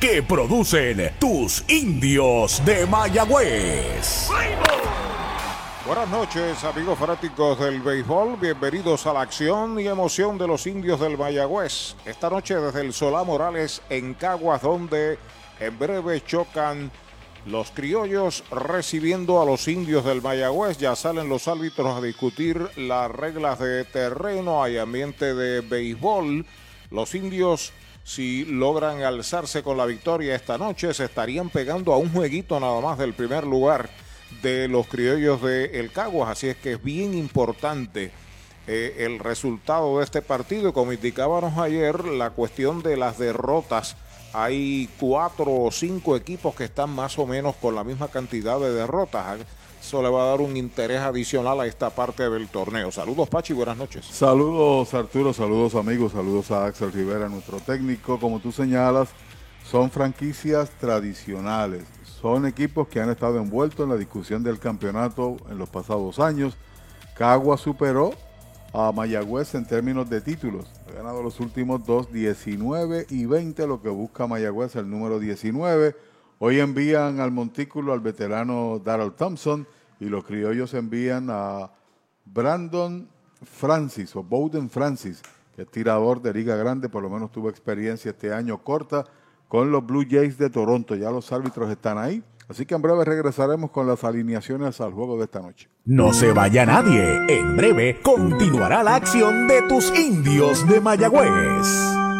que producen tus indios de Mayagüez. Buenas noches, amigos fanáticos del béisbol. Bienvenidos a la acción y emoción de los indios del Mayagüez. Esta noche desde el Solá Morales en Caguas, donde en breve chocan los criollos recibiendo a los indios del Mayagüez. Ya salen los árbitros a discutir las reglas de terreno. Hay ambiente de béisbol. Los indios, si logran alzarse con la victoria esta noche, se estarían pegando a un jueguito nada más del primer lugar de los criollos de El Caguas. Así es que es bien importante eh, el resultado de este partido. Como indicábamos ayer, la cuestión de las derrotas. Hay cuatro o cinco equipos que están más o menos con la misma cantidad de derrotas. Eso le va a dar un interés adicional a esta parte del torneo. Saludos, Pachi, buenas noches. Saludos Arturo, saludos amigos, saludos a Axel Rivera, nuestro técnico. Como tú señalas, son franquicias tradicionales, son equipos que han estado envueltos en la discusión del campeonato en los pasados años. Cagua superó a Mayagüez en términos de títulos. Ha ganado los últimos dos, 19 y 20, lo que busca Mayagüez, el número 19. Hoy envían al montículo al veterano Darrell Thompson y los criollos envían a Brandon Francis o Bowden Francis, que es tirador de Liga Grande, por lo menos tuvo experiencia este año corta con los Blue Jays de Toronto. Ya los árbitros están ahí. Así que en breve regresaremos con las alineaciones al juego de esta noche. No se vaya nadie. En breve continuará la acción de tus indios de Mayagüez.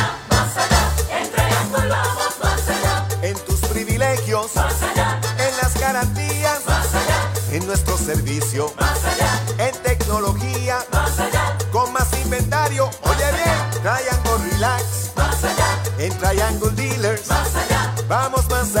En tus privilegios, más allá, en las garantías, más allá, en nuestro servicio, más allá, en tecnología, más allá, con más inventario, oye bien, Triangle Relax, más allá, en Triangle Dealers, más allá, vamos más allá,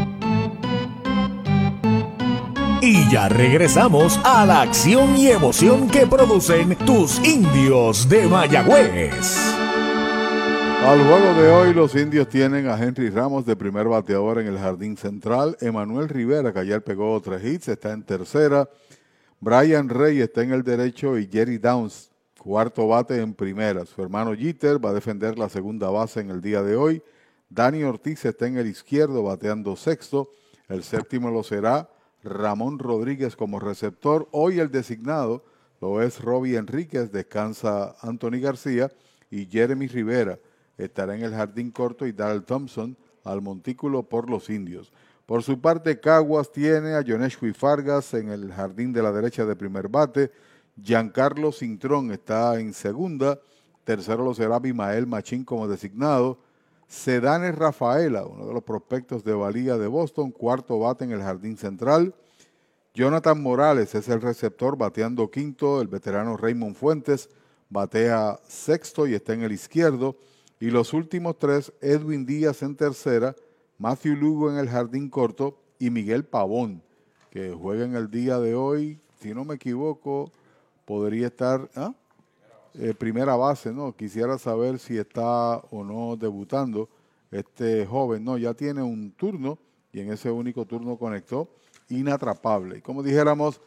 Y ya regresamos a la acción y emoción que producen tus indios de Mayagüez. Al juego de hoy, los indios tienen a Henry Ramos de primer bateador en el jardín central. Emanuel Rivera, que ayer pegó tres hits, está en tercera. Brian Rey está en el derecho y Jerry Downs, cuarto bate en primera. Su hermano Jeter va a defender la segunda base en el día de hoy. Dani Ortiz está en el izquierdo bateando sexto. El séptimo lo será Ramón Rodríguez como receptor. Hoy el designado lo es Robbie Enríquez, descansa Anthony García y Jeremy Rivera estará en el jardín corto y Darrell Thompson al montículo por los indios. Por su parte, Caguas tiene a y Fargas en el jardín de la derecha de primer bate. Giancarlo Cintrón está en segunda. Tercero lo será Bimael Machín como designado. Sedane Rafaela, uno de los prospectos de Valía de Boston, cuarto bate en el jardín central. Jonathan Morales es el receptor bateando quinto. El veterano Raymond Fuentes batea sexto y está en el izquierdo. Y los últimos tres, Edwin Díaz en tercera, Matthew Lugo en el jardín corto y Miguel Pavón, que juega en el día de hoy, si no me equivoco, podría estar ¿ah? Eh, primera base, ¿no? Quisiera saber si está o no debutando este joven, no, ya tiene un turno y en ese único turno conectó inatrapable. Y como dijéramos,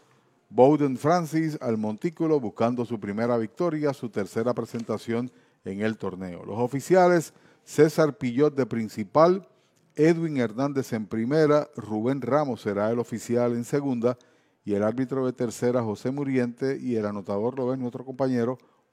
Bowden Francis al montículo buscando su primera victoria, su tercera presentación en el torneo. Los oficiales, César Pillot de principal, Edwin Hernández en primera, Rubén Ramos será el oficial en segunda y el árbitro de tercera, José Muriente, y el anotador lo es nuestro compañero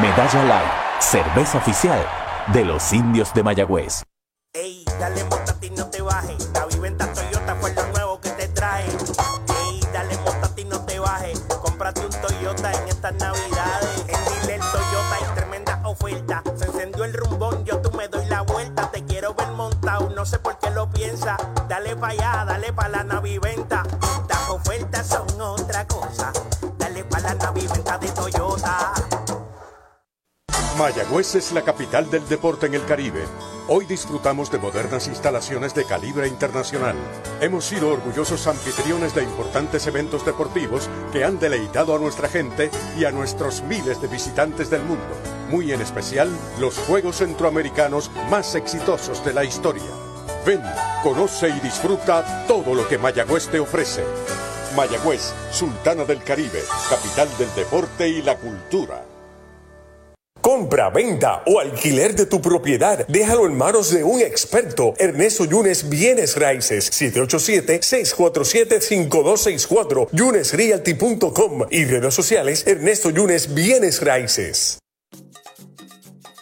Medalla Light, cerveza oficial de los indios de Mayagüez. Dale pa' allá, dale pa' la naviventa. Las ofertas son otra cosa. Dale pa' la naviventa de Toyota. Mayagüez es la capital del deporte en el Caribe. Hoy disfrutamos de modernas instalaciones de calibre internacional. Hemos sido orgullosos anfitriones de importantes eventos deportivos que han deleitado a nuestra gente y a nuestros miles de visitantes del mundo. Muy en especial, los Juegos Centroamericanos más exitosos de la historia. Ven, conoce y disfruta todo lo que Mayagüez te ofrece. Mayagüez, Sultana del Caribe, capital del deporte y la cultura. Compra, venta o alquiler de tu propiedad. Déjalo en manos de un experto. Ernesto Yunes Bienes Raíces. 787-647-5264. YunesRealty.com y redes sociales Ernesto Yunes Bienes Raíces.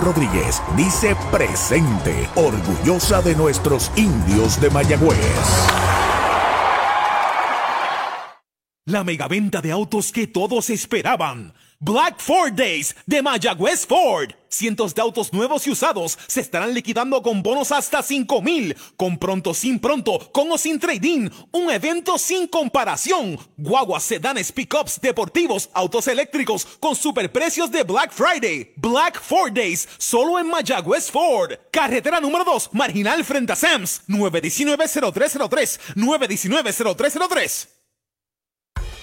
Rodríguez dice presente, orgullosa de nuestros indios de Mayagüez. La megaventa de autos que todos esperaban. Black Ford Days de Mayagüez Ford. Cientos de autos nuevos y usados se estarán liquidando con bonos hasta 5 mil. Con pronto, sin pronto, con o sin trading. Un evento sin comparación. Guaguas, sedanes, pickups, deportivos, autos eléctricos con superprecios de Black Friday. Black Ford Days, solo en Mayagüez Ford. Carretera número 2, marginal frente a Sams. 919-0303. 919-0303.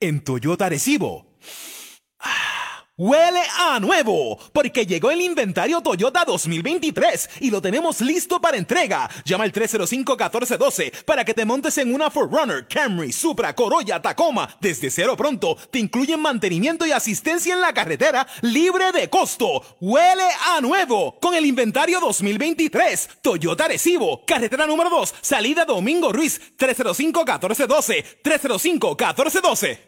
En Toyota Arecibo. Huele a nuevo, porque llegó el inventario Toyota 2023 y lo tenemos listo para entrega. Llama al 305-1412 para que te montes en una Forerunner, Camry, Supra, Corolla, Tacoma. Desde cero pronto te incluyen mantenimiento y asistencia en la carretera libre de costo. Huele a nuevo con el inventario 2023. Toyota Arecibo, carretera número 2, salida Domingo Ruiz, 305-1412. 305-1412.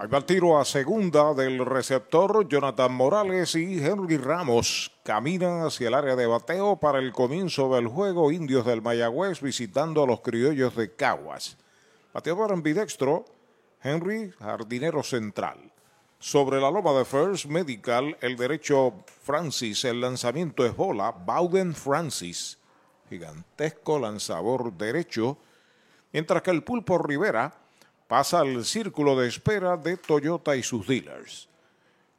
Ahí el tiro a segunda del receptor. Jonathan Morales y Henry Ramos caminan hacia el área de bateo para el comienzo del juego. Indios del Mayagüez visitando a los criollos de Caguas. Bateador ambidextro, Henry, jardinero central. Sobre la loma de First Medical, el derecho Francis, el lanzamiento es bola. Bowden Francis, gigantesco lanzador derecho. Mientras que el pulpo Rivera pasa al círculo de espera de Toyota y sus dealers.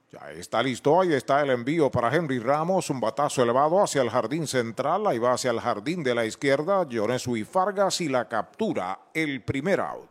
Ya está listo, ahí está el envío para Henry Ramos, un batazo elevado hacia el jardín central, ahí va hacia el jardín de la izquierda, Jonesu y Fargas y la captura, el primer out.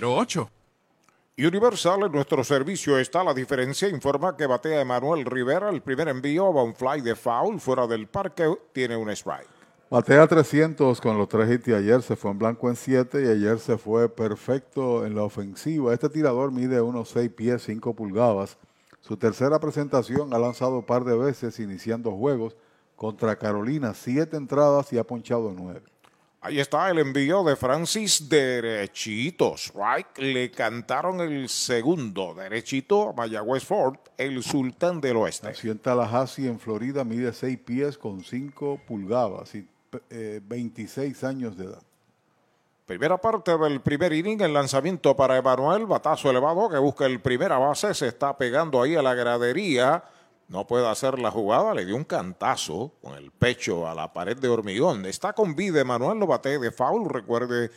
408-8808. Universal, en nuestro servicio está la diferencia. Informa que batea Emanuel Rivera. El primer envío va un fly de foul fuera del parque. Tiene un strike. Batea 300 con los tres hits ayer se fue en blanco en 7 y ayer se fue perfecto en la ofensiva. Este tirador mide unos 6 pies 5 pulgadas. Su tercera presentación ha lanzado un par de veces iniciando juegos contra Carolina, 7 entradas y ha ponchado 9. Ahí está el envío de Francis derechito. Strike. Le cantaron el segundo derechito a Mayagüez Ford, el sultán del oeste. Nació en Tallahassee, en Florida, mide 6 pies con 5 pulgadas y eh, 26 años de edad. Primera parte del primer inning, el lanzamiento para Emanuel, batazo elevado que busca el primera base, se está pegando ahí a la gradería, no puede hacer la jugada, le dio un cantazo con el pecho a la pared de hormigón. Está con vida Emanuel, lo bate de foul, recuerde,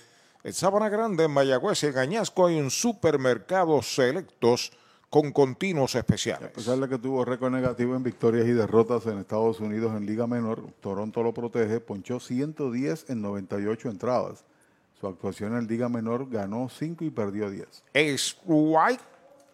en Sabana Grande, en Mayagüez y en Añasco hay un supermercado selectos con continuos especiales. A pesar de que tuvo récord negativo en victorias y derrotas en Estados Unidos en Liga Menor, Toronto lo protege, ponchó 110 en 98 entradas. Su actuación en Liga Menor ganó 5 y perdió 10. Es White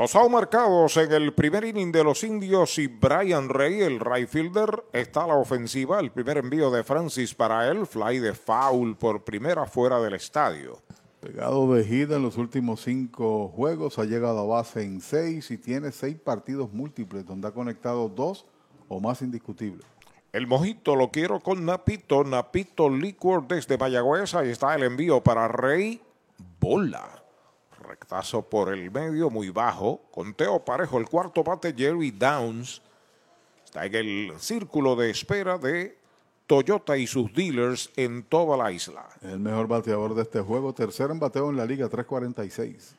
Out marcados en el primer inning de los indios y Brian Rey, el right fielder, está a la ofensiva. El primer envío de Francis para él, fly de foul por primera fuera del estadio. Pegado de gira en los últimos cinco juegos, ha llegado a base en seis y tiene seis partidos múltiples donde ha conectado dos o más indiscutibles. El mojito lo quiero con Napito, Napito Liquor desde Mayagüez. Ahí está el envío para Rey, bola. Rectazo por el medio, muy bajo. Conteo parejo. El cuarto bate, Jerry Downs. Está en el círculo de espera de Toyota y sus dealers en toda la isla. El mejor bateador de este juego, tercero en bateo en la liga, 346.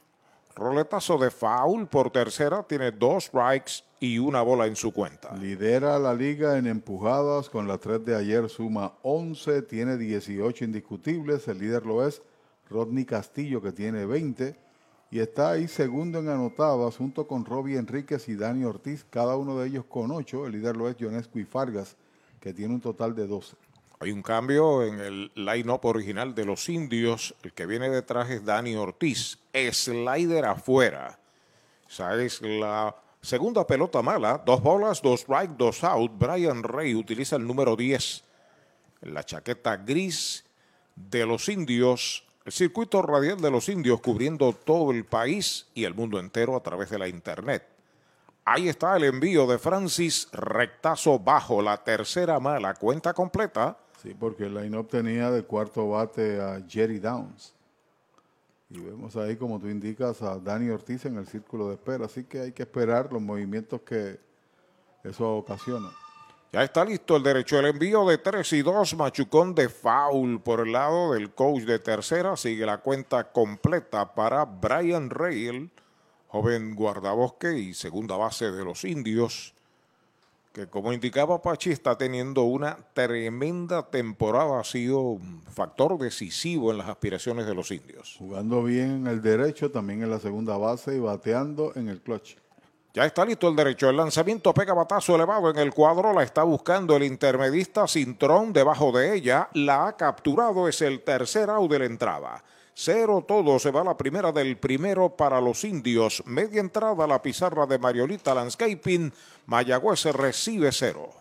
Roletazo de foul por tercera, tiene dos strikes y una bola en su cuenta. Lidera la liga en empujadas con la 3 de ayer, suma 11, tiene 18 indiscutibles. El líder lo es Rodney Castillo, que tiene 20 y está ahí segundo en anotadas junto con Robbie Enríquez y Dani Ortiz, cada uno de ellos con ocho. El líder lo es Jonescu y Fargas, que tiene un total de 12. Hay un cambio en el line-up original de los indios. El que viene detrás es Dani Ortiz. Slider afuera. Esa es la segunda pelota mala. Dos bolas, dos strike, dos out. Brian Rey utiliza el número 10. en la chaqueta gris de los indios, el circuito radial de los indios cubriendo todo el país y el mundo entero a través de la internet. Ahí está el envío de Francis Rectazo bajo la tercera mala cuenta completa. Sí, porque el line-up tenía de cuarto bate a Jerry Downs. Y vemos ahí, como tú indicas, a Dani Ortiz en el círculo de espera. Así que hay que esperar los movimientos que eso ocasiona. Ya está listo el derecho del envío de 3 y 2. Machucón de foul por el lado del coach de tercera. Sigue la cuenta completa para Brian Rail, joven guardabosque y segunda base de los indios. Que como indicaba Pachi, está teniendo una tremenda temporada. Ha sido un factor decisivo en las aspiraciones de los indios. Jugando bien en el derecho, también en la segunda base y bateando en el clutch. Ya está listo el derecho. El lanzamiento pega batazo elevado en el cuadro. La está buscando el intermedista Cintrón debajo de ella. La ha capturado. Es el tercer out de la entrada. Cero todo. Se va la primera del primero para los indios. Media entrada la pizarra de Mariolita Landscaping. Mayagüez recibe cero.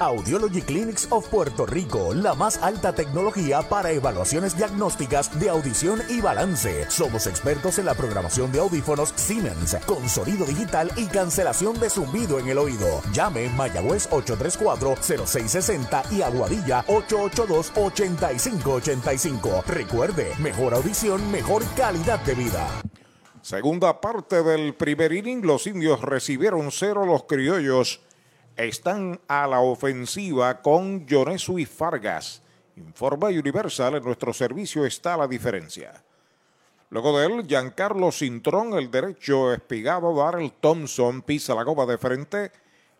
Audiology Clinics of Puerto Rico, la más alta tecnología para evaluaciones diagnósticas de audición y balance. Somos expertos en la programación de audífonos Siemens, con sonido digital y cancelación de zumbido en el oído. Llame Mayagüez 834-0660 y Aguadilla 882-8585. Recuerde, mejor audición, mejor calidad de vida. Segunda parte del primer inning, los indios recibieron cero, los criollos están a la ofensiva con Yonesu y Fargas. Informa Universal, en nuestro servicio está la diferencia. Luego de él, Giancarlo Cintrón, el derecho espigado, Darrell Thompson pisa la goma de frente.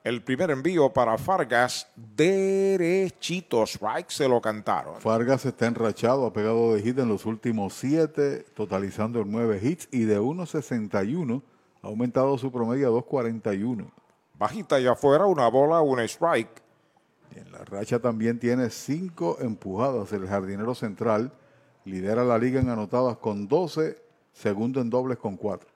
El primer envío para Fargas, derechito, strike, se lo cantaron. Fargas está enrachado, ha pegado de hit en los últimos siete, totalizando nueve hits y de 1.61 ha aumentado su promedio a 2.41. Bajita y afuera, una bola, un strike. En la racha también tiene cinco empujadas. El jardinero central lidera la liga en anotadas con 12, segundo en dobles con 4.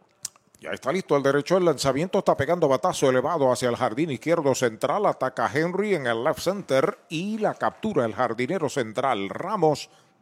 Ya está listo el derecho. El lanzamiento está pegando batazo elevado hacia el jardín izquierdo central. Ataca Henry en el left center y la captura el jardinero central Ramos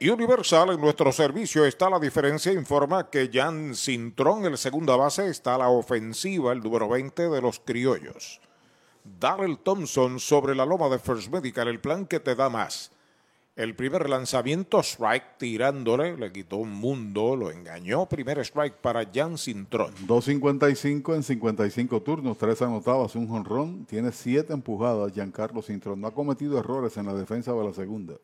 Universal, en nuestro servicio está la diferencia, informa que Jan Cintrón, el segunda base, está a la ofensiva, el número 20 de los criollos. Darrell Thompson sobre la loma de First Medical, el plan que te da más. El primer lanzamiento, strike tirándole, le quitó un mundo, lo engañó. Primer strike para Jan Sintron. 2.55 en 55 turnos, tres anotadas, un jonrón. Tiene siete empujadas. Giancarlo Sintron no ha cometido errores en la defensa de la segunda.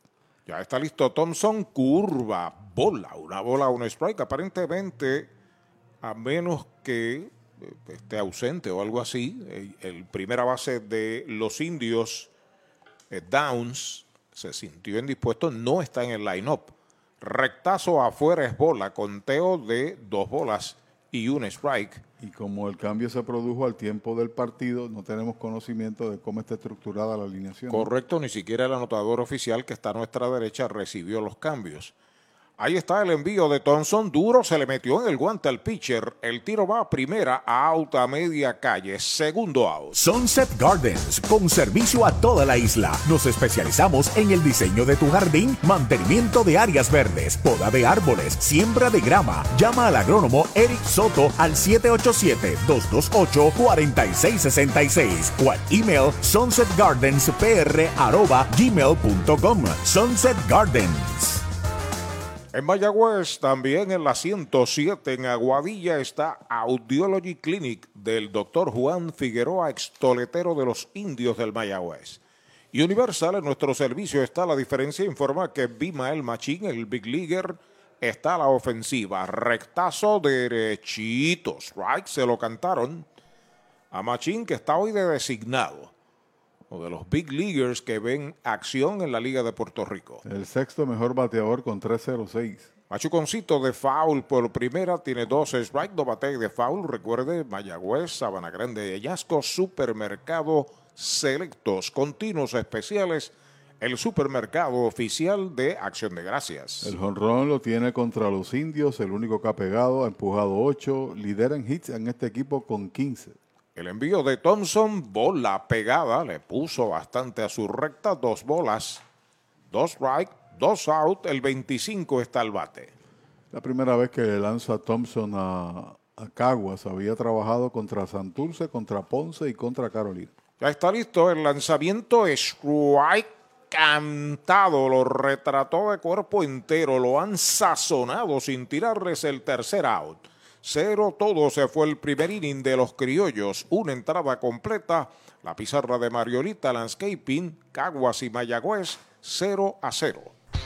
Ya está listo Thompson, curva, bola, una bola, un strike. Aparentemente, a menos que eh, esté ausente o algo así, el, primera base de los indios, eh, Downs, se sintió indispuesto, no está en el line-up. Rectazo afuera es bola, conteo de dos bolas y un strike. Y como el cambio se produjo al tiempo del partido, no tenemos conocimiento de cómo está estructurada la alineación. Correcto, ni siquiera el anotador oficial que está a nuestra derecha recibió los cambios. Ahí está el envío de Thompson. Duro se le metió en el guante al pitcher. El tiro va a primera, a out a media calle. Segundo out. Sunset Gardens, con servicio a toda la isla. Nos especializamos en el diseño de tu jardín, mantenimiento de áreas verdes, poda de árboles, siembra de grama. Llama al agrónomo Eric Soto al 787-228-4666 o al email sunsetgardenspr.gmail.com. Sunset Gardens. En Mayagüez, también en la 107 en Aguadilla está Audiology Clinic del doctor Juan Figueroa, extoletero de los indios del Mayagüez. Y Universal, en nuestro servicio está la diferencia, informa que Bimael Machín, el Big Leaguer, está a la ofensiva. Rectazo derechito, strike, se lo cantaron a Machín, que está hoy de designado de los big leaguers que ven acción en la Liga de Puerto Rico. El sexto mejor bateador con 306. Machuconcito de foul por primera, tiene dos strike, dos bate de foul. Recuerde, Mayagüez, Sabana Grande, Yasco, Supermercado Selectos, continuos especiales. El supermercado oficial de Acción de Gracias. El jonrón lo tiene contra los indios, el único que ha pegado, ha empujado 8, lidera en hits en este equipo con 15. El envío de Thompson, bola pegada, le puso bastante a su recta, dos bolas, dos strike, dos out, el 25 está al bate. La primera vez que lanza Thompson a, a Caguas, había trabajado contra Santurce, contra Ponce y contra Carolina. Ya está listo el lanzamiento, strike cantado, lo retrató de cuerpo entero, lo han sazonado sin tirarles el tercer out. Cero todo se fue el primer inning de los criollos. Una entrada completa. La pizarra de Mariolita Landscaping, Caguas y Mayagüez, 0 a 0.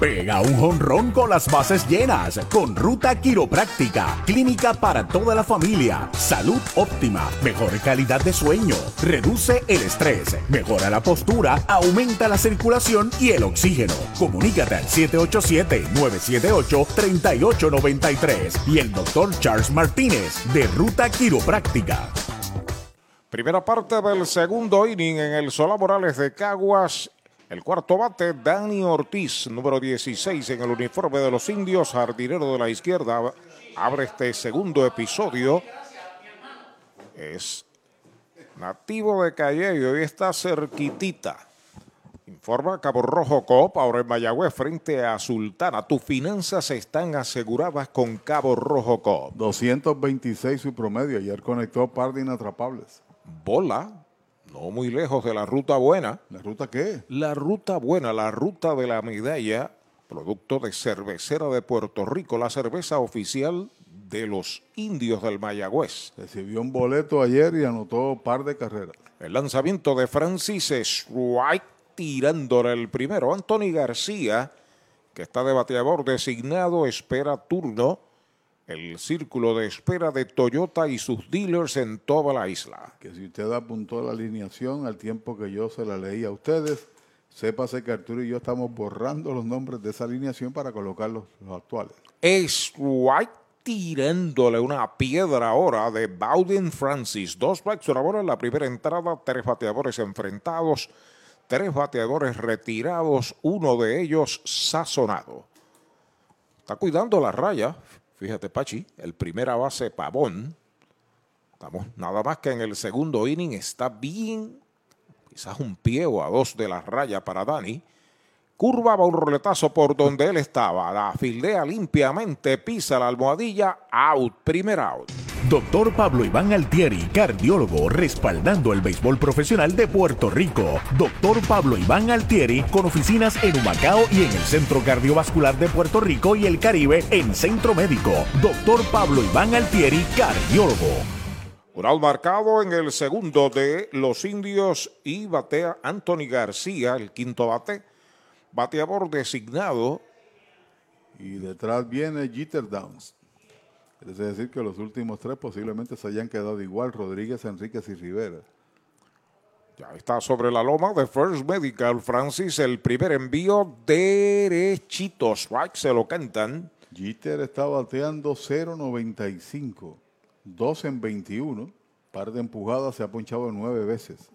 Pega un jonrón con las bases llenas con Ruta Quiropráctica, clínica para toda la familia, salud óptima, mejor calidad de sueño, reduce el estrés, mejora la postura, aumenta la circulación y el oxígeno. Comunícate al 787-978-3893 y el doctor Charles Martínez de Ruta Quiropráctica. Primera parte del segundo inning en el Solá Morales de Caguas. El cuarto bate, Dani Ortiz, número 16 en el uniforme de los indios, jardinero de la izquierda, abre este segundo episodio. Es nativo de Calle y hoy está cerquitita. Informa Cabo Rojo Coop, ahora en Mayagüez frente a Sultana. Tus finanzas están aseguradas con Cabo Rojo Coop. 226 su promedio. Ayer conectó par de inatrapables. Bola, no muy lejos de la ruta buena. ¿La ruta qué? La ruta buena, la ruta de la medalla, producto de Cervecera de Puerto Rico, la cerveza oficial de los indios del Mayagüez. Recibió un boleto ayer y anotó par de carreras. El lanzamiento de Francis Strike tirándole el primero. Anthony García, que está de bateador designado, espera turno. El círculo de espera de Toyota y sus dealers en toda la isla. Que si usted apuntó la alineación al tiempo que yo se la leí a ustedes, sépase que Arturo y yo estamos borrando los nombres de esa alineación para colocar los, los actuales. Strike tirándole una piedra ahora de Bowden Francis. Dos bola en la primera entrada, tres bateadores enfrentados, tres bateadores retirados, uno de ellos sazonado. Está cuidando la raya, fíjate Pachi, el primera base Pavón. Estamos nada más que en el segundo inning, está bien, quizás un pie o a dos de la raya para Dani. Curva va un roletazo por donde él estaba. La fildea limpiamente, pisa la almohadilla, out, primer out. Doctor Pablo Iván Altieri, cardiólogo, respaldando el béisbol profesional de Puerto Rico. Doctor Pablo Iván Altieri, con oficinas en Humacao y en el Centro Cardiovascular de Puerto Rico y el Caribe en Centro Médico. Doctor Pablo Iván Altieri, cardiólogo. Un out marcado en el segundo de los indios y batea Anthony García, el quinto bate bateador designado. Y detrás viene Jeter Downs. Es decir, que los últimos tres posiblemente se hayan quedado igual, Rodríguez, Enríquez y Rivera. Ya está sobre la loma de First Medical, Francis, el primer envío derechito, strike, se lo cantan. Jeter está bateando 0.95, 2 en 21, par de empujadas, se ha ponchado nueve veces.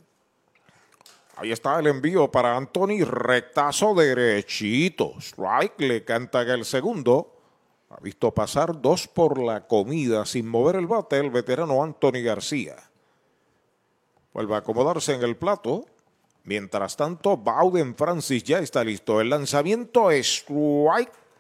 Ahí está el envío para Anthony, rectazo derechito. Strike le canta el segundo. Ha visto pasar dos por la comida sin mover el bate el veterano Anthony García. Vuelve a acomodarse en el plato. Mientras tanto, Bowden Francis ya está listo. El lanzamiento es strike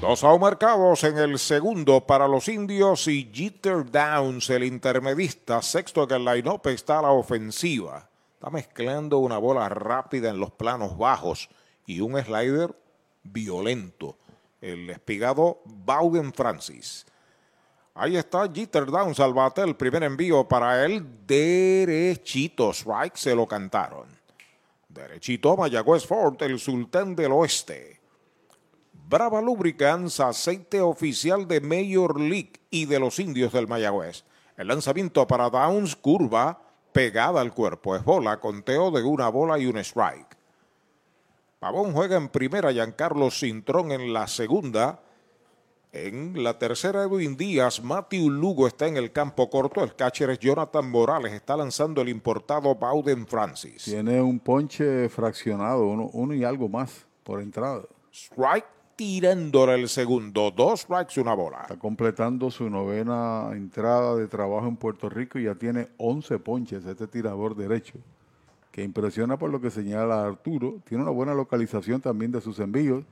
Dos out marcados en el segundo para los indios y Jeter Downs, el intermedista. Sexto que el line-up está la ofensiva. Está mezclando una bola rápida en los planos bajos y un slider violento. El espigado Bowden Francis. Ahí está Jeter Downs al bate. El primer envío para él. Derechito. Strike se lo cantaron. Derechito Mayagüez Ford, el sultán del oeste. Brava Lubricants, aceite oficial de Major League y de los indios del Mayagüez. El lanzamiento para Downs, curva, pegada al cuerpo. Es bola, conteo de una bola y un strike. Pavón juega en primera, Giancarlo Cintrón en la segunda. En la tercera, Edwin Díaz, Matthew Lugo está en el campo corto. El catcher es Jonathan Morales. Está lanzando el importado Bowden Francis. Tiene un ponche fraccionado, uno, uno y algo más por entrada. Strike tirándole el segundo. Dos strikes, una bola. Está completando su novena entrada de trabajo en Puerto Rico y ya tiene 11 ponches este tirador derecho, que impresiona por lo que señala Arturo. Tiene una buena localización también de sus envíos.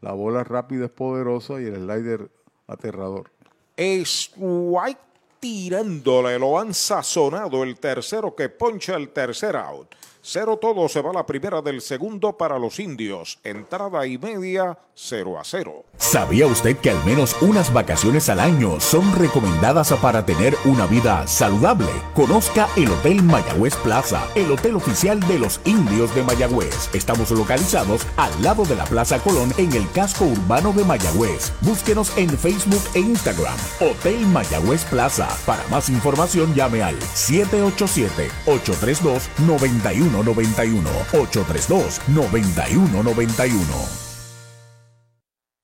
La bola rápida es poderosa y el slider aterrador. Strike tirándole, lo han sazonado el tercero que poncha el tercer out. Cero todo se va la primera del segundo para los indios. Entrada y media, 0 a 0. ¿Sabía usted que al menos unas vacaciones al año son recomendadas para tener una vida saludable? Conozca el Hotel Mayagüez Plaza, el hotel oficial de los indios de Mayagüez. Estamos localizados al lado de la Plaza Colón en el casco urbano de Mayagüez. Búsquenos en Facebook e Instagram. Hotel Mayagüez Plaza. Para más información llame al 787-832-9191. 832-9191.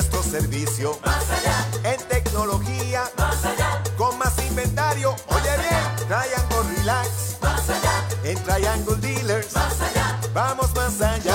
Nuestro servicio, más allá. En tecnología, más allá. Con más inventario, oye bien, Triangle Relax, más allá. En Triangle Dealers, más allá. Vamos más allá.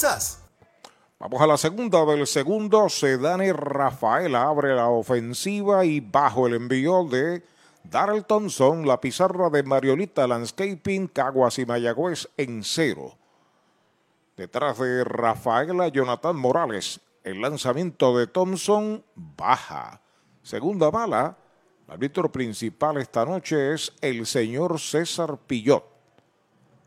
Vamos a la segunda del segundo. Sedane Rafael abre la ofensiva y bajo el envío de Darrell Thompson, la pizarra de Mariolita Landscaping, Caguas y Mayagüez en cero. Detrás de Rafaela, Jonathan Morales. El lanzamiento de Thompson baja. Segunda bala. El árbitro principal esta noche es el señor César Pillot.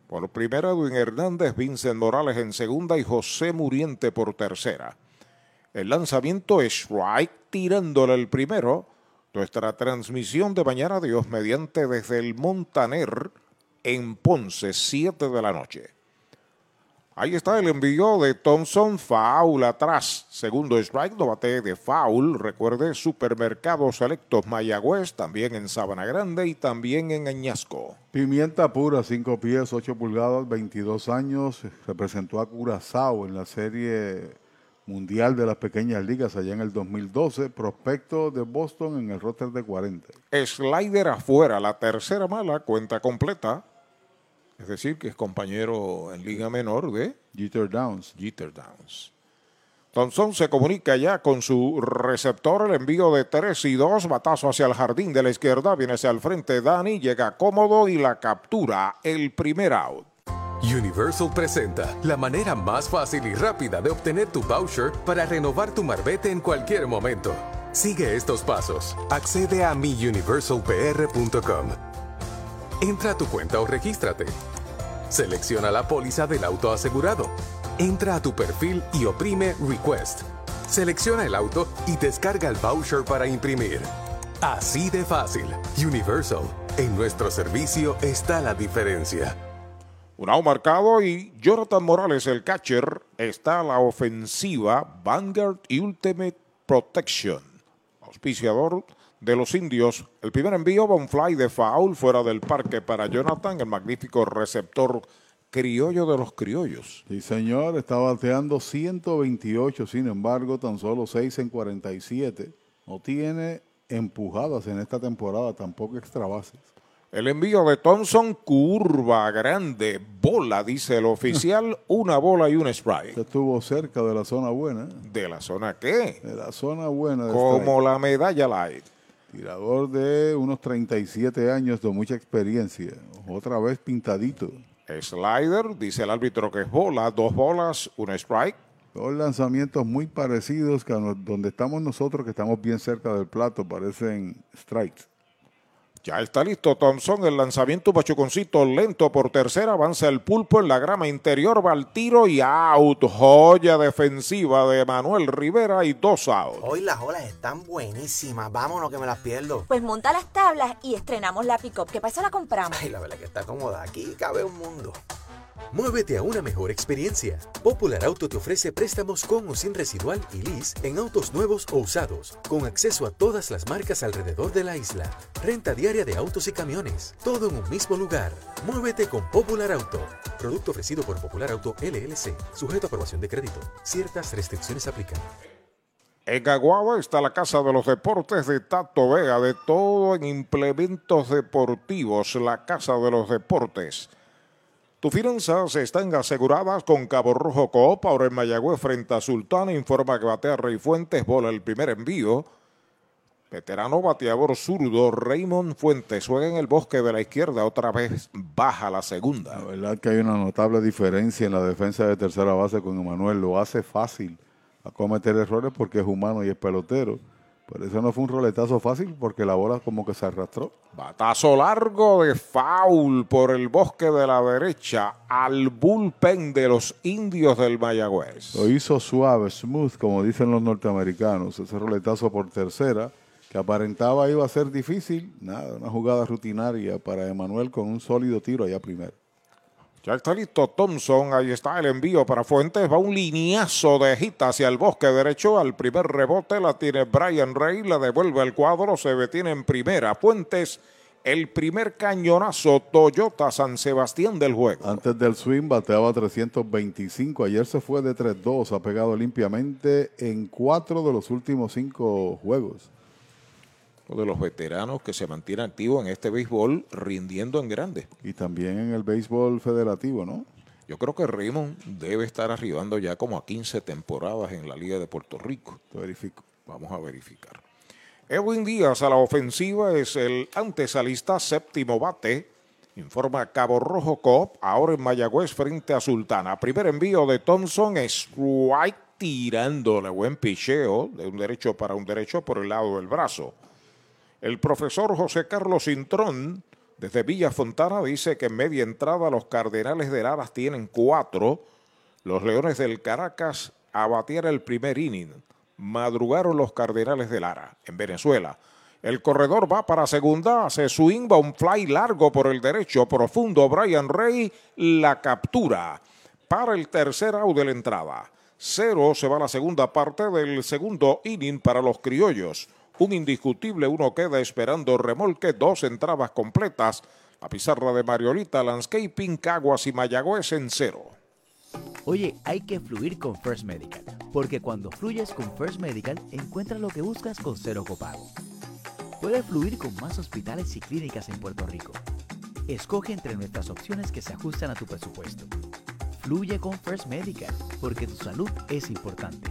Por primera, Edwin Hernández, Vincent Morales en segunda y José Muriente por tercera. El lanzamiento es strike tirándole el primero. Nuestra transmisión de mañana Dios mediante desde el Montaner en Ponce, 7 de la noche. Ahí está el envío de Thompson, foul atrás. Segundo strike, no bate de foul. Recuerde, Supermercados Selectos Mayagüez, también en Sabana Grande y también en Añasco. Pimienta pura, 5 pies, 8 pulgadas, 22 años. Representó a Curazao en la serie mundial de las pequeñas ligas allá en el 2012. Prospecto de Boston en el roster de 40. Slider afuera, la tercera mala, cuenta completa. Es decir, que es compañero en Liga Menor de Jeter Downs. Jeter Downs. Thompson se comunica ya con su receptor, el envío de 3 y 2, batazo hacia el jardín de la izquierda, viene hacia el frente Dani, llega cómodo y la captura, el primer out. Universal presenta la manera más fácil y rápida de obtener tu voucher para renovar tu marbete en cualquier momento. Sigue estos pasos. Accede a miuniversalpr.com. Entra a tu cuenta o regístrate. Selecciona la póliza del auto asegurado. Entra a tu perfil y oprime Request. Selecciona el auto y descarga el voucher para imprimir. Así de fácil. Universal. En nuestro servicio está la diferencia. Un out marcado y Jonathan Morales, el catcher, está a la ofensiva Vanguard Ultimate Protection. Auspiciador de los indios. El primer envío va un fly de foul fuera del parque para Jonathan, el magnífico receptor criollo de los criollos. Sí, señor, está bateando 128, sin embargo, tan solo 6 en 47. No tiene empujadas en esta temporada, tampoco extra bases. El envío de Thompson, curva grande, bola, dice el oficial, una bola y un strike. Estuvo cerca de la zona buena. ¿De la zona qué? De la zona buena. Como la medalla light. Tirador de unos 37 años de mucha experiencia. Otra vez pintadito. Slider, dice el árbitro que es bola, dos bolas, un strike. Dos lanzamientos muy parecidos que donde estamos nosotros, que estamos bien cerca del plato, parecen strikes. Ya está listo Thompson, el lanzamiento Pachuconcito lento por tercera, avanza el pulpo en la grama interior, va al tiro y out, joya defensiva de Manuel Rivera y dos out. Hoy las olas están buenísimas, vámonos que me las pierdo. Pues monta las tablas y estrenamos la pick-up. ¿Qué pasa? La compramos. Ay, la verdad que está cómoda, aquí cabe un mundo. Muévete a una mejor experiencia. Popular Auto te ofrece préstamos con o sin residual y lease en autos nuevos o usados, con acceso a todas las marcas alrededor de la isla. Renta diaria de autos y camiones, todo en un mismo lugar. Muévete con Popular Auto. Producto ofrecido por Popular Auto LLC, sujeto a aprobación de crédito. Ciertas restricciones aplican. En Aguada está la Casa de los Deportes de Tato Vega, de todo en implementos deportivos, la Casa de los Deportes. Tus finanzas están aseguradas con Cabo Rojo Coop. Ahora en Mayagüez frente a Sultana. Informa que batea Rey Fuentes. Bola el primer envío. Veterano bateador zurdo Raymond Fuentes juega en el bosque de la izquierda. Otra vez baja la segunda. La verdad que hay una notable diferencia en la defensa de tercera base con Emanuel. Lo hace fácil a cometer errores porque es humano y es pelotero por eso no fue un roletazo fácil porque la bola como que se arrastró. Batazo largo de foul por el bosque de la derecha al bullpen de los indios del Mayagüez. Lo hizo suave, smooth, como dicen los norteamericanos. Ese roletazo por tercera que aparentaba iba a ser difícil. Nada, una jugada rutinaria para Emanuel con un sólido tiro allá primero. Ya está listo Thompson, ahí está el envío para Fuentes, va un lineazo de gita hacia el bosque derecho, al primer rebote la tiene Brian Rey, la devuelve el cuadro, se detiene en primera. Fuentes, el primer cañonazo Toyota San Sebastián del juego. Antes del swing bateaba 325, ayer se fue de 3-2, ha pegado limpiamente en cuatro de los últimos cinco juegos de los veteranos que se mantienen activos en este béisbol rindiendo en grande. Y también en el béisbol federativo, ¿no? Yo creo que Raymond debe estar arribando ya como a 15 temporadas en la Liga de Puerto Rico. Te verifico. Vamos a verificar. Edwin Díaz a la ofensiva es el antesalista séptimo bate. Informa Cabo Rojo Coop, ahora en Mayagüez frente a Sultana. Primer envío de Thompson, strike tirándole buen picheo de un derecho para un derecho por el lado del brazo. El profesor José Carlos Intrón, desde Villa Fontana, dice que en media entrada los Cardenales de Laras tienen cuatro. Los Leones del Caracas abatieron el primer inning. Madrugaron los Cardenales de Lara en Venezuela. El corredor va para segunda, hace swing, va un fly largo por el derecho, profundo. Brian Rey la captura para el tercer out de la entrada. Cero se va la segunda parte del segundo inning para los criollos un indiscutible, uno queda esperando remolque, dos entradas completas. La pizarra de Mariolita, Landscaping, Caguas y Mayagüez en cero. Oye, hay que fluir con First Medical, porque cuando fluyes con First Medical, encuentras lo que buscas con cero copago. Puedes fluir con más hospitales y clínicas en Puerto Rico. Escoge entre nuestras opciones que se ajustan a tu presupuesto. Fluye con First Medical, porque tu salud es importante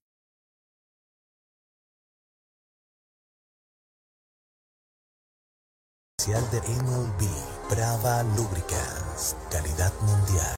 Especial de MLB, Brava Lubricants, calidad mundial.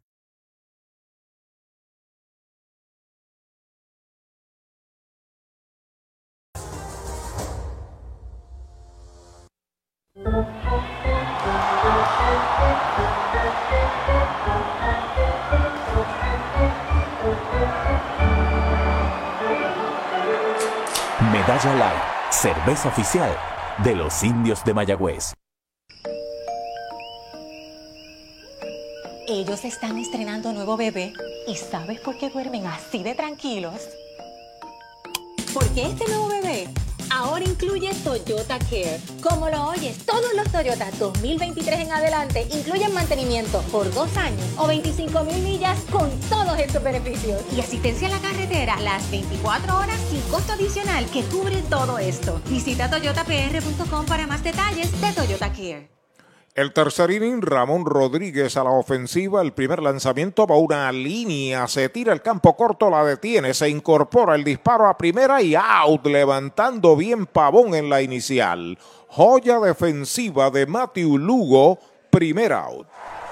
Medalla Light, cerveza oficial de los indios de Mayagüez. Ellos están estrenando nuevo bebé y ¿sabes por qué duermen así de tranquilos? Porque este nuevo bebé ahora incluye Toyota Care. Como lo oyes, todos los Toyota 2023 en adelante incluyen mantenimiento por dos años o 25 mil millas con todos estos beneficios. Y asistencia a la carretera las 24 horas sin costo adicional que cubre todo esto. Visita toyotapr.com para más detalles de Toyota Care. El tercer inning, Ramón Rodríguez a la ofensiva. El primer lanzamiento va una línea. Se tira el campo corto, la detiene. Se incorpora el disparo a primera y out. Levantando bien Pavón en la inicial. Joya defensiva de Matthew Lugo. Primer out.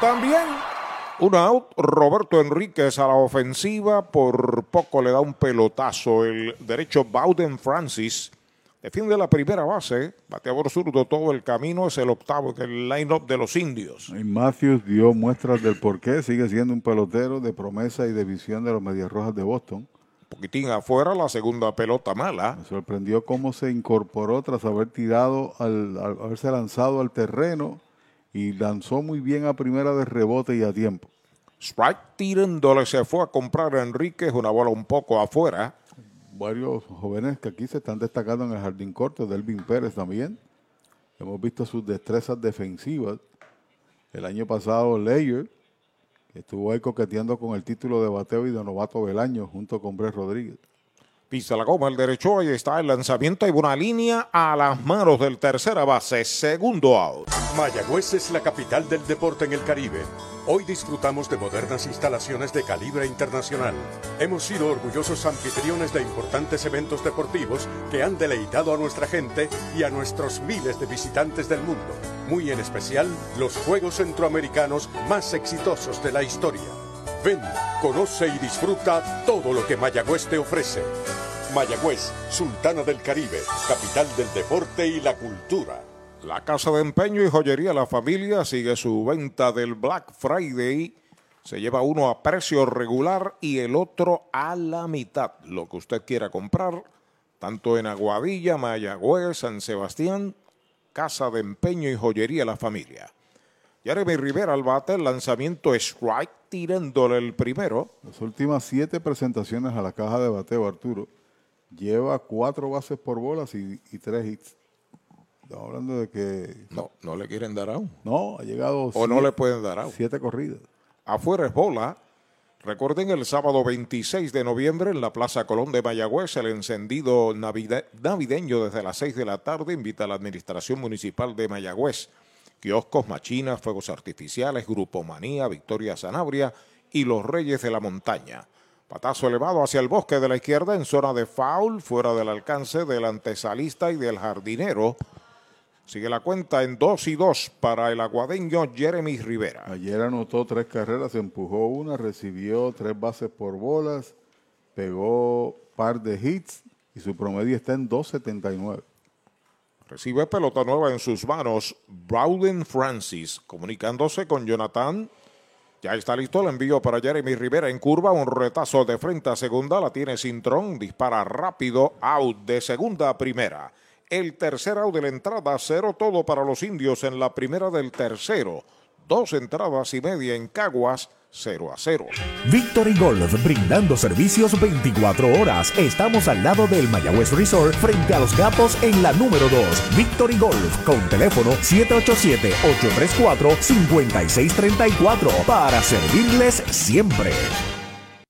también. Un out, Roberto Enríquez a la ofensiva, por poco le da un pelotazo el derecho Bowden Francis. Defiende la primera base, bateador zurdo todo el camino, es el octavo del line-up de los indios. Y Matthews dio muestras del por qué, sigue siendo un pelotero de promesa y de visión de los Medias Rojas de Boston. Un poquitín afuera, la segunda pelota mala. Me sorprendió cómo se incorporó tras haber tirado, al, al haberse lanzado al terreno y lanzó muy bien a primera de rebote y a tiempo. Strike tirándole se fue a comprar a Enríquez una bola un poco afuera. Varios jóvenes que aquí se están destacando en el jardín corto, Delvin Pérez también. Hemos visto sus destrezas defensivas. El año pasado, Leyer, que estuvo ahí coqueteando con el título de bateo y de novato del año junto con Brett Rodríguez. Pisa la goma el derecho, ahí está el lanzamiento, hay una línea a las manos del tercera base, segundo out. Mayagüez es la capital del deporte en el Caribe. Hoy disfrutamos de modernas instalaciones de calibre internacional. Hemos sido orgullosos anfitriones de importantes eventos deportivos que han deleitado a nuestra gente y a nuestros miles de visitantes del mundo. Muy en especial, los Juegos Centroamericanos más exitosos de la historia. Ven, conoce y disfruta todo lo que Mayagüez te ofrece. Mayagüez, Sultana del Caribe, capital del deporte y la cultura. La casa de empeño y joyería La Familia sigue su venta del Black Friday. Se lleva uno a precio regular y el otro a la mitad. Lo que usted quiera comprar, tanto en Aguadilla, Mayagüez, San Sebastián, casa de empeño y joyería La Familia. Jeremy Rivera al bate, el lanzamiento strike, tirándole el primero. Las últimas siete presentaciones a la caja de bateo, Arturo, lleva cuatro bases por bolas y, y tres hits. Estamos hablando de que... No, no le quieren dar aún. No, ha llegado... O no le pueden dar aún. Siete corridas. Afuera es bola. Recuerden el sábado 26 de noviembre en la Plaza Colón de Mayagüez, el encendido navide- navideño desde las 6 de la tarde invita a la Administración Municipal de Mayagüez. Kioscos, machinas, fuegos artificiales, Grupo Manía, Victoria Sanabria y los Reyes de la Montaña. Patazo elevado hacia el bosque de la izquierda en zona de foul, fuera del alcance del antesalista y del jardinero. Sigue la cuenta en 2 y 2 para el aguadeño Jeremy Rivera. Ayer anotó tres carreras, empujó una, recibió tres bases por bolas, pegó par de hits y su promedio está en 2.79. Recibe pelota nueva en sus manos Brawden Francis, comunicándose con Jonathan. Ya está listo el envío para Jeremy Rivera en curva, un retazo de frente a segunda, la tiene Cintrón, dispara rápido, out de segunda a primera. El tercer out de la entrada, cero todo para los indios en la primera del tercero. Dos entradas y media en Caguas, 0 a 0. Victory Golf, brindando servicios 24 horas. Estamos al lado del Mayagüez Resort, frente a los Gatos en la número 2. Victory Golf, con teléfono 787-834-5634, para servirles siempre.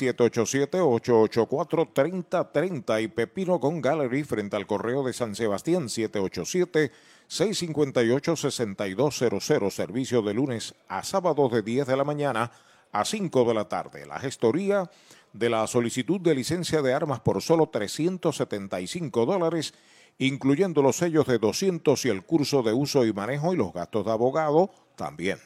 787-884-3030 y Pepino con Gallery frente al correo de San Sebastián 787-658-6200. Servicio de lunes a sábado de 10 de la mañana a 5 de la tarde. La gestoría de la solicitud de licencia de armas por solo 375 dólares, incluyendo los sellos de 200 y el curso de uso y manejo y los gastos de abogado también.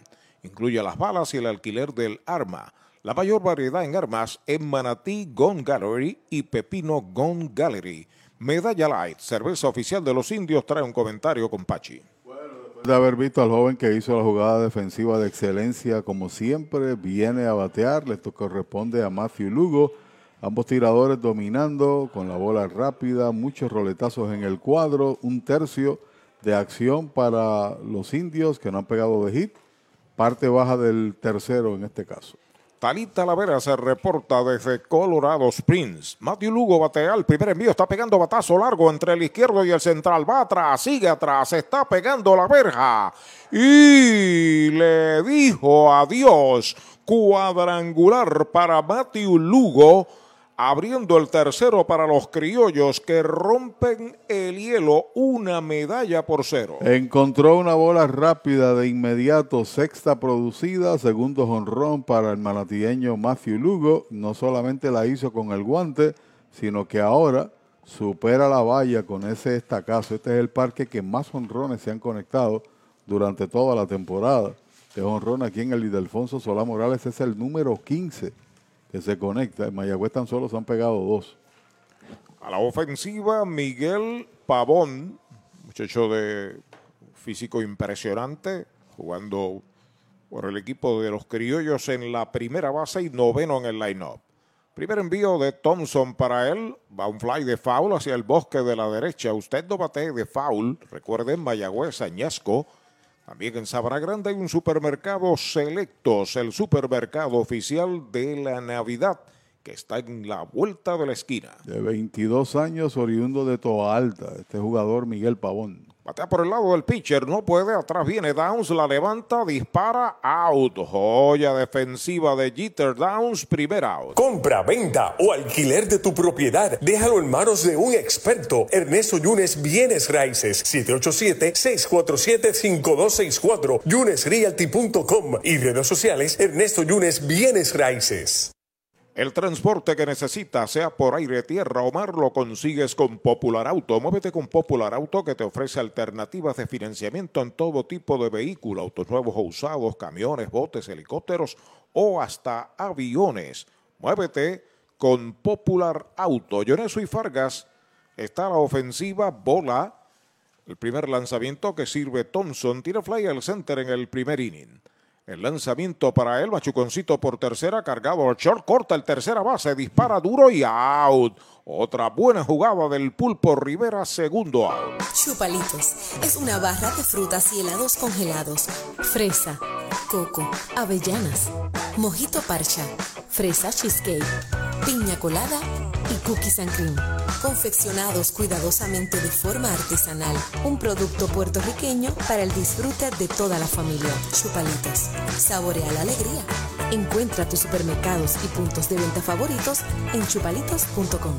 Incluye las balas y el alquiler del arma. La mayor variedad en armas en Manatí Gun Gallery y Pepino Gun Gallery. Medalla Light, cerveza oficial de los indios, trae un comentario con Pachi. De haber visto al joven que hizo la jugada defensiva de excelencia, como siempre, viene a batear. Le corresponde a Matthew Lugo. Ambos tiradores dominando con la bola rápida, muchos roletazos en el cuadro, un tercio de acción para los indios que no han pegado de hit, parte baja del tercero en este caso. Talita Lavera se reporta desde Colorado Springs. Matthew Lugo batea el primer envío, está pegando batazo largo entre el izquierdo y el central. Va atrás, sigue atrás, está pegando la verja. Y le dijo adiós. Cuadrangular para Matthew Lugo abriendo el tercero para los criollos que rompen el hielo una medalla por cero. Encontró una bola rápida de inmediato, sexta producida, segundo jonrón para el manatieño Matthew Lugo. No solamente la hizo con el guante, sino que ahora supera la valla con ese estacazo. Este es el parque que más honrones se han conectado durante toda la temporada. De honrón aquí en el Ildefonso Solá Morales es el número 15 que se conecta. En Mayagüez tan solo se han pegado dos. A la ofensiva, Miguel Pavón, muchacho de físico impresionante, jugando por el equipo de los criollos en la primera base y noveno en el line-up. Primer envío de Thompson para él. Va un fly de foul hacia el bosque de la derecha. Usted no bate de foul. Recuerden Mayagüez, Añasco. También en Sabana Grande hay un supermercado Selectos, el supermercado oficial de la Navidad, que está en la vuelta de la esquina. De 22 años, oriundo de Toa Alta, este jugador Miguel Pavón. Batea por el lado del pitcher, no puede, atrás viene Downs, la levanta, dispara, out. Joya defensiva de Jeter Downs, primer out. Compra, venta o alquiler de tu propiedad, déjalo en manos de un experto. Ernesto Yunes Bienes Raíces, 787-647-5264, yunesrealty.com y redes sociales Ernesto Yunes Bienes Raíces. El transporte que necesitas, sea por aire, tierra o mar, lo consigues con Popular Auto. Muévete con Popular Auto que te ofrece alternativas de financiamiento en todo tipo de vehículos, autos nuevos o usados, camiones, botes, helicópteros o hasta aviones. Muévete con Popular Auto. Yoneso y Fargas está la ofensiva, bola. El primer lanzamiento que sirve Thompson, tira fly al center en el primer inning. El lanzamiento para él, Machuconcito por tercera, cargado al short, corta el tercera base, dispara duro y out. Otra buena jugada del pulpo Rivera, segundo out. Chupalitos es una barra de frutas y helados congelados. Fresa, coco, avellanas, mojito parcha, fresa cheesecake, piña colada y cookies and cream. Confeccionados cuidadosamente de forma artesanal. Un producto puertorriqueño para el disfrute de toda la familia. Chupalitos. Saborea la alegría. Encuentra tus supermercados y puntos de venta favoritos en chupalitos.com.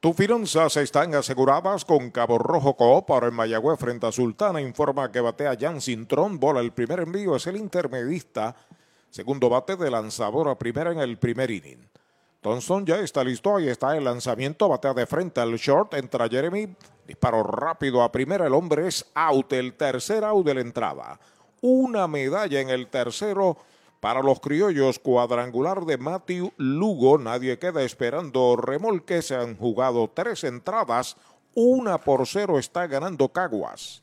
Tus finanzas están aseguradas con Cabo Rojo Coop. Ahora en Mayagüez frente a Sultana informa que batea Jan Cintrón. Bola el primer envío es el intermedista. Segundo bate de lanzador a primera en el primer inning. Thompson ya está listo, ahí está el lanzamiento, batea de frente al short, entra Jeremy, disparo rápido a primera, el hombre es out, el tercer out de la entrada. Una medalla en el tercero para los criollos, cuadrangular de Matthew Lugo, nadie queda esperando remolque, se han jugado tres entradas, una por cero está ganando Caguas.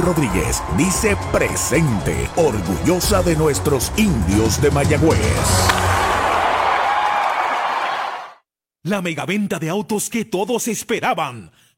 Rodríguez dice presente, orgullosa de nuestros indios de Mayagüez. La megaventa de autos que todos esperaban.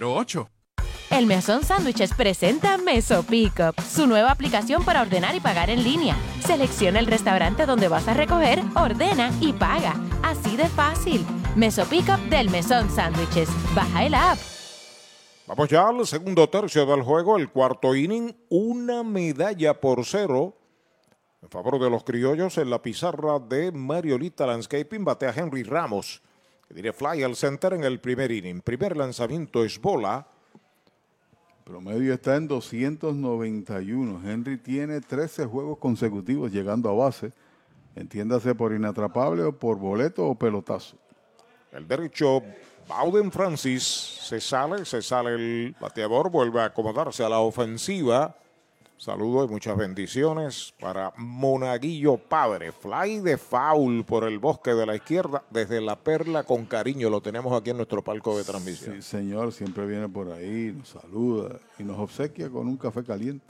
408-8808 el Mesón Sándwiches presenta Meso Pickup, su nueva aplicación para ordenar y pagar en línea. Selecciona el restaurante donde vas a recoger, ordena y paga. Así de fácil. Meso Pickup del Mesón Sándwiches. Baja el app. Vamos ya al segundo tercio del juego, el cuarto inning, una medalla por cero en favor de los criollos en la pizarra de Mariolita Landscaping. Batea Henry Ramos que diré fly al center en el primer inning. Primer lanzamiento es bola. Promedio está en 291. Henry tiene 13 juegos consecutivos llegando a base. Entiéndase por inatrapable o por boleto o pelotazo. El derecho, Bowden Francis, se sale, se sale el bateador, vuelve a acomodarse a la ofensiva. Saludos y muchas bendiciones para Monaguillo Padre. Fly de foul por el bosque de la izquierda desde la perla con cariño. Lo tenemos aquí en nuestro palco de transmisión. Sí, señor, siempre viene por ahí, nos saluda y nos obsequia con un café caliente.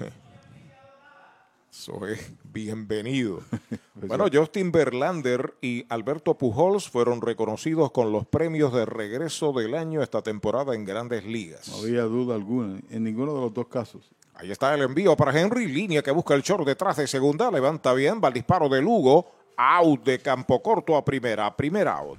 Eso es bienvenido. bueno, Justin Verlander y Alberto Pujols fueron reconocidos con los premios de regreso del año esta temporada en grandes ligas. No había duda alguna, en ninguno de los dos casos. Ahí está el envío para Henry, línea que busca el short detrás de segunda, levanta bien, va el disparo de Lugo, out de campo corto a primera, primera out.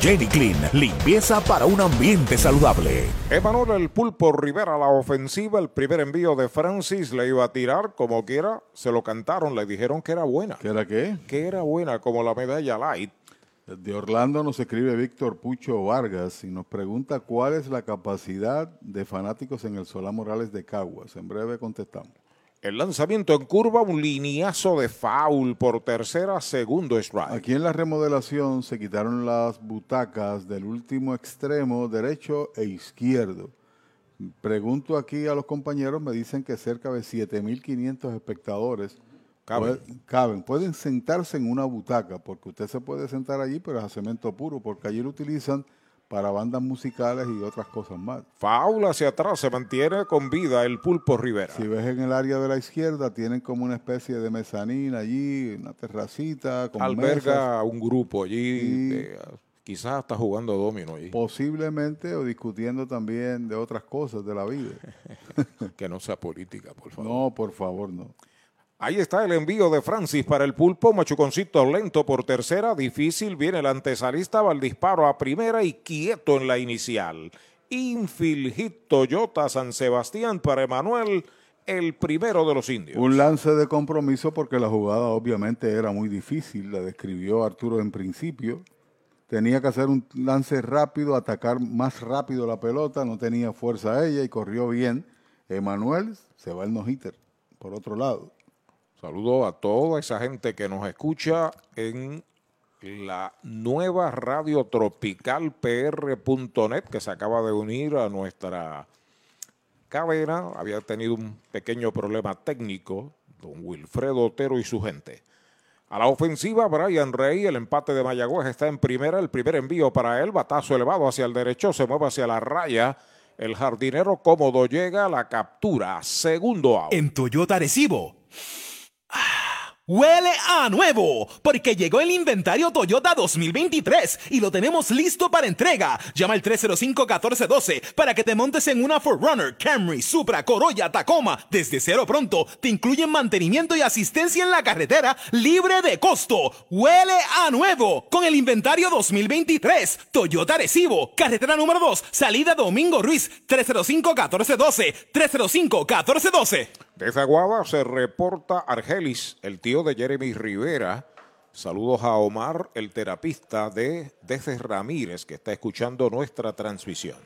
Jenny Clean, limpieza para un ambiente saludable. Emanuel El Pulpo Rivera la ofensiva, el primer envío de Francis le iba a tirar como quiera, se lo cantaron, le dijeron que era buena. ¿Que era qué? Que era buena como la medalla light. De Orlando nos escribe Víctor Pucho Vargas y nos pregunta cuál es la capacidad de fanáticos en el Solá Morales de Caguas. En breve contestamos. El lanzamiento en curva, un lineazo de foul por tercera, segundo strike. Aquí en la remodelación se quitaron las butacas del último extremo derecho e izquierdo. Pregunto aquí a los compañeros, me dicen que cerca de 7.500 espectadores Caben. pueden, caben. Pueden sentarse en una butaca, porque usted se puede sentar allí, pero es a cemento puro, porque allí lo utilizan para bandas musicales y otras cosas más. Faula hacia atrás, se mantiene con vida el Pulpo Rivera. Si ves en el área de la izquierda, tienen como una especie de mezanina allí, una terracita. Con Alberga mesas. un grupo allí, de- quizás está jugando domino allí. Posiblemente o discutiendo también de otras cosas de la vida. que no sea política, por favor. No, por favor, no. Ahí está el envío de Francis para el pulpo. Machuconcito lento por tercera. Difícil. Viene el antesalista. Va el disparo a primera y quieto en la inicial. Infield hit Toyota San Sebastián para Emanuel, el primero de los indios. Un lance de compromiso porque la jugada obviamente era muy difícil, la describió Arturo en principio. Tenía que hacer un lance rápido, atacar más rápido la pelota, no tenía fuerza ella y corrió bien. Emanuel se va el no-hitter, por otro lado. Saludo a toda esa gente que nos escucha en la nueva radio tropical PR.net que se acaba de unir a nuestra cadena. Había tenido un pequeño problema técnico, don Wilfredo Otero y su gente. A la ofensiva, Brian Rey, el empate de Mayagüez está en primera, el primer envío para él, batazo elevado hacia el derecho, se mueve hacia la raya. El jardinero cómodo llega a la captura, segundo out. En Toyota Recibo. Huele a nuevo, porque llegó el inventario Toyota 2023 y lo tenemos listo para entrega. Llama al 305-1412 para que te montes en una Forerunner, Camry, Supra, Corolla, Tacoma. Desde cero pronto te incluyen mantenimiento y asistencia en la carretera libre de costo. Huele a nuevo con el inventario 2023. Toyota Recibo, carretera número 2, salida Domingo Ruiz, 305-1412, 305-1412. Desde Aguada se reporta Argelis, el tío de Jeremy Rivera. Saludos a Omar, el terapista de desde Ramírez, que está escuchando nuestra transmisión.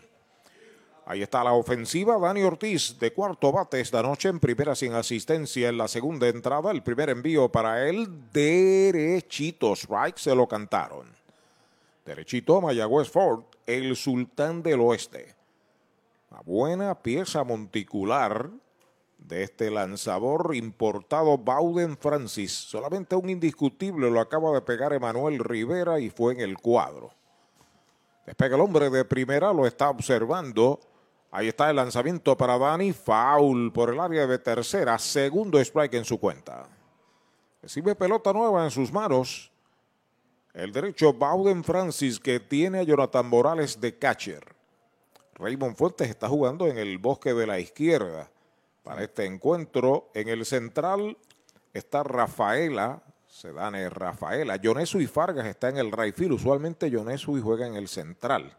Ahí está la ofensiva. Dani Ortiz, de cuarto bate esta noche, en primera sin asistencia en la segunda entrada. El primer envío para él, derechito. Strike se lo cantaron. Derechito, Mayagüez Ford, el sultán del oeste. Una buena pieza monticular de este lanzador importado Bowden Francis. Solamente un indiscutible lo acaba de pegar Emanuel Rivera y fue en el cuadro. Despega el hombre de primera, lo está observando. Ahí está el lanzamiento para Dani. Foul por el área de tercera. Segundo strike en su cuenta. Recibe pelota nueva en sus manos. El derecho Bowden Francis que tiene a Jonathan Morales de catcher. Raymond Fuentes está jugando en el bosque de la izquierda para este encuentro. En el central está Rafaela, Sedane Rafaela. Yonesu y Fargas está en el right field. Usualmente Yonesu y juega en el central.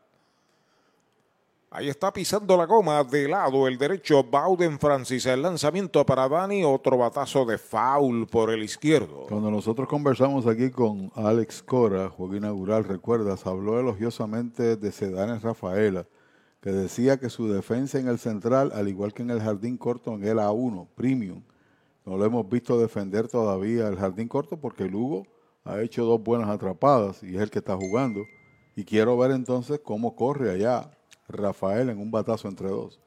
Ahí está pisando la goma de lado el derecho Bowden Francis. El lanzamiento para Dani. Otro batazo de foul por el izquierdo. Cuando nosotros conversamos aquí con Alex Cora, juego inaugural, recuerdas, habló elogiosamente de Sedanes Rafaela, que decía que su defensa en el central, al igual que en el jardín corto, en el A1, premium, no lo hemos visto defender todavía el jardín corto porque Lugo ha hecho dos buenas atrapadas y es el que está jugando. Y quiero ver entonces cómo corre allá Rafael en un batazo entre dos.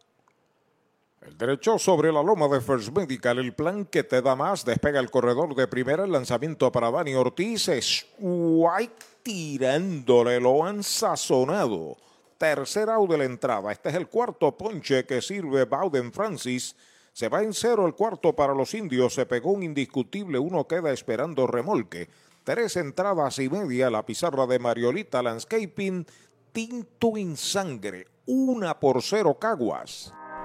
El derecho sobre la loma de First Medical, el plan que te da más, despega el corredor de primera, el lanzamiento para Dani Ortiz, es White tirándole, lo han sazonado. Tercer out de la entrada, este es el cuarto ponche que sirve Bowden Francis. Se va en cero el cuarto para los indios, se pegó un indiscutible, uno queda esperando remolque. Tres entradas y media, la pizarra de Mariolita Landscaping, tinto en sangre, una por cero Caguas.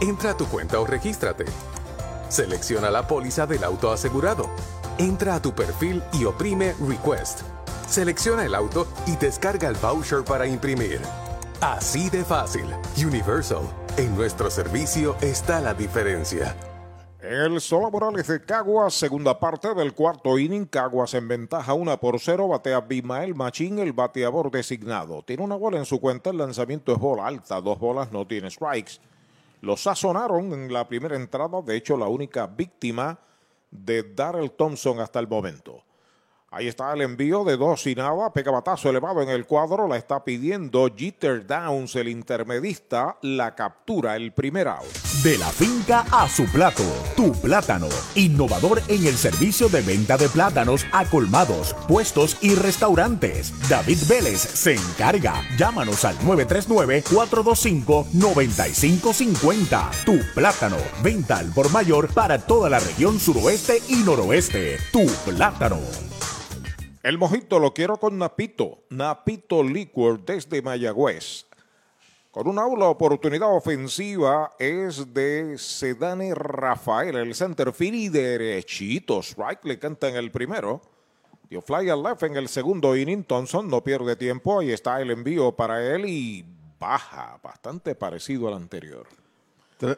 Entra a tu cuenta o regístrate. Selecciona la póliza del auto asegurado. Entra a tu perfil y oprime Request. Selecciona el auto y descarga el voucher para imprimir. Así de fácil. Universal. En nuestro servicio está la diferencia. El Sola Morales de Caguas, segunda parte del cuarto inning. Caguas en ventaja 1 por 0. Batea Bimael Machín, el bateador designado. Tiene una bola en su cuenta. El lanzamiento es bola alta. Dos bolas, no tiene strikes. Lo sazonaron en la primera entrada. De hecho, la única víctima de Darrell Thompson hasta el momento. Ahí está el envío de dos y nada. Pega batazo elevado en el cuadro. La está pidiendo Jeter Downs, el intermedista. La captura, el primer out. De la finca a su plato, tu plátano. Innovador en el servicio de venta de plátanos a colmados, puestos y restaurantes. David Vélez se encarga. Llámanos al 939-425-9550. Tu plátano. Venta al por mayor para toda la región suroeste y noroeste. Tu plátano. El mojito lo quiero con Napito. Napito Liquor desde Mayagüez. Con una aula oportunidad ofensiva es de Sedane Rafael, el center field y derechito. Strike le canta en el primero. Dio fly al left en el segundo inning. Thompson no pierde tiempo. Ahí está el envío para él y baja, bastante parecido al anterior.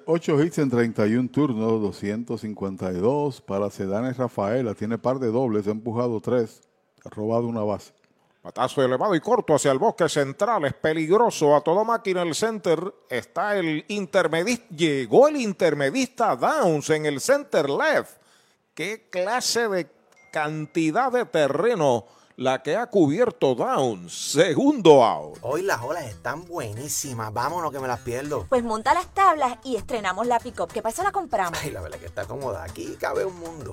8 hits en 31 turnos, 252 para Sedane Rafaela. Tiene par de dobles, ha empujado 3, ha robado una base. Batazo elevado y corto hacia el bosque central. Es peligroso. A toda máquina el center está el intermedista. Llegó el intermedista Downs en el center left. ¿Qué clase de cantidad de terreno la que ha cubierto Downs? Segundo out. Hoy las olas están buenísimas. Vámonos que me las pierdo. Pues monta las tablas y estrenamos la pick-up. ¿Qué pasa? La compramos. Ay, la verdad que está cómoda. Aquí cabe un mundo.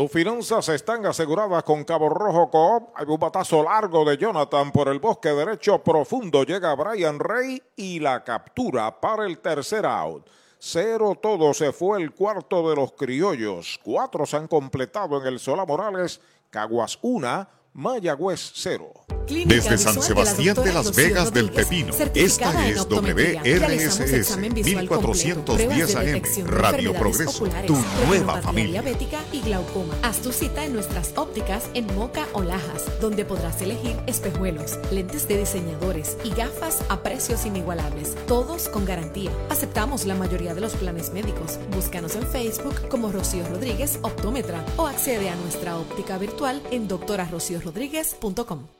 Tus finanzas están aseguradas con Cabo Rojo Coop. Hay un batazo largo de Jonathan por el bosque derecho profundo. Llega Brian Rey y la captura para el tercer out. Cero todo se fue el cuarto de los criollos. Cuatro se han completado en el Sola Morales. Caguas una, Mayagüez cero. Desde San Sebastián de las Vegas del Pepino, esta es WRSS 1410 AM, Radio Progreso, tu nueva familia. diabética y glaucoma. Haz tu cita en nuestras ópticas en Moca o Lajas, donde podrás elegir espejuelos, lentes de diseñadores y gafas a precios inigualables, todos con garantía. Aceptamos la mayoría de los planes médicos. Búscanos en Facebook como Rocío Rodríguez Optómetra o accede a nuestra óptica virtual en doctorarociorodríguez.com.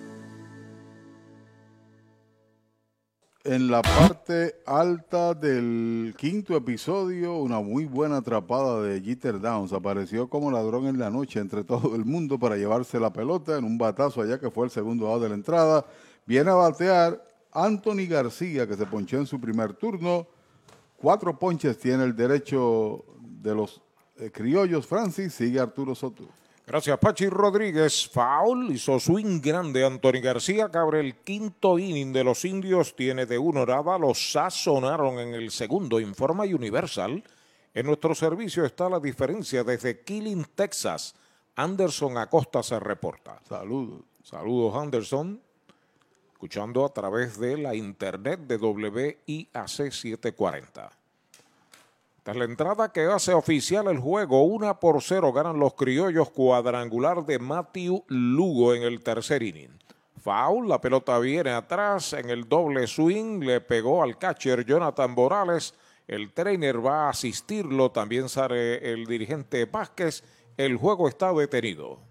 En la parte alta del quinto episodio, una muy buena atrapada de Jeter Downs. Apareció como ladrón en la noche entre todo el mundo para llevarse la pelota en un batazo allá que fue el segundo lado de la entrada. Viene a batear Anthony García, que se ponchó en su primer turno. Cuatro ponches tiene el derecho de los eh, criollos. Francis sigue Arturo Soto. Gracias, Pachi Rodríguez. Foul, hizo swing grande Anthony García, que abre el quinto inning de los indios, tiene de una horada, los sazonaron en el segundo, informa Universal. En nuestro servicio está la diferencia desde Killing, Texas. Anderson Acosta se reporta. Saludos. Saludos, Anderson. Escuchando a través de la internet de WIAC 740. Tras la entrada que hace oficial el juego, una por cero ganan los criollos cuadrangular de Matthew Lugo en el tercer inning. Foul, la pelota viene atrás en el doble swing, le pegó al catcher Jonathan Morales. El trainer va a asistirlo, también sale el dirigente Vázquez. El juego está detenido.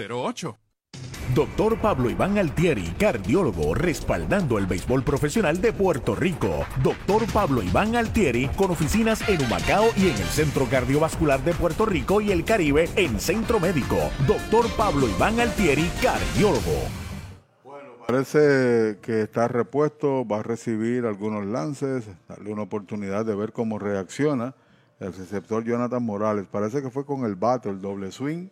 408-8808 Doctor Pablo Iván Altieri, cardiólogo, respaldando el béisbol profesional de Puerto Rico. Doctor Pablo Iván Altieri, con oficinas en Humacao y en el Centro Cardiovascular de Puerto Rico y el Caribe en Centro Médico. Doctor Pablo Iván Altieri, cardiólogo. Parece que está repuesto, va a recibir algunos lances, darle una oportunidad de ver cómo reacciona el receptor Jonathan Morales. Parece que fue con el bate, el doble swing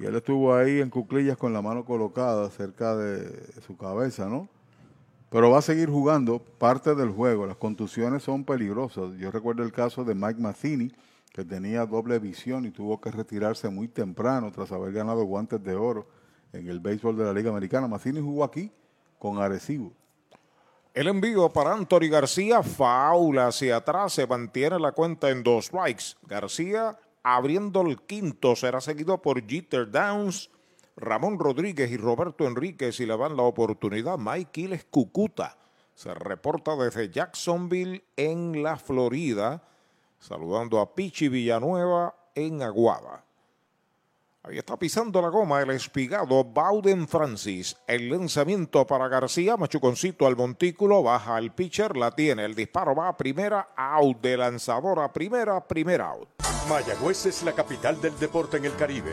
y él estuvo ahí en cuclillas con la mano colocada cerca de su cabeza, ¿no? Pero va a seguir jugando parte del juego. Las contusiones son peligrosas. Yo recuerdo el caso de Mike Matheny, que tenía doble visión y tuvo que retirarse muy temprano tras haber ganado guantes de oro en el béisbol de la Liga Americana. Matheny jugó aquí con Arecibo. El envío para Anthony García, faula hacia atrás, se mantiene la cuenta en dos strikes. García abriendo el quinto. Será seguido por Jeter Downs, Ramón Rodríguez y Roberto Enríquez y le dan la oportunidad. Mike Quiles Cucuta se reporta desde Jacksonville en la Florida, saludando a Pichi Villanueva en Aguada. Ahí está pisando la goma el espigado Bauden Francis. El lanzamiento para García, Machuconcito al montículo, baja el pitcher, la tiene. El disparo va a primera, out de lanzador a primera, primera out. Mayagüez es la capital del deporte en el Caribe.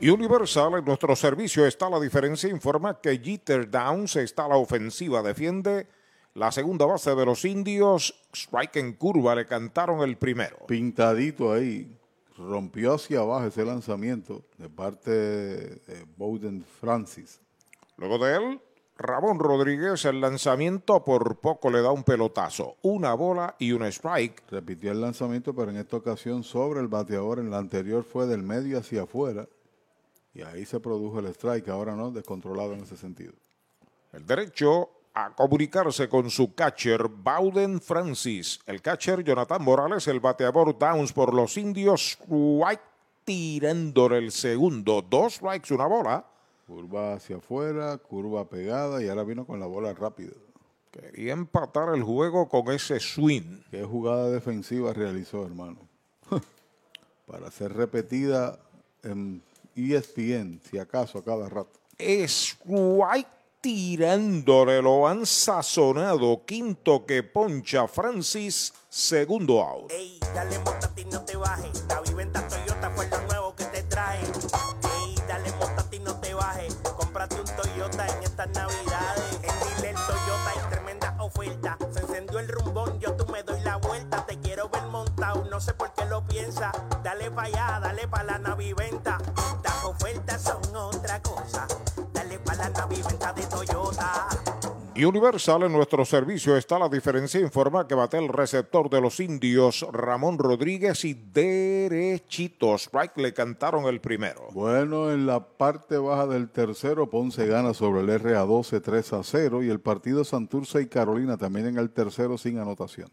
Universal, en nuestro servicio está la diferencia, informa que Jeter Downs está a la ofensiva, defiende la segunda base de los indios, strike en curva, le cantaron el primero. Pintadito ahí, rompió hacia abajo ese lanzamiento de parte de Bowden Francis. Luego de él, Ramón Rodríguez, el lanzamiento por poco le da un pelotazo, una bola y un strike. Repitió el lanzamiento, pero en esta ocasión sobre el bateador, en la anterior fue del medio hacia afuera y ahí se produjo el strike, ahora no, descontrolado en ese sentido. El derecho a comunicarse con su catcher, Bowden Francis. El catcher, Jonathan Morales, el bateador Downs por los indios, White tirándole el segundo. Dos strikes, una bola. Curva hacia afuera, curva pegada y ahora vino con la bola rápida. Quería empatar el juego con ese swing. ¿Qué jugada defensiva realizó, hermano? Para ser repetida en ESPN, si acaso, a cada rato. Es White tirándole, lo han sazonado. Quinto que poncha Francis, segundo out. Ey, dale montate no te bajes. La viventa Toyota fue lo nuevo que te trae. Ey, dale montate no te bajes. Cómprate un Toyota en estas navidades. En Dile Toyota hay tremenda oferta. Se encendió el rumbón, yo tú me doy la vuelta. Te quiero ver montado, no sé por qué lo piensa. Dale para allá, dale para la naviventa. Universal en nuestro servicio está la diferencia. Informa que bate el receptor de los indios, Ramón Rodríguez, y derechito. Strike le cantaron el primero. Bueno, en la parte baja del tercero, Ponce gana sobre el RA 12 3 a 0 y el partido Santurce y Carolina también en el tercero sin anotación.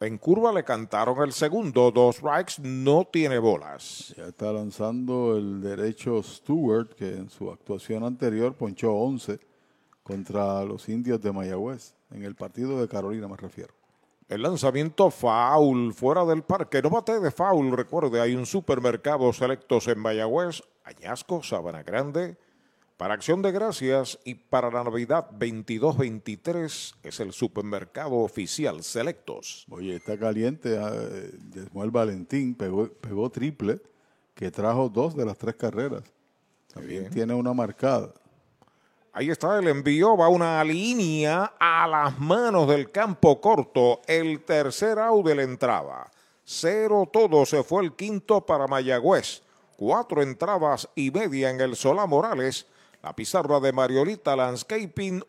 En curva le cantaron el segundo, dos strikes, no tiene bolas. Ya está lanzando el derecho Stewart, que en su actuación anterior ponchó 11 contra los indios de Mayagüez. En el partido de Carolina me refiero. El lanzamiento foul fuera del parque. No bate de foul. Recuerde, hay un supermercado selectos en Mayagüez, Añasco, Sabana Grande. Para Acción de Gracias y para la Navidad 22-23 es el supermercado oficial Selectos. Oye, está caliente. Eh, Desmuel Valentín pegó, pegó triple que trajo dos de las tres carreras. También tiene una marcada. Ahí está el envío, va una línea a las manos del campo corto. El tercer out de entrada. Cero todo, se fue el quinto para Mayagüez. Cuatro entradas y media en el Solá Morales. La pizarra de Mariolita Landscaping,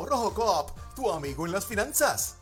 Rojo Coop, tu amigo en las finanzas.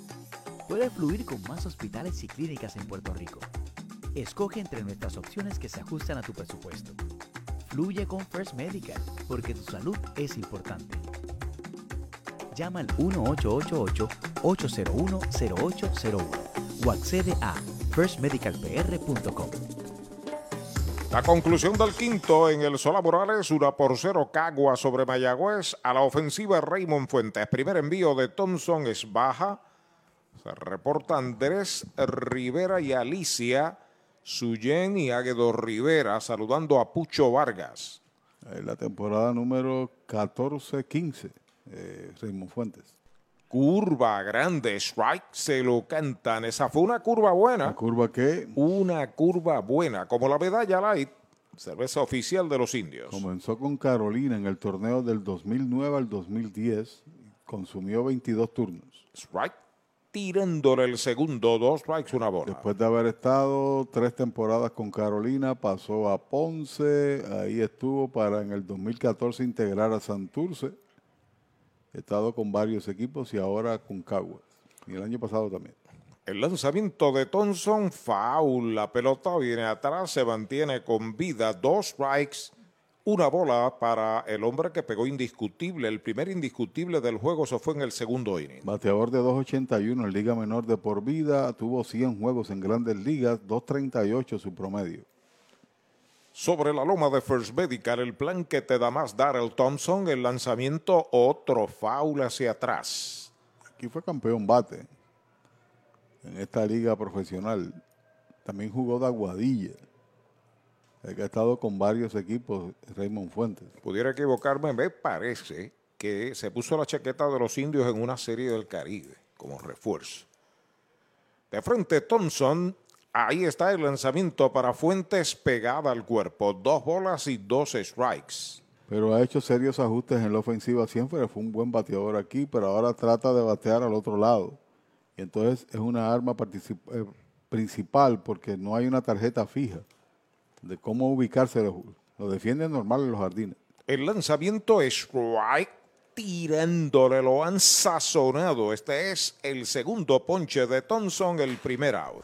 Puedes fluir con más hospitales y clínicas en Puerto Rico. Escoge entre nuestras opciones que se ajustan a tu presupuesto. Fluye con First Medical, porque tu salud es importante. Llama al 1888-801-0801 o accede a firstmedicalpr.com. La conclusión del quinto en el Sola Morales, una por cero Cagua sobre Mayagüez. A la ofensiva Raymond Fuentes. Primer envío de Thompson es baja. Se reporta Andrés Rivera y Alicia. Suyen y Águedo Rivera saludando a Pucho Vargas. En la temporada número 14-15, eh, Raymond Fuentes. Curva grande, strike, se lo cantan. Esa fue una curva buena. ¿Una curva qué? Una curva buena, como la medalla light, cerveza oficial de los indios. Comenzó con Carolina en el torneo del 2009 al 2010. Consumió 22 turnos. Strike tirándole el segundo, dos strikes, una bola. Después de haber estado tres temporadas con Carolina, pasó a Ponce, ahí estuvo para en el 2014 integrar a Santurce. He estado con varios equipos y ahora con Caguas. Y el año pasado también. El lanzamiento de Thompson, foul, la pelota viene atrás, se mantiene con vida, dos strikes una bola para el hombre que pegó indiscutible. El primer indiscutible del juego se fue en el segundo inning. Bateador de 2.81 en Liga Menor de por vida. Tuvo 100 juegos en grandes ligas, 2.38 su promedio. Sobre la loma de First Medical, el plan que te da más Darrell Thompson, el lanzamiento otro foul hacia atrás. Aquí fue campeón bate en esta liga profesional. También jugó de aguadilla que ha estado con varios equipos, Raymond Fuentes. Pudiera equivocarme, me parece que se puso la chaqueta de los indios en una serie del Caribe como refuerzo. De frente Thompson, ahí está el lanzamiento para Fuentes pegada al cuerpo, dos bolas y dos strikes. Pero ha hecho serios ajustes en la ofensiva siempre, fue un buen bateador aquí, pero ahora trata de batear al otro lado. Y entonces es una arma eh, principal porque no hay una tarjeta fija de cómo ubicarse. Lo, lo defienden normal en los jardines. El lanzamiento es right tirándole, lo han sazonado. Este es el segundo ponche de Thompson, el primer out.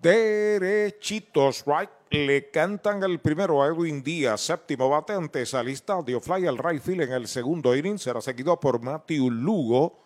derechitos, right. Le cantan el primero a Edwin Díaz, séptimo bate ante esa lista. Dio fly al right field en el segundo inning. Será seguido por Matthew Lugo.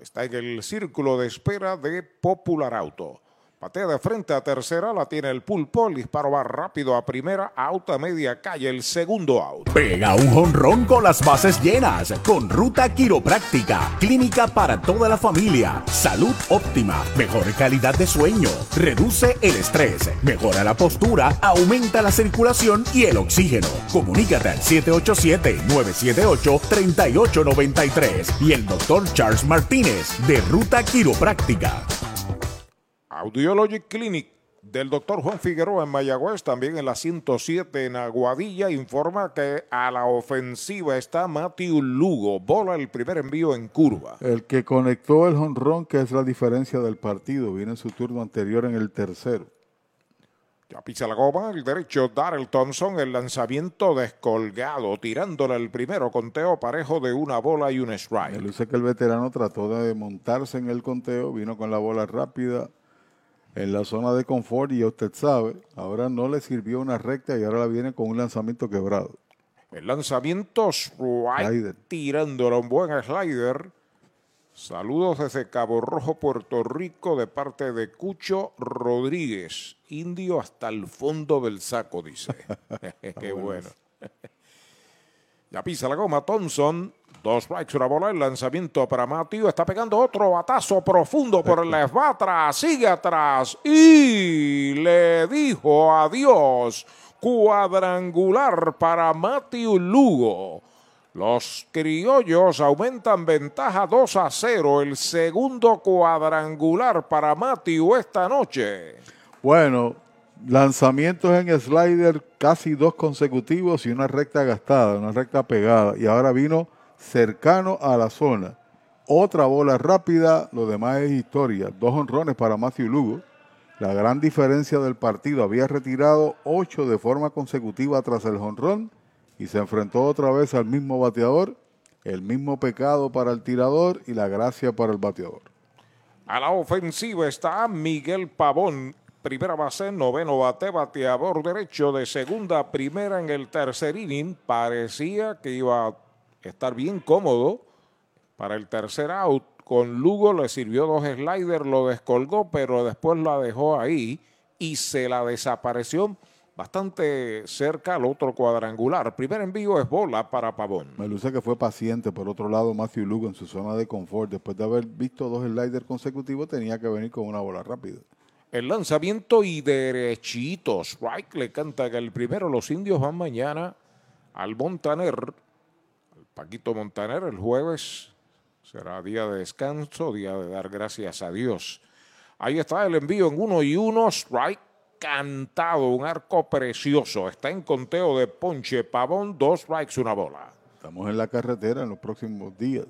Está en el círculo de espera de Popular Auto. Patea de frente a tercera, la tiene el pulpo, el disparo va rápido a primera, out a media calle, el segundo out. Pega un jonrón con las bases llenas, con ruta quiropráctica, clínica para toda la familia, salud óptima, mejor calidad de sueño, reduce el estrés, mejora la postura, aumenta la circulación y el oxígeno. Comunícate al 787-978-3893 y el doctor Charles Martínez de Ruta Quiropráctica. Audiologic Clinic del doctor Juan Figueroa en Mayagüez, también en la 107 en Aguadilla, informa que a la ofensiva está Matthew Lugo. Bola el primer envío en curva. El que conectó el honrón, que es la diferencia del partido, viene en su turno anterior en el tercero. Ya pisa la goma, el derecho Darrell Thompson, el lanzamiento descolgado, tirándole el primero conteo parejo de una bola y un strike. Me luce que el veterano trató de montarse en el conteo, vino con la bola rápida, en la zona de confort y usted sabe, ahora no le sirvió una recta y ahora la viene con un lanzamiento quebrado. El lanzamiento slider. tirándole un buen slider. Saludos desde Cabo Rojo, Puerto Rico, de parte de Cucho Rodríguez. Indio hasta el fondo del saco, dice. Qué bueno. ya pisa la goma Thompson. Dos strikes, una bola, el lanzamiento para Matthew. Está pegando otro batazo profundo por el left. Va atrás, sigue atrás y le dijo adiós. Cuadrangular para Matthew Lugo. Los criollos aumentan ventaja 2 a 0. El segundo cuadrangular para Matthew esta noche. Bueno, lanzamientos en slider casi dos consecutivos y una recta gastada, una recta pegada. Y ahora vino cercano a la zona. Otra bola rápida, lo demás es historia. Dos honrones para Matthew Lugo. La gran diferencia del partido, había retirado ocho de forma consecutiva tras el honrón y se enfrentó otra vez al mismo bateador, el mismo pecado para el tirador y la gracia para el bateador. A la ofensiva está Miguel Pavón, primera base, noveno bate, bateador derecho de segunda, primera en el tercer inning. Parecía que iba a estar bien cómodo para el tercer out. Con Lugo le sirvió dos sliders, lo descolgó, pero después la dejó ahí y se la desapareció bastante cerca al otro cuadrangular. Primer envío es bola para Pavón. Me luce que fue paciente. Por otro lado, Matthew Lugo en su zona de confort, después de haber visto dos sliders consecutivos, tenía que venir con una bola rápida. El lanzamiento y derechito. Strike le canta que el primero los indios van mañana al Montaner. Paquito Montaner el jueves. Será día de descanso, día de dar gracias a Dios. Ahí está el envío en uno y uno. Strike cantado, un arco precioso. Está en conteo de Ponche Pavón, dos strikes, una bola. Estamos en la carretera en los próximos días.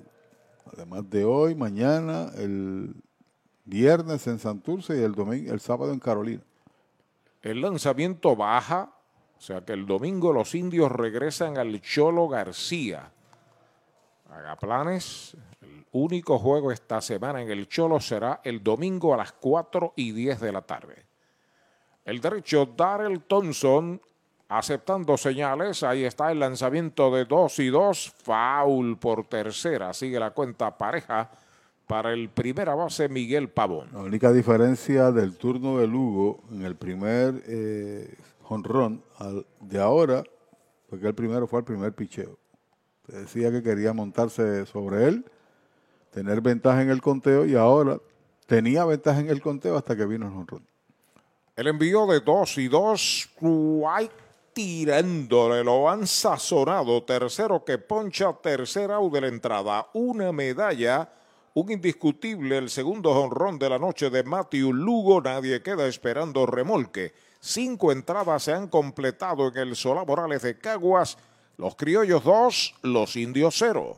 Además de hoy, mañana, el viernes en Santurce y el domingo, el sábado en Carolina. El lanzamiento baja, o sea que el domingo los indios regresan al Cholo García. Haga planes. El único juego esta semana en el Cholo será el domingo a las 4 y 10 de la tarde. El derecho Darrell Thompson aceptando señales. Ahí está el lanzamiento de 2 y 2. Foul por tercera. Sigue la cuenta pareja para el primera base Miguel Pavón. La única diferencia del turno de Lugo en el primer eh, jonrón de ahora fue que el primero fue el primer picheo. Decía que quería montarse sobre él, tener ventaja en el conteo y ahora tenía ventaja en el conteo hasta que vino el jonrón. El envío de dos y dos, White tirándole, lo han sazonado. Tercero que poncha, tercera out de la entrada. Una medalla, un indiscutible, el segundo honrón de la noche de Matthew Lugo. Nadie queda esperando remolque. Cinco entradas se han completado en el Solá Morales de Caguas. Los criollos dos, los indios cero.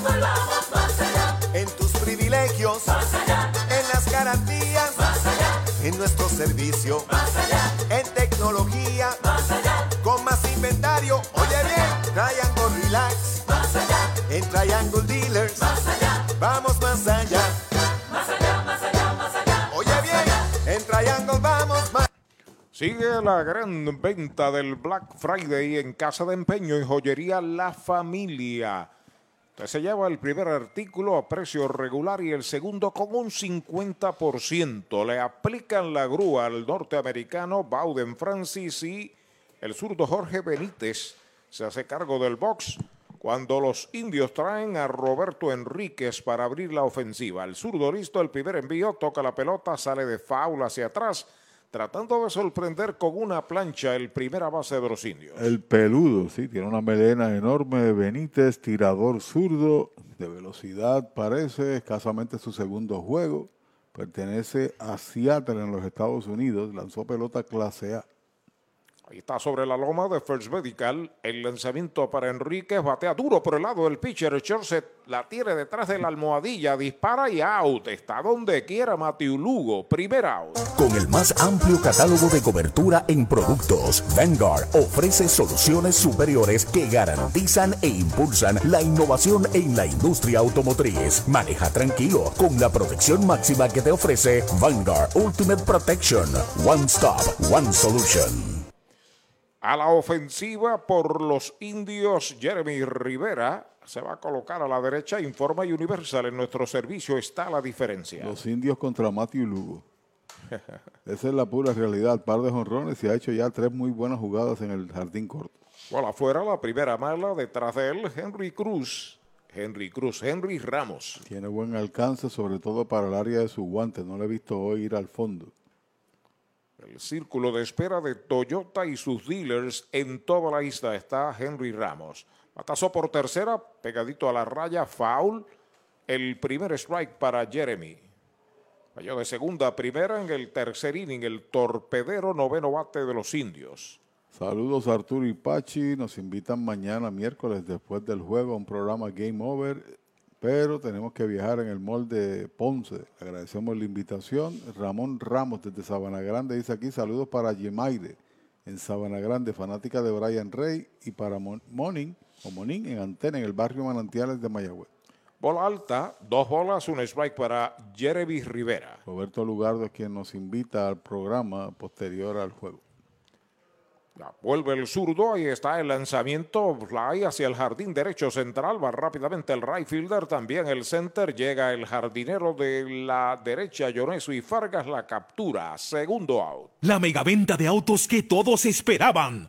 787-834-1244. En tus privilegios. En las garantías. En nuestro servicio. En tecnología. Con más inventario, oye bien, Triangle Relax. En Triangle Dealers. Vamos más allá. Más allá, más allá, más allá. Oye bien, en Triangle vamos más Sigue la gran venta del Black Friday en Casa de Empeño y Joyería La Familia. Se lleva el primer artículo a precio regular y el segundo con un 50%. Le aplican la grúa al norteamericano Bowden Francis y el zurdo Jorge Benítez se hace cargo del box cuando los indios traen a Roberto Enríquez para abrir la ofensiva. El zurdo listo, el primer envío, toca la pelota, sale de faula hacia atrás tratando de sorprender con una plancha el primera base de los indios. El peludo, sí, tiene una melena enorme, Benítez, tirador zurdo, de velocidad parece, escasamente su segundo juego, pertenece a Seattle en los Estados Unidos, lanzó pelota clase A. Está sobre la loma de First Medical. El lanzamiento para Enríquez. Batea duro por el lado del pitcher. Chorset la tiene detrás de la almohadilla. Dispara y out. Está donde quiera Matthew Lugo. Primer out. Con el más amplio catálogo de cobertura en productos, Vanguard ofrece soluciones superiores que garantizan e impulsan la innovación en la industria automotriz. Maneja tranquilo con la protección máxima que te ofrece Vanguard Ultimate Protection. One Stop, One Solution. A la ofensiva por los indios, Jeremy Rivera se va a colocar a la derecha. Informa Universal. En nuestro servicio está la diferencia. Los indios contra Matthew Lugo. Esa es la pura realidad. Par de jonrones y ha hecho ya tres muy buenas jugadas en el jardín corto. Bueno, afuera la primera mala, detrás de él, Henry Cruz. Henry Cruz, Henry Ramos. Tiene buen alcance, sobre todo para el área de su guante. No le he visto hoy ir al fondo. El círculo de espera de Toyota y sus dealers en toda la isla está Henry Ramos. Matazo por tercera, pegadito a la raya, foul. El primer strike para Jeremy. Falló de segunda a primera en el tercer inning, el torpedero noveno bate de los indios. Saludos Arturo y Pachi, nos invitan mañana miércoles después del juego a un programa Game Over pero tenemos que viajar en el molde Ponce. Agradecemos la invitación. Ramón Ramos desde Sabana Grande dice aquí saludos para Yemaide en Sabana Grande, fanática de Brian Rey, y para Monin o Monin en Antena en el barrio Manantiales de Mayagüez. Bola alta, dos bolas, un strike para Jeremy Rivera. Roberto Lugardo es quien nos invita al programa posterior al juego vuelve el zurdo, ahí está el lanzamiento fly hacia el jardín derecho central, va rápidamente el right fielder, también el center, llega el jardinero de la derecha, Yonesu y Fargas la captura, segundo out. La megaventa de autos que todos esperaban.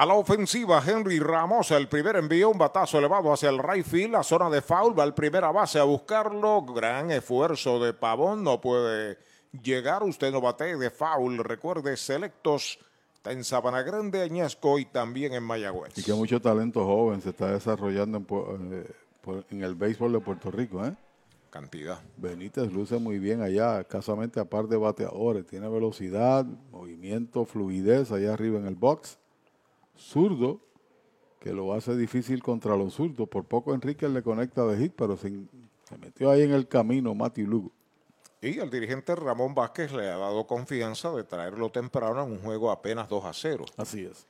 A la ofensiva, Henry Ramos, el primer envío, un batazo elevado hacia el right field, la zona de foul, va al primera base a buscarlo. Gran esfuerzo de Pavón, no puede llegar. Usted no bate de foul. Recuerde, selectos está en Sabana Grande, Añasco y también en Mayagüez. Y que mucho talento joven se está desarrollando en, eh, en el béisbol de Puerto Rico, ¿eh? Cantidad. Benítez luce muy bien allá, escasamente a par de bateadores. Tiene velocidad, movimiento, fluidez allá arriba en el box zurdo, que lo hace difícil contra los zurdos. Por poco Enrique le conecta de hit, pero se, metió ahí en el camino Mati Lugo. Y el dirigente Ramón Vázquez le ha dado confianza de traerlo temprano en un juego apenas 2 a 0. Así es.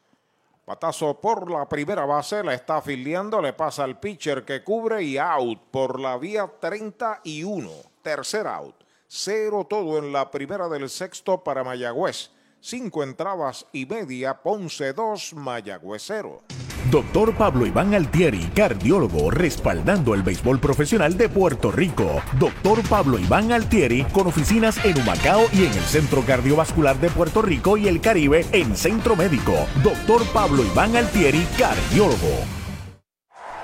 Patazo por la primera base, la está afiliando, le pasa al pitcher que cubre y out por la vía 31. Tercer out. Cero todo en la primera del sexto para Mayagüez. Cinco entradas y media, Ponce 2, Mayagüez 0. Doctor Pablo Iván Altieri, cardiólogo, respaldando el béisbol profesional de Puerto Rico. Doctor Pablo Iván Altieri, con oficinas en Humacao y en el Centro Cardiovascular de Puerto Rico y el Caribe en Centro Médico. Doctor Pablo Iván Altieri, cardiólogo.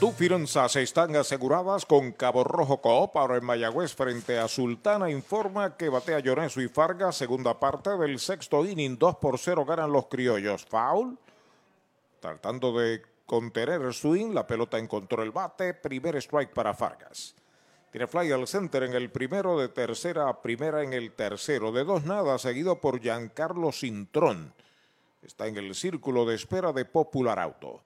Tus finanzas están aseguradas con Cabo Rojo Coop. Ahora en Mayagüez frente a Sultana informa que batea Llorenzo y Farga. Segunda parte del sexto inning. 2 por 0 ganan los criollos. Foul. Tratando de contener swing. La pelota encontró el bate. Primer strike para Fargas. Tiene fly al center en el primero, de tercera a primera en el tercero. De dos nada, seguido por Giancarlo Cintrón. Está en el círculo de espera de Popular Auto.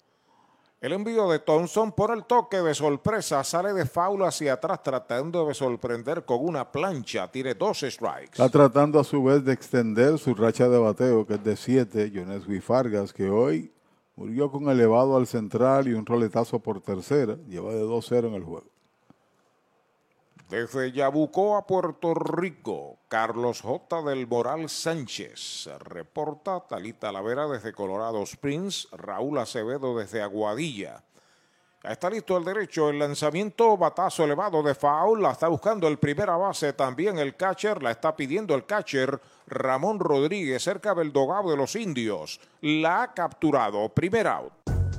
El envío de Thompson por el toque de sorpresa sale de foul hacia atrás tratando de sorprender con una plancha. Tiene dos strikes. Está tratando a su vez de extender su racha de bateo que es de 7. Jones Fargas que hoy murió con elevado al central y un roletazo por tercera. Lleva de 2-0 en el juego. Desde Yabucoa, Puerto Rico, Carlos J. del Moral Sánchez. Reporta Talita Lavera desde Colorado Springs, Raúl Acevedo desde Aguadilla. Está listo el derecho, el lanzamiento, batazo elevado de foul, la está buscando el primera base, también el catcher, la está pidiendo el catcher Ramón Rodríguez cerca del dogado de los indios. La ha capturado, primer out.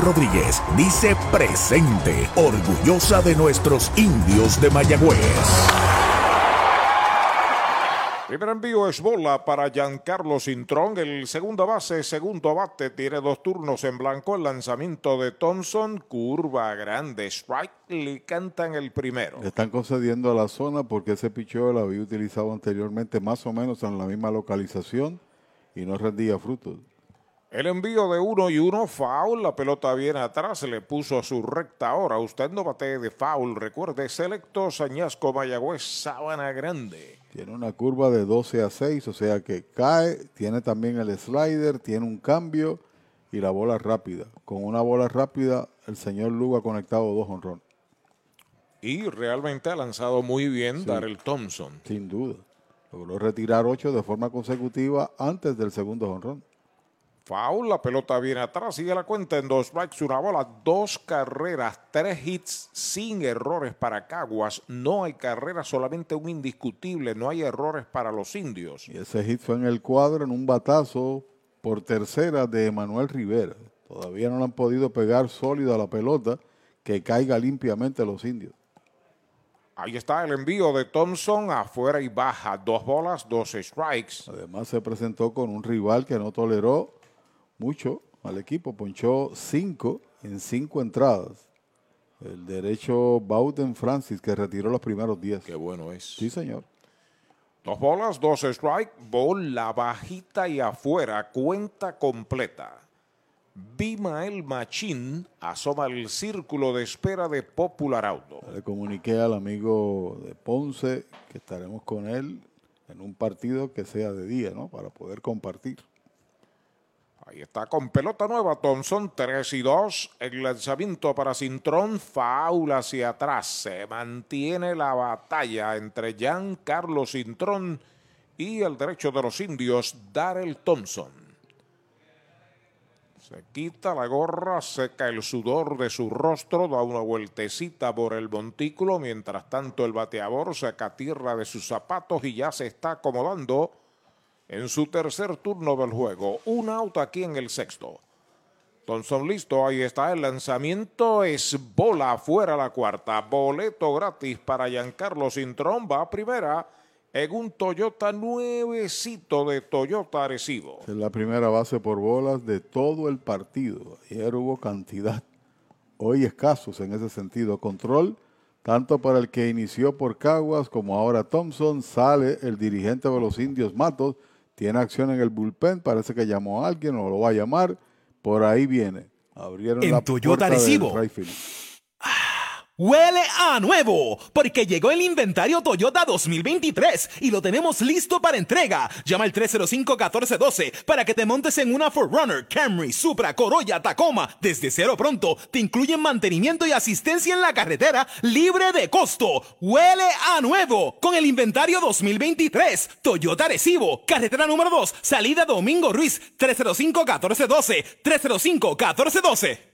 Rodríguez dice presente, orgullosa de nuestros indios de Mayagüez. Primer envío es bola para Giancarlo Cintrón. El segundo base, segundo bate, tiene dos turnos en blanco. El lanzamiento de Thompson, curva grande, strike, le cantan el primero. Le están concediendo a la zona porque ese picheo lo había utilizado anteriormente más o menos en la misma localización y no rendía frutos. El envío de uno y uno, foul, la pelota viene atrás, se le puso a su recta ahora. Usted no bate de foul, recuerde, selecto Sañasco Mayagüez, Sabana Grande. Tiene una curva de 12 a 6, o sea que cae, tiene también el slider, tiene un cambio y la bola rápida. Con una bola rápida, el señor Lugo ha conectado dos honrones. Y realmente ha lanzado muy bien Sí. Darrell Thompson. Sin duda. Logró retirar ocho de forma consecutiva antes del segundo honrón. Foul, la pelota viene atrás, sigue la cuenta en dos strikes, una bola, dos carreras, tres hits sin errores para Caguas. No hay carreras, solamente un indiscutible, no hay errores para los indios. Y ese hit fue en el cuadro en un batazo por tercera de Manuel Rivera. Todavía no le han podido pegar sólido a la pelota que caiga limpiamente los indios. Ahí está el envío de Thompson afuera y baja, dos bolas, dos strikes. Además se presentó con un rival que no toleró mucho al equipo, ponchó cinco en cinco entradas. El derecho Bowden Francis, que retiró los primeros 10. Qué bueno es. Sí, señor. Dos bolas, dos strike, bola bajita y afuera, cuenta completa. Bimael Machín asoma el círculo de espera de Popular Auto. Le comuniqué al amigo de Ponce que estaremos con él en un partido que sea de día, ¿no? Para poder compartir. Ahí está con pelota nueva Thompson, 3 y 2. El lanzamiento para Cintrón, faula hacia atrás. Se mantiene la batalla entre Jan Carlos Cintrón y el derecho de los indios, Darrell Thompson. Se quita la gorra, seca el sudor de su rostro, da una vueltecita por el montículo, mientras tanto el bateador saca tierra de sus zapatos y ya se está acomodando en su tercer turno del juego. Un out aquí en el sexto. Thompson listo, ahí está el lanzamiento, es bola afuera la cuarta, boleto gratis para Giancarlo Cintrón, va primera en un Toyota nuevecito de Toyota Arecibo. Es la primera base por bolas de todo el partido. Ayer hubo cantidad, hoy escasos en ese sentido. Control, tanto para el que inició por Caguas como ahora Thompson. Sale el dirigente de los indios Matos, tiene acción en el bullpen, parece que llamó a alguien o lo va a llamar. Por ahí viene. Abrieron en la Toyota puerta del. Huele a nuevo, porque llegó el inventario Toyota 2023 y lo tenemos listo para entrega. Llama al 305-1412 para que te montes en una 4Runner, Camry, Supra, Corolla, Tacoma. Desde cero pronto te incluyen mantenimiento y asistencia en la carretera libre de costo. Huele a nuevo con el inventario 2023. Toyota Recibo, carretera número 2, salida Domingo Ruiz, 305-1412, 305-1412.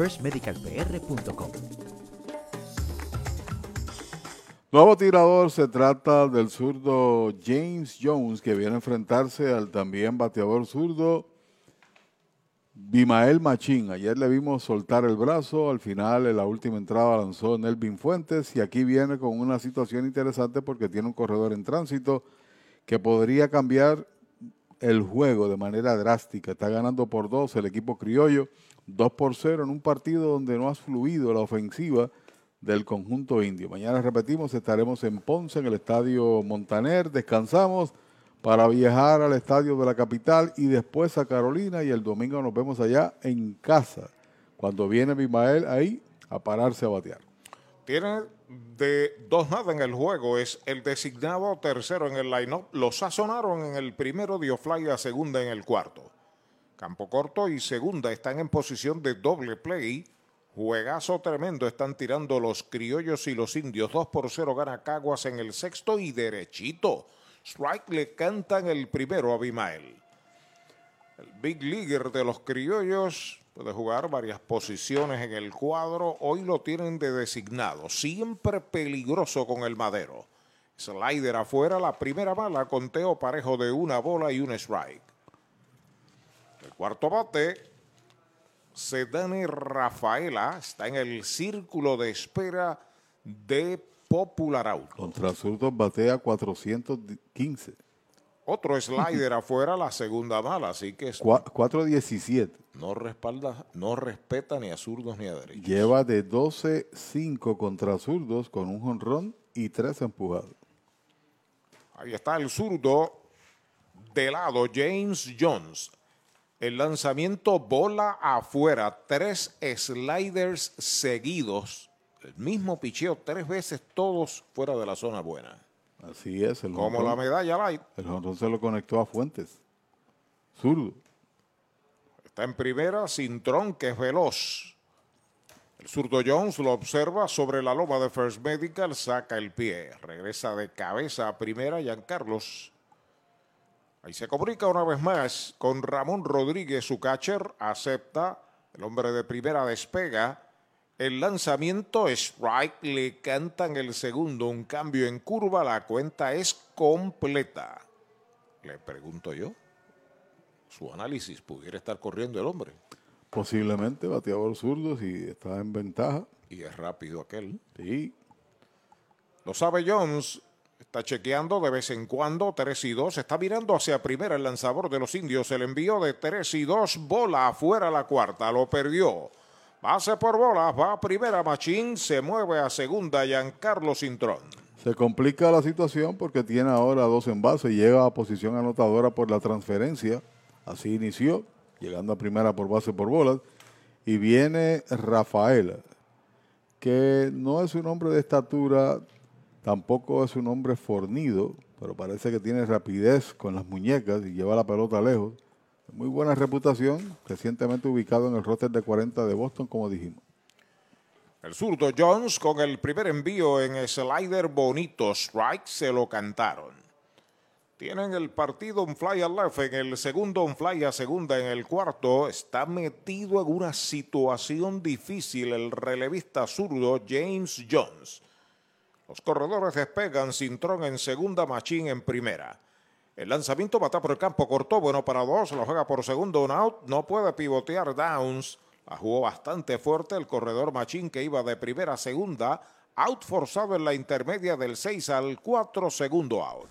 firstmedicalpr.com. Nuevo tirador se trata del zurdo James Jones, que viene a enfrentarse al también bateador zurdo Bimael Machín. Ayer le vimos soltar el brazo, al final en la última entrada lanzó Nelvin Fuentes y aquí viene con una situación interesante porque tiene un corredor en tránsito que podría cambiar el juego de manera drástica. Está ganando por dos el equipo criollo, dos por cero en un partido donde no ha fluido la ofensiva del conjunto indio. Mañana repetimos, estaremos en Ponce, en el estadio Montaner, descansamos para viajar al estadio de la capital y después a Carolina y el domingo nos vemos allá en casa, cuando viene Bimael ahí a pararse a batear. Tiene de dos nada en el juego, es el designado tercero en el line-up. Lo sazonaron en el primero, dio fly a segunda en el cuarto. Campo corto y segunda están en posición de doble play. Juegazo tremendo están tirando los criollos y los indios. 2 por 0 gana Caguas en el sexto y derechito. Strike le cantan el primero a Bimael. El big leaguer de los criollos puede jugar varias posiciones en el cuadro. Hoy lo tienen de designado. Siempre peligroso con el madero. Slider afuera, la primera bala, conteo parejo de una bola y un strike. Cuarto bate, Sedane Rafaela, está en el círculo de espera de Popular Auto. Contra zurdos batea 415. Otro slider afuera, la segunda bala, así que es 417. No respalda, no respeta ni a zurdos ni a derechos. Lleva de 12-5 contra zurdos con un jonrón y tres empujados. Ahí está el zurdo de lado, James Jones. El lanzamiento bola afuera, tres sliders seguidos. El mismo picheo, tres veces todos fuera de la zona buena. Así es. El Como la medalla light. El jonrón se lo conectó a Fuentes. Zurdo. Está en primera, Cintrón, que es veloz. El zurdo Jones lo observa sobre la loma de First Medical, saca el pie, regresa de cabeza a primera, Carlos. Ahí se comunica una vez más con Ramón Rodríguez, su catcher, acepta, el hombre de primera despega. El lanzamiento strike, le cantan el segundo, un cambio en curva, la cuenta es completa. Le pregunto yo, su análisis, ¿pudiera estar corriendo el hombre? Posiblemente bateador zurdo si está en ventaja. Y es rápido aquel. Sí. Lo sabe Jones. Está chequeando de vez en cuando. 3 y 2. Está mirando hacia primera el lanzador de los indios. El envío de 3 y 2. Bola afuera la cuarta. Lo perdió. Base por bola. Va a primera Machín. Se mueve a segunda Giancarlo Cintrón. Se complica la situación porque tiene ahora dos en base. Llega a posición anotadora por la transferencia. Así inició llegando a primera por base por bolas. Y viene Rafael, que no es un hombre de estatura, tampoco es un hombre fornido, pero parece que tiene rapidez con las muñecas y lleva la pelota lejos. Muy buena reputación, recientemente ubicado en el roster de 40 de Boston, como dijimos. El zurdo Jones con el primer envío en slider bonito strike se lo cantaron. Tienen el partido un fly a left en el segundo, un fly a segunda en el cuarto. Está metido en una situación difícil el relevista zurdo James Jones. Los corredores despegan, Cintrón en segunda, Machín en primera. El lanzamiento bata por el campo, cortó, bueno para dos, lo juega por segundo, un out, no puede pivotear Downs. La jugó bastante fuerte el corredor Machín que iba de primera a segunda, out forzado en la intermedia del 6 al 4, segundo out.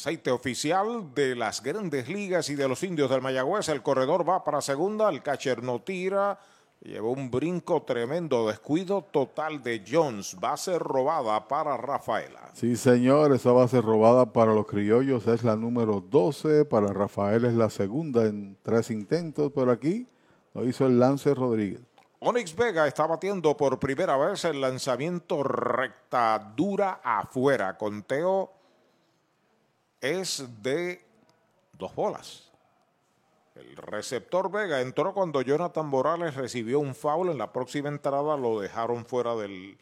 aceite oficial de las grandes ligas y de los indios del Mayagüez. El corredor va para segunda, el catcher no tira. Llevó un brinco tremendo, descuido total de Jones. Base robada para Rafaela. Sí, señor, esa base robada para los criollos es la número 12. Para Rafael es la segunda en tres intentos. Pero aquí lo hizo el lance Rodríguez. Onyx Vega está batiendo por primera vez el lanzamiento recta dura afuera. Conteo es de dos bolas. El receptor Vega entró cuando Jonathan Morales recibió un foul. En la próxima entrada lo dejaron fuera de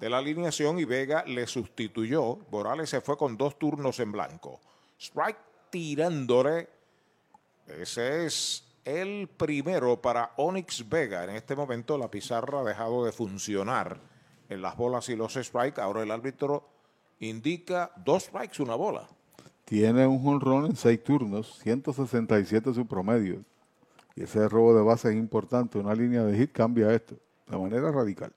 la alineación y Vega le sustituyó. Morales se fue con dos turnos en blanco. Strike tirándole. Ese es el primero para Onyx Vega. En este momento la pizarra ha dejado de funcionar en las bolas y los strikes. Ahora el árbitro indica dos strikes, una bola. Tiene un jonrón en seis turnos, 167 su promedio. Y ese robo de base es importante. Una línea de hit cambia esto de manera radical.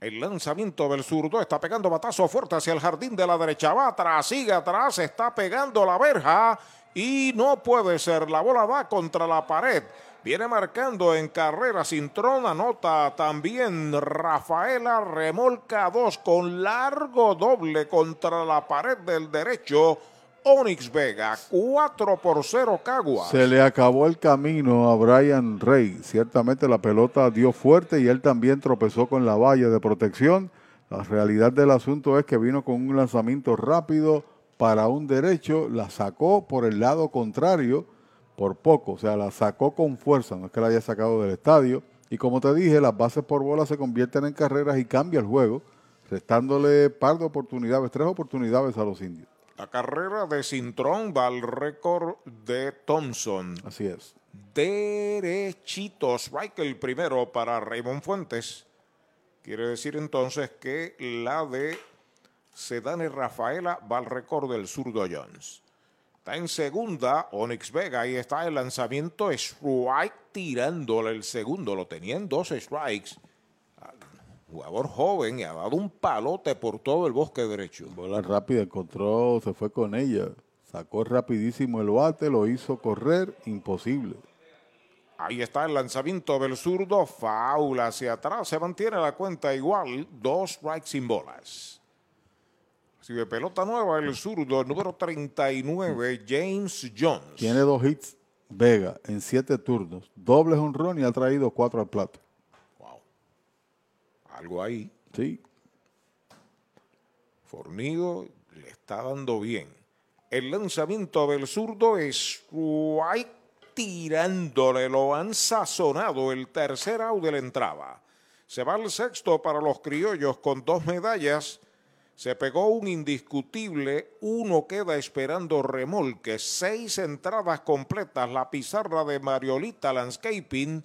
El lanzamiento del zurdo está pegando batazo fuerte hacia el jardín de la derecha. Va atrás, sigue atrás, está pegando la verja y no puede ser. La bola va contra la pared. Viene marcando en carrera Cintrón, anota también Rafaela, remolca dos con largo doble contra la pared del derecho. Onyx Vega, 4 por 0 Caguas. Se le acabó el camino a Brian Rey. Ciertamente la pelota dio fuerte y él también tropezó con la valla de protección. La realidad del asunto es que vino con un lanzamiento rápido para un derecho, la sacó por el lado contrario por poco, o sea, la sacó con fuerza, no es que la haya sacado del estadio. Y como te dije, las bases por bola se convierten en carreras y cambia el juego, restándole par de oportunidades, tres oportunidades a los indios. La carrera de Cintrón va al récord de Thompson. Así es. derechito. Strike el primero para Raymond Fuentes. Quiere decir entonces que la de Sedane Rafaela va al récord del zurdo Jones. Está en segunda Onyx Vega. Ahí está el lanzamiento. Strike tirándole el segundo. Lo tenían dos strikes. Jugador joven y ha dado un palote por todo el bosque derecho. Bola rápida, encontró, se fue con ella. Sacó rapidísimo el bate, lo hizo correr, imposible. Ahí está el lanzamiento del zurdo, faula hacia atrás, se mantiene la cuenta igual, dos strikes sin bolas. Sigue pelota nueva el zurdo, número 39, James Jones. Tiene dos hits Vega en siete turnos, doble honrón y ha traído cuatro al plato. Algo ahí. Sí. Fornido le está dando bien. El lanzamiento del zurdo es White tirándole, lo han sazonado. El tercer out de la entrada. Se va el sexto para los criollos con dos medallas. Se pegó un indiscutible, uno queda esperando remolque, seis entradas completas, la pizarra de Mariolita Landscaping,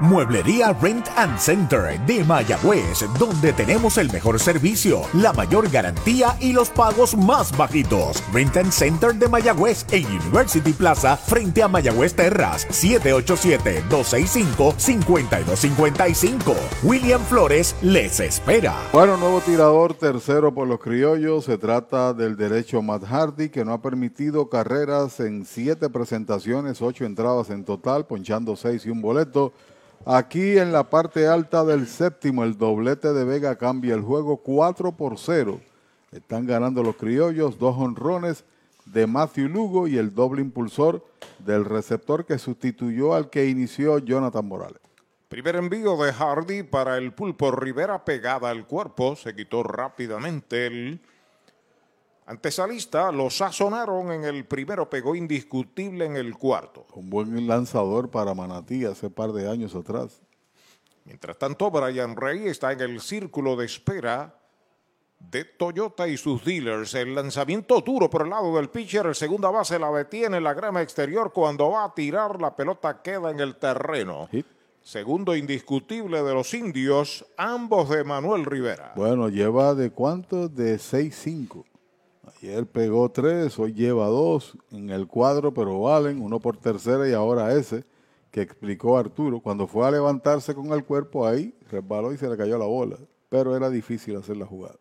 Mueblería Rent and Center de Mayagüez, donde tenemos el mejor servicio, la mayor garantía y los pagos más bajitos. Rent and Center de Mayagüez en University Plaza frente a Mayagüez Terras, 787-265-5255. William Flores les espera. Bueno, nuevo tirador tercero por los criollos. Se trata del derecho Matt Hardy, que no ha permitido carreras en siete presentaciones, ocho entradas en total, ponchando seis y un boleto. Aquí en la parte alta del séptimo, el doblete de Vega cambia el juego 4 por 0. Están ganando los criollos, dos honrones de Matthew Lugo y el doble impulsor del receptor que sustituyó al que inició Jonathan Morales. Primer envío de Hardy para el pulpo Rivera pegada al cuerpo. Se quitó rápidamente el Antesalista lo sazonaron en el primero, pegó indiscutible en el cuarto. Un buen lanzador para Manatí hace par de años atrás. Mientras tanto, Brian Rey está en el círculo de espera de Toyota y sus dealers. El lanzamiento duro por el lado del pitcher, el segunda base la detiene la grama exterior. Cuando va a tirar, la pelota queda en el terreno. Segundo indiscutible de los indios, ambos de Manuel Rivera. Bueno, lleva de cuánto? De 6-5. Ayer pegó tres, hoy lleva dos en el cuadro, pero valen, uno por tercera y ahora ese que explicó Arturo. Cuando fue a levantarse con el cuerpo ahí, resbaló y se le cayó la bola, pero era difícil hacer la jugada.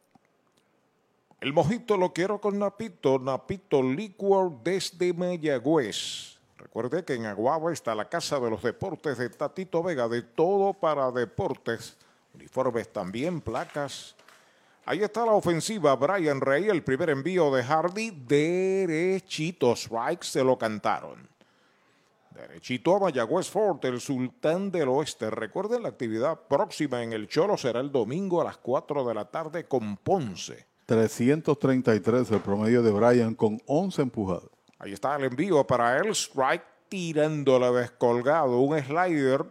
El mojito lo quiero con Napito, Napito Liquor desde Mayagüez. Recuerde que en Aguaba está la Casa de los Deportes de Tatito Vega, de todo para deportes, uniformes también, placas. Ahí está la ofensiva, Brian Rey, el primer envío de Hardy, derechito, strike, se lo cantaron. Derechito a Mayagüez Fort, el sultán del oeste. Recuerden la actividad próxima en el Cholo será el domingo a las 4 de la tarde con Ponce. 333 el promedio de Brian con 11 empujadas. Ahí está el envío para el strike tirándole descolgado un slider,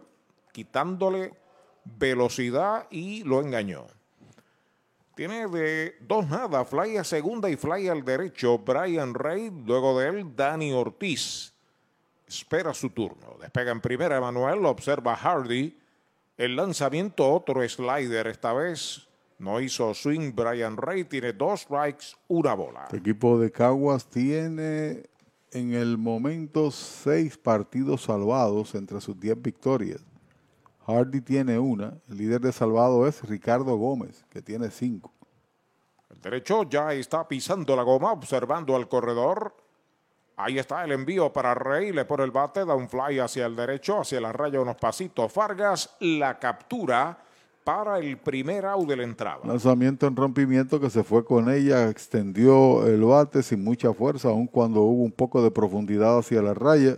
quitándole velocidad y lo engañó. Tiene de dos nada, fly a segunda y fly al derecho Brian Rey, luego de él Dani Ortiz. Espera su turno. Despega en primera Emanuel, observa Hardy. El lanzamiento, otro slider, esta vez no hizo swing Brian Rey, tiene dos strikes, una bola. El equipo de Caguas tiene en el momento seis partidos salvados entre sus diez victorias. Hardy tiene una, el líder de salvado es Ricardo Gómez, que tiene cinco. El derecho ya está pisando la goma, observando al corredor. Ahí está el envío para Rey, le pone el bate, da un fly hacia el derecho, hacia la raya unos pasitos. Vargas la captura para el primer out de la entrada. Lanzamiento en rompimiento que se fue con ella, extendió el bate sin mucha fuerza, aun cuando hubo un poco de profundidad hacia la raya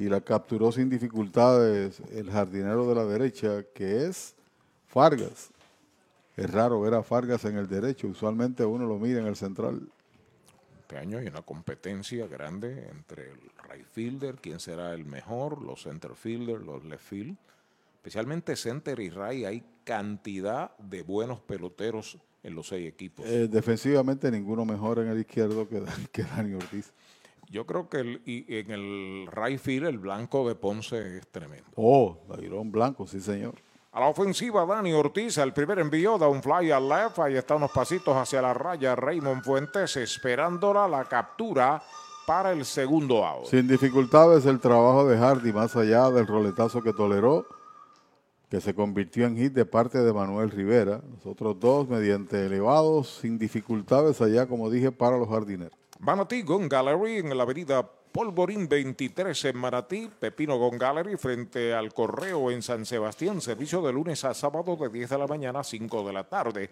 y la capturó sin dificultades el jardinero de la derecha, que es Fargas. Es raro ver a Fargas en el derecho, usualmente uno lo mira en el central. Este año hay una competencia grande entre el right fielder, quién será el mejor, los center fielder, los left field especialmente center y Ray, hay cantidad de buenos peloteros en los seis equipos. Eh, defensivamente ninguno mejor en el izquierdo que, que Dani Ortiz. Yo creo que el, y en el right field el blanco de Ponce es tremendo. Oh, Dairón Blanco, sí señor. A la ofensiva, Dani Ortiz, el primer envío, da un fly al left, ahí está unos pasitos hacia la raya, Raymond Fuentes esperándola la captura para el segundo out. Sin dificultades el trabajo de Hardy, más allá del roletazo que toleró que se convirtió en hit de parte de Manuel Rivera. Los otros dos, mediante elevados, sin dificultades allá, como dije, para los jardineros. Manatí Gun Gallery en la avenida Polvorín 23 en Manatí, Pepino Gun Gallery frente al Correo en San Sebastián, servicio de lunes a sábado de 10 de la mañana a 5 de la tarde.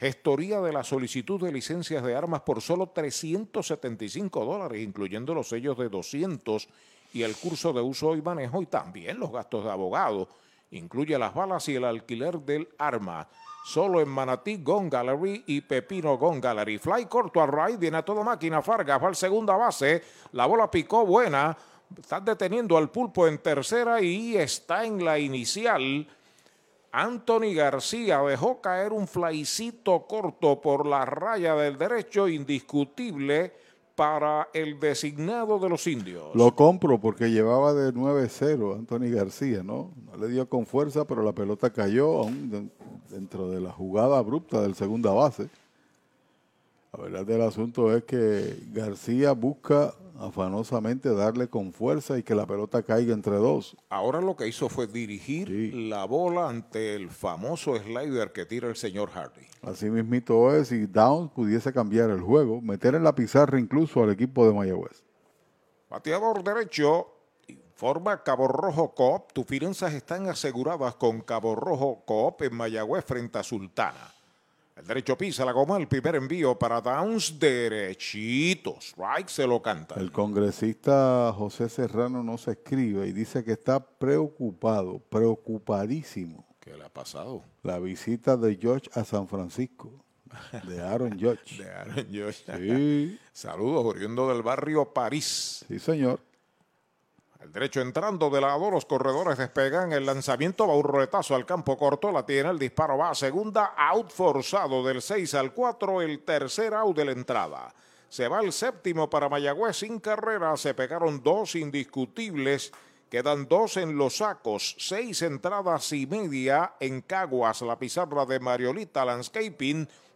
Gestoría de la solicitud de licencias de armas por solo 375 dólares, incluyendo los sellos de 200 y el curso de uso y manejo y también los gastos de abogado. Incluye las balas y el alquiler del arma. Solo en Manatí Gun Gallery y Pepino Gun Gallery. Fly corto al right, viene a toda máquina. Fargas va al segunda base. La bola picó buena. Están deteniendo al pulpo en tercera y está en la inicial. Anthony García dejó caer un flycito corto por la raya del derecho, indiscutible para el designado de los indios. Lo compro porque llevaba de 9-0 Anthony García, ¿no? No le dio con fuerza, pero la pelota cayó aún dentro de la jugada abrupta del segunda base. La verdad del asunto es que García busca afanosamente darle con fuerza y que la pelota caiga entre dos. Ahora lo que hizo fue dirigir la bola ante el famoso slider que tira el señor Hardy. Así mismito es, si Downs pudiese cambiar el juego, meter en la pizarra incluso al equipo de Mayagüez. Bateador derecho, informa Cabo Rojo Coop. Tus finanzas están aseguradas con Cabo Rojo Coop en Mayagüez frente a Sultana. El derecho pisa la goma, el primer envío para Downs, derechito. Strike se lo canta. El congresista José Serrano no se escribe y dice que está preocupado, preocupadísimo. ¿Qué le ha pasado? La visita de George a San Francisco. De Aaron George. de Aaron George. Sí. Saludos, oriundo del barrio París. Sí, señor. El derecho entrando de lado, los corredores despegan. El lanzamiento va un roletazo al campo corto. La tiene, el disparo va a segunda. Out forzado del 6 al 4. El tercer out de la entrada. Se va el séptimo para Mayagüez sin carrera. Se pegaron dos indiscutibles. Quedan dos en los sacos. Seis entradas y media en Caguas. La pizarra de Mariolita Landscaping.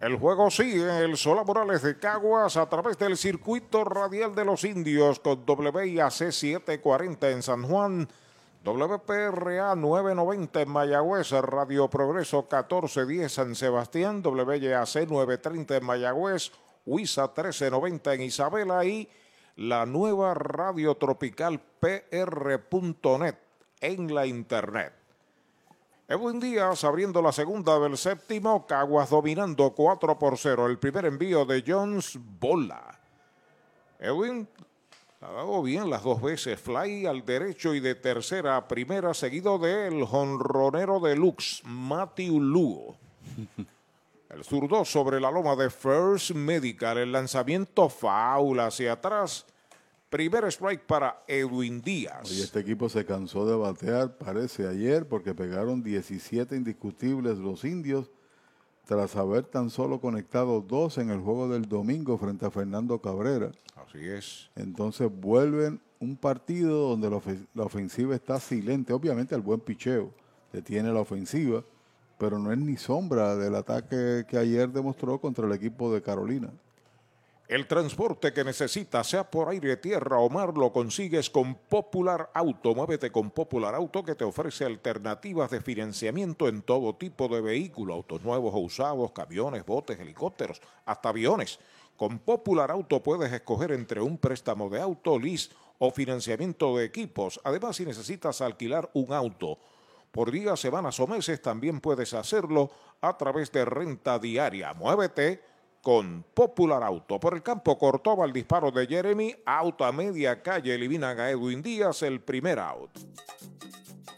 El juego sigue en el Sola Morales de Caguas a través del circuito radial de los indios con WIAC 740 en San Juan, WPRA 990 en Mayagüez, Radio Progreso 1410 San Sebastián, WYAC 930 en Mayagüez, WISA 1390 en Isabela y la nueva radio tropical PR.net en la internet. Edwin Díaz abriendo la segunda del séptimo, Caguas dominando 4 por 0. El primer envío de Jones, bola. Edwin ha dado bien las dos veces, fly al derecho y de tercera a primera, seguido del jonronero deluxe, Matthew Lugo. El zurdo sobre la loma de First Medical, el lanzamiento faula hacia atrás Primer strike para Edwin Díaz. Y este equipo se cansó de batear, parece ayer, porque pegaron 17 indiscutibles los indios, tras haber tan solo conectado dos en el juego del domingo frente a Fernando Cabrera. Así es. Entonces vuelven un partido donde la, ofensiva está silente. Obviamente el buen picheo detiene la ofensiva, pero no es ni sombra del ataque que ayer demostró contra el equipo de Carolina. El transporte que necesitas, sea por aire, tierra o mar, lo consigues con Popular Auto. Muévete con Popular Auto que te ofrece alternativas de financiamiento en todo tipo de vehículos, autos nuevos o usados, camiones, botes, helicópteros, hasta aviones. Con Popular Auto puedes escoger entre un préstamo de auto, lease o financiamiento de equipos. Además, si necesitas alquilar un auto por días, semanas o meses, también puedes hacerlo a través de renta diaria. Muévete con Popular Auto. Por el campo Cortova el disparo de Jeremy, auto a media calle eliminan a Edwin Díaz el primer out.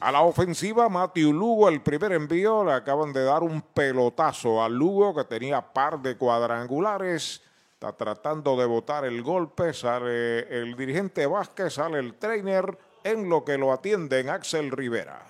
A la ofensiva, Matthew Lugo, el primer envío, le acaban de dar un pelotazo a Lugo que tenía par de cuadrangulares. Está tratando de botar el golpe. Sale el dirigente Vázquez, sale el trainer en lo que lo atienden Axel Rivera.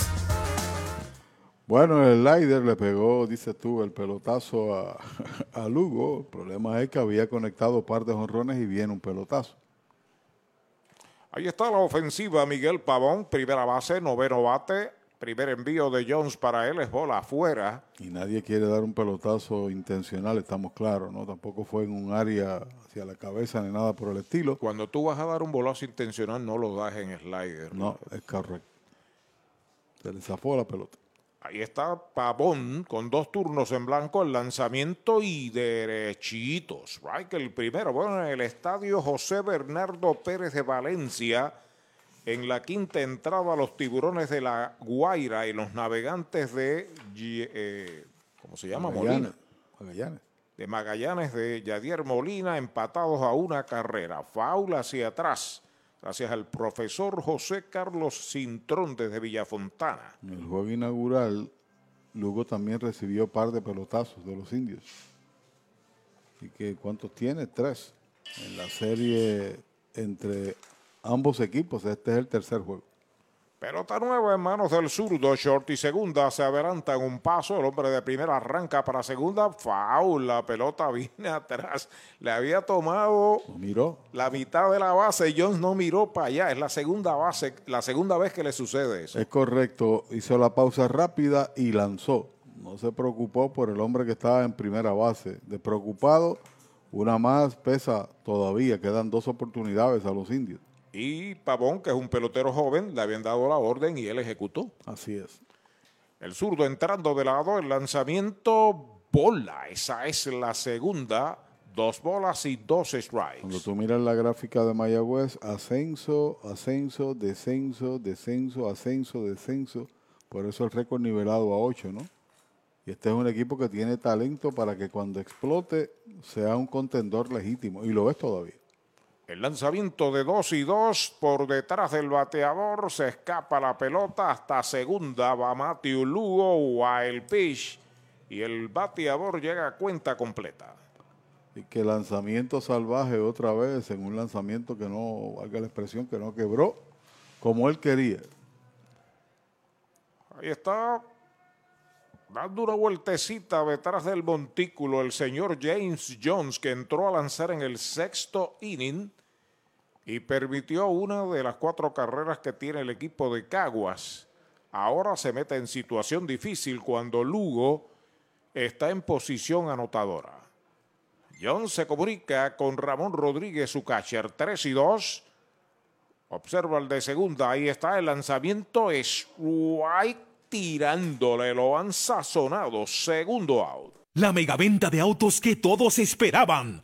Bueno, el Lider le pegó, dice tú, el pelotazo a, a, Lugo. El problema es que había conectado par de jonrones y viene un pelotazo. Ahí está la ofensiva, Miguel Pavón, primera base, noveno bate, primer envío de Jones para él, es bola afuera. Y nadie quiere dar un pelotazo intencional, estamos claros, ¿no? Tampoco fue en un área hacia la cabeza ni nada por el estilo. Cuando tú vas a dar un bolazo intencional, no lo das en slider. No, es correcto. Se le zafó la pelota. Ahí está Pavón con dos turnos en blanco, el lanzamiento y derechitos. Right, el primero, bueno, en el estadio José Bernardo Pérez de Valencia, en la quinta entrada, los tiburones de la Guaira y los navegantes de, eh, ¿cómo se llama? Magallanes. Magallanes. De Magallanes de Yadier Molina, empatados a una carrera. Faula hacia atrás gracias al profesor José Carlos Cintrón desde Villafontana. En el juego inaugural, Lugo también recibió par de pelotazos de los indios. ¿Y que cuántos tiene? Tres. En la serie entre ambos equipos, este es el tercer juego. Pelota nueva en manos del zurdo, short y segunda, se adelanta en un paso, el hombre de primera arranca para segunda, foul, la pelota viene atrás, le había tomado miró. la mitad de la base, Jones no miró para allá, es la segunda base, la segunda vez que le sucede eso. Es correcto, hizo la pausa rápida y lanzó, no se preocupó por el hombre que estaba en primera base, de preocupado, una más pesa todavía, quedan dos oportunidades a los indios. Y Pavón, que es un pelotero joven, le habían dado la orden y él ejecutó. Así es. El zurdo entrando de lado, el lanzamiento bola. Esa es la segunda. Dos bolas y dos strikes. Cuando tú miras la gráfica de Mayagüez, ascenso, ascenso, descenso, descenso, ascenso, descenso. Por eso el récord nivelado a 8, ¿no? Y este es un equipo que tiene talento para que cuando explote sea un contendor legítimo. Y lo es todavía. El lanzamiento de 2 y 2 por detrás del bateador. Se escapa la pelota hasta segunda. Va Matthew Lugo, wild pitch. Y el bateador llega a cuenta completa. Y que lanzamiento salvaje otra vez en un lanzamiento que no, valga la expresión, que no quebró como él quería. Ahí está dando una vueltecita detrás del montículo el señor James Jones que entró a lanzar en el sexto inning y permitió una de las cuatro carreras que tiene el equipo de Caguas. Ahora se mete en situación difícil cuando Lugo está en posición anotadora. John se comunica con Ramón Rodríguez, su catcher, 3 y 2. Observa el de segunda, ahí está el lanzamiento, es White tirándole, lo han sazonado, segundo out. La megaventa de autos que todos esperaban.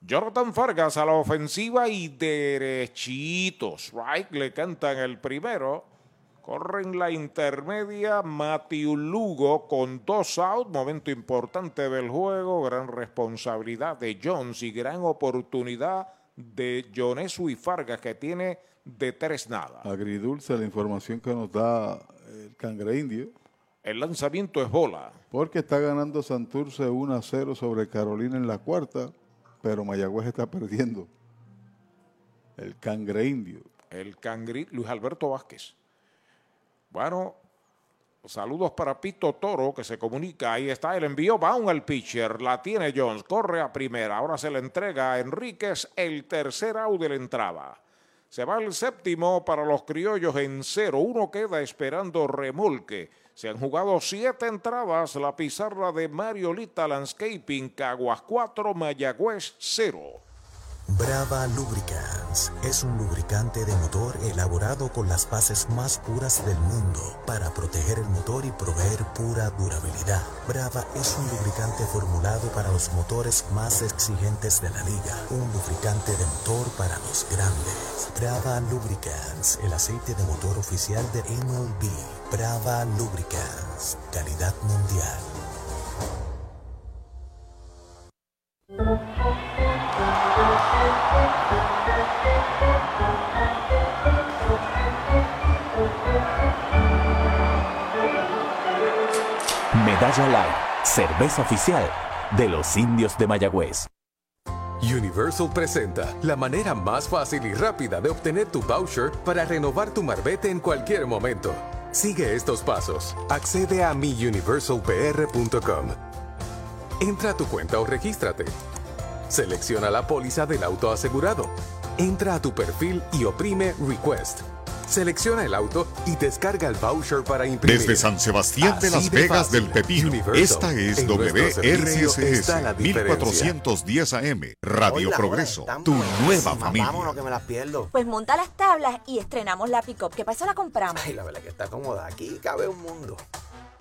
Jonathan Fargas a la ofensiva y derechitos. Right, le cantan el primero. Corren la intermedia. Matthew Lugo con dos out. Momento importante del juego. Gran responsabilidad de Jones y gran oportunidad de Jonesu y Fargas que tiene de tres nada. Agridulce la información que nos da el cangre indio. El lanzamiento es bola. Porque está ganando Santurce 1 a 0 sobre Carolina en la cuarta pero Mayagüez está perdiendo. El cangre indio. El cangre, Luis Alberto Vázquez. Bueno, saludos para Pito Toro que se comunica. Ahí está el envío. Va un al pitcher. La tiene Jones. Corre a primera. Ahora se le entrega a Enríquez el tercer out de la entrada. Se va el séptimo para los criollos en cero. Uno queda esperando remolque. Se han jugado siete entradas. La pizarra de Mariolita Landscaping, Caguas 4, Mayagüez 0. Brava Lubricants es un lubricante de motor elaborado con las bases más puras del mundo para proteger el motor y proveer pura durabilidad. Brava es un lubricante formulado para los motores más exigentes de la liga, un lubricante de motor para los grandes. Brava Lubricants, el aceite de motor oficial de MLB. Brava Lubricants, calidad mundial. Medalla Light, cerveza oficial de los indios de Mayagüez. Universal presenta la manera más fácil y rápida de obtener tu voucher para renovar tu marbete en cualquier momento. Sigue estos pasos. Accede a miuniversalpr.com. Entra a tu cuenta o regístrate. Selecciona la póliza del auto asegurado. Entra a tu perfil y oprime Request. Selecciona el auto y descarga el voucher para imprimir. Desde San Sebastián de Las de Vegas fácil. del Pepino. Universal. Esta es En WRSS está la diferencia. 1410 AM, Radio Progreso, tu nueva familia. Vámonos que me las pierdo. Pues monta las tablas y estrenamos la pick-up. ¿Qué pasó? La compramos. Ay, la verdad que está cómoda. Aquí cabe un mundo.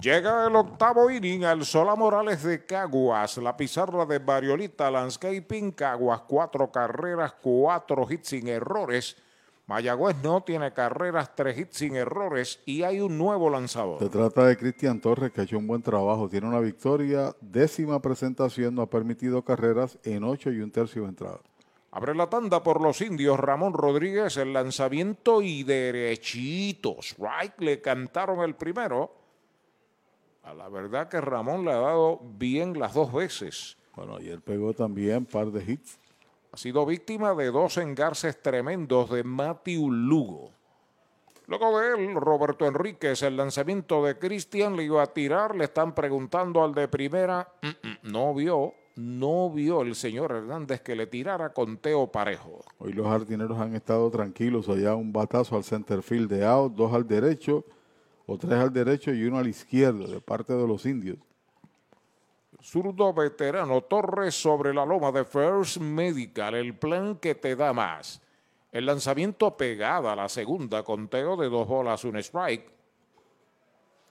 Llega el octavo inning al Sola Morales de Caguas, la pizarra de Mariolita Landscaping, Caguas, cuatro carreras, cuatro hits sin errores. Mayagüez no tiene carreras, tres hits sin errores y hay un nuevo lanzador. Se trata de Cristian Torres, que ha hecho un buen trabajo. Tiene una victoria, décima presentación, no ha permitido carreras en ocho y un tercio de entrada. Abre la tanda por los indios Ramón Rodríguez, el lanzamiento y derechitos. Right, le cantaron el primero. A la verdad que Ramón le ha dado bien las dos veces. Bueno, ayer pegó también par de hits. Ha sido víctima de dos engarces tremendos de Matthew Lugo. Luego de él, Roberto Enríquez, el lanzamiento de Cristian le iba a tirar, le están preguntando al de primera, "Mm, mm, no vio, no vio el señor Hernández que le tirara con Teo Parejo. Hoy los jardineros han estado tranquilos. Allá un batazo al center field de out, dos al derecho, o tres al derecho y uno al izquierdo de parte de los indios. Zurdo veterano Torres sobre la loma de First Medical, el plan que te da más. El lanzamiento pegada a la segunda, conteo de dos bolas, un strike.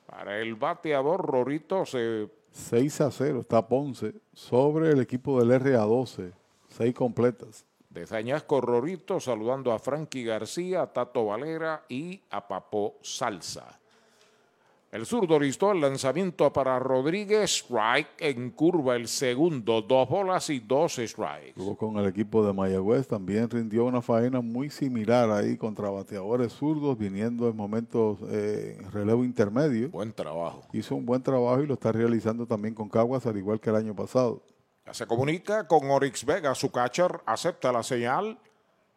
Para el bateador Rorito se 6 a 0 está Ponce sobre el equipo del RA12. Seis completas. de Zañasco Rorito saludando a Frankie García, a Tato Valera y a Papo Salsa. El zurdo listó el lanzamiento para Rodríguez, strike en curva el segundo, dos bolas y dos strikes. Estuvo con el equipo de Mayagüez, también rindió una faena muy similar ahí contra bateadores zurdos, viniendo en momentos eh, relevo intermedio. Buen trabajo. Hizo un buen trabajo y lo está realizando también con Caguas, al igual que el año pasado. Ya se comunica con Orix Vega, su catcher, acepta la señal.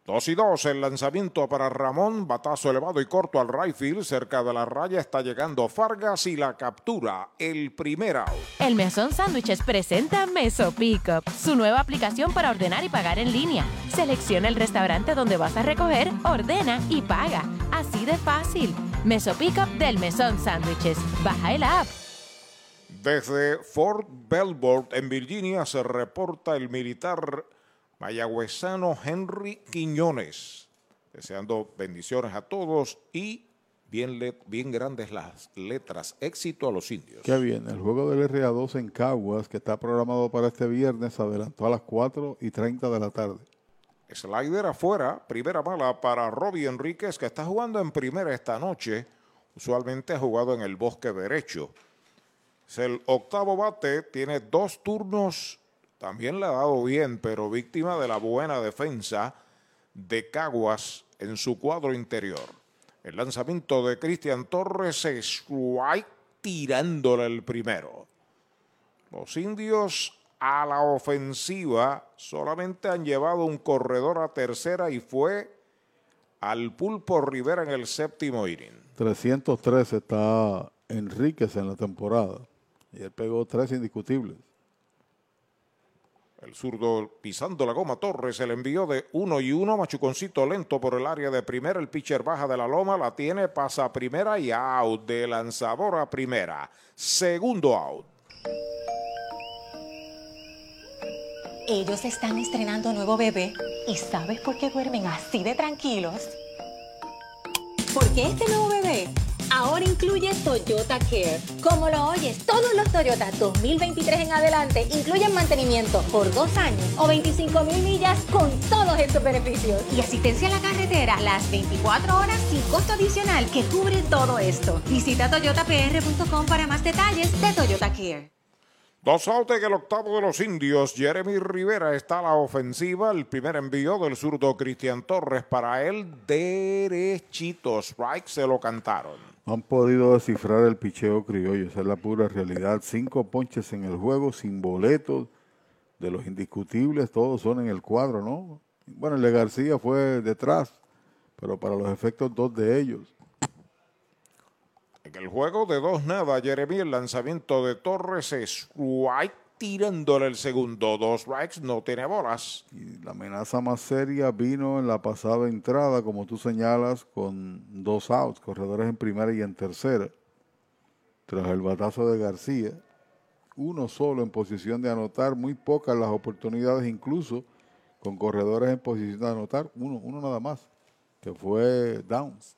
Dos y dos, el lanzamiento para Ramón, batazo elevado y corto al right field, cerca de la raya está llegando Fargas y la captura, el primer out. El Mesón Sándwiches presenta Meso Pickup, su nueva aplicación para ordenar y pagar en línea. Selecciona el restaurante donde vas a recoger, ordena y paga. Así de fácil. Meso Pickup del Mesón Sándwiches. Baja el app. Desde Fort Belvoir, en Virginia, se reporta el militar mayagüezano Henry Quiñones, deseando bendiciones a todos y bien, le- bien grandes las letras. Éxito a los indios. Qué bien, el juego del RA2 en Caguas, que está programado para este viernes, se adelantó a las 4 y 30 de la tarde. Slider afuera, primera mala para Robbie Enríquez, que está jugando en primera esta noche. Usualmente ha jugado en el bosque derecho. Es el octavo bate, tiene dos turnos, también le ha dado bien, pero víctima de la buena defensa de Caguas en su cuadro interior. El lanzamiento de Cristian Torres es tirándole el primero. Los indios a la ofensiva solamente han llevado un corredor a tercera y fue al pulpo Rivera en el séptimo inning. 303 está Enríquez en la temporada. Y él pegó tres indiscutibles. El zurdo pisando la goma Torres, el envío de uno y uno, machuconcito lento por el área de primera, el pitcher baja de la loma, la tiene, pasa a primera y out de lanzador a primera. Segundo out. Ellos están estrenando nuevo bebé y ¿sabes por qué duermen así de tranquilos? Porque este nuevo bebé ahora incluye Toyota Care. Como lo oyes, todos los Toyota 2023 en adelante incluyen mantenimiento por dos años o 25 mil millas con todos estos beneficios. Y asistencia a la carretera las 24 horas sin costo adicional que cubre todo esto. Visita toyotapr.com para más detalles de Toyota Care. Dos outs en el octavo de los indios. Jeremy Rivera está a la ofensiva. El primer envío del zurdo Cristian Torres para él derechito. Strike se lo cantaron. Han podido descifrar el picheo criollo, esa es la pura realidad. Cinco ponches en el juego, sin boletos, de los indiscutibles, todos son en el cuadro, ¿no? Bueno, el de García fue detrás, pero para los efectos dos de ellos. En el juego de dos nada, Jeremy, el lanzamiento de Torres es White tirándole el segundo. Dos strikes, no tiene bolas. Y la amenaza más seria vino en la pasada entrada, como tú señalas, con dos outs, corredores en primera y en tercera. Tras el batazo de García, uno solo en posición de anotar, muy pocas las oportunidades, incluso con corredores en posición de anotar, uno, uno nada más, que fue Downs.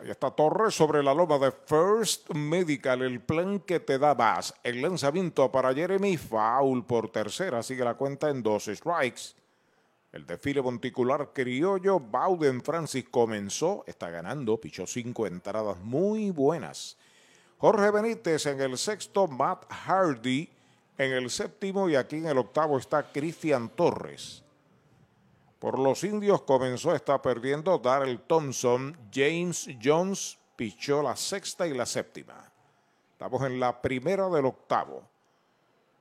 Ahí está Torres sobre la loma de First Medical, el plan que te da más. El lanzamiento para Jeremy, foul por tercera, sigue la cuenta en dos strikes. El desfile monticular criollo, Bowden Francis comenzó, está ganando, pichó cinco entradas muy buenas. Jorge Benítez en el sexto, Matt Hardy en el séptimo y aquí en el octavo está Cristian Torres. Por los indios comenzó, está perdiendo Darrell Thompson. James Jones pichó la sexta y la séptima. Estamos en la primera del octavo.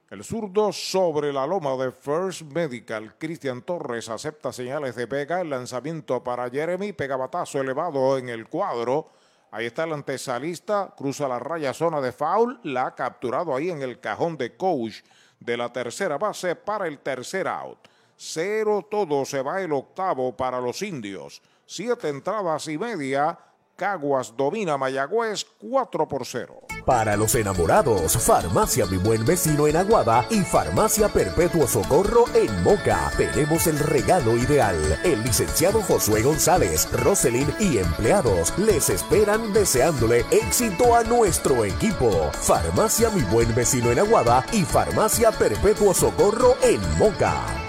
El zurdo sobre la loma de First Medical. Cristian Torres acepta señales de pega. El lanzamiento para Jeremy. Pega batazo elevado en el cuadro. Ahí está el antesalista. Cruza la raya zona de foul. La ha capturado ahí en el cajón de coach de la tercera base para el tercer out. Cero todo se va el octavo para los indios. Siete entradas y media. Caguas domina Mayagüez 4 por 0. Para los enamorados, Farmacia Mi Buen Vecino en Aguada y Farmacia Perpetuo Socorro en Moca. Tenemos el regalo ideal. El licenciado Josué González, Roselyn y empleados les esperan deseándole éxito a nuestro equipo. Farmacia Mi Buen Vecino en Aguada y Farmacia Perpetuo Socorro en Moca.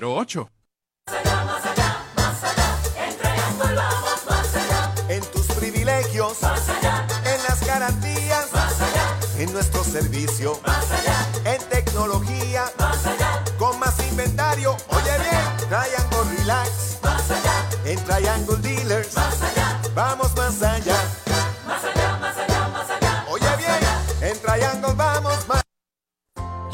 08. Más allá, más allá, en Triangle vamos más allá. En tus privilegios, más allá. En las garantías, más allá. En nuestro servicio, más allá. En tecnología, más allá. Con más inventario, oye bien, Triangle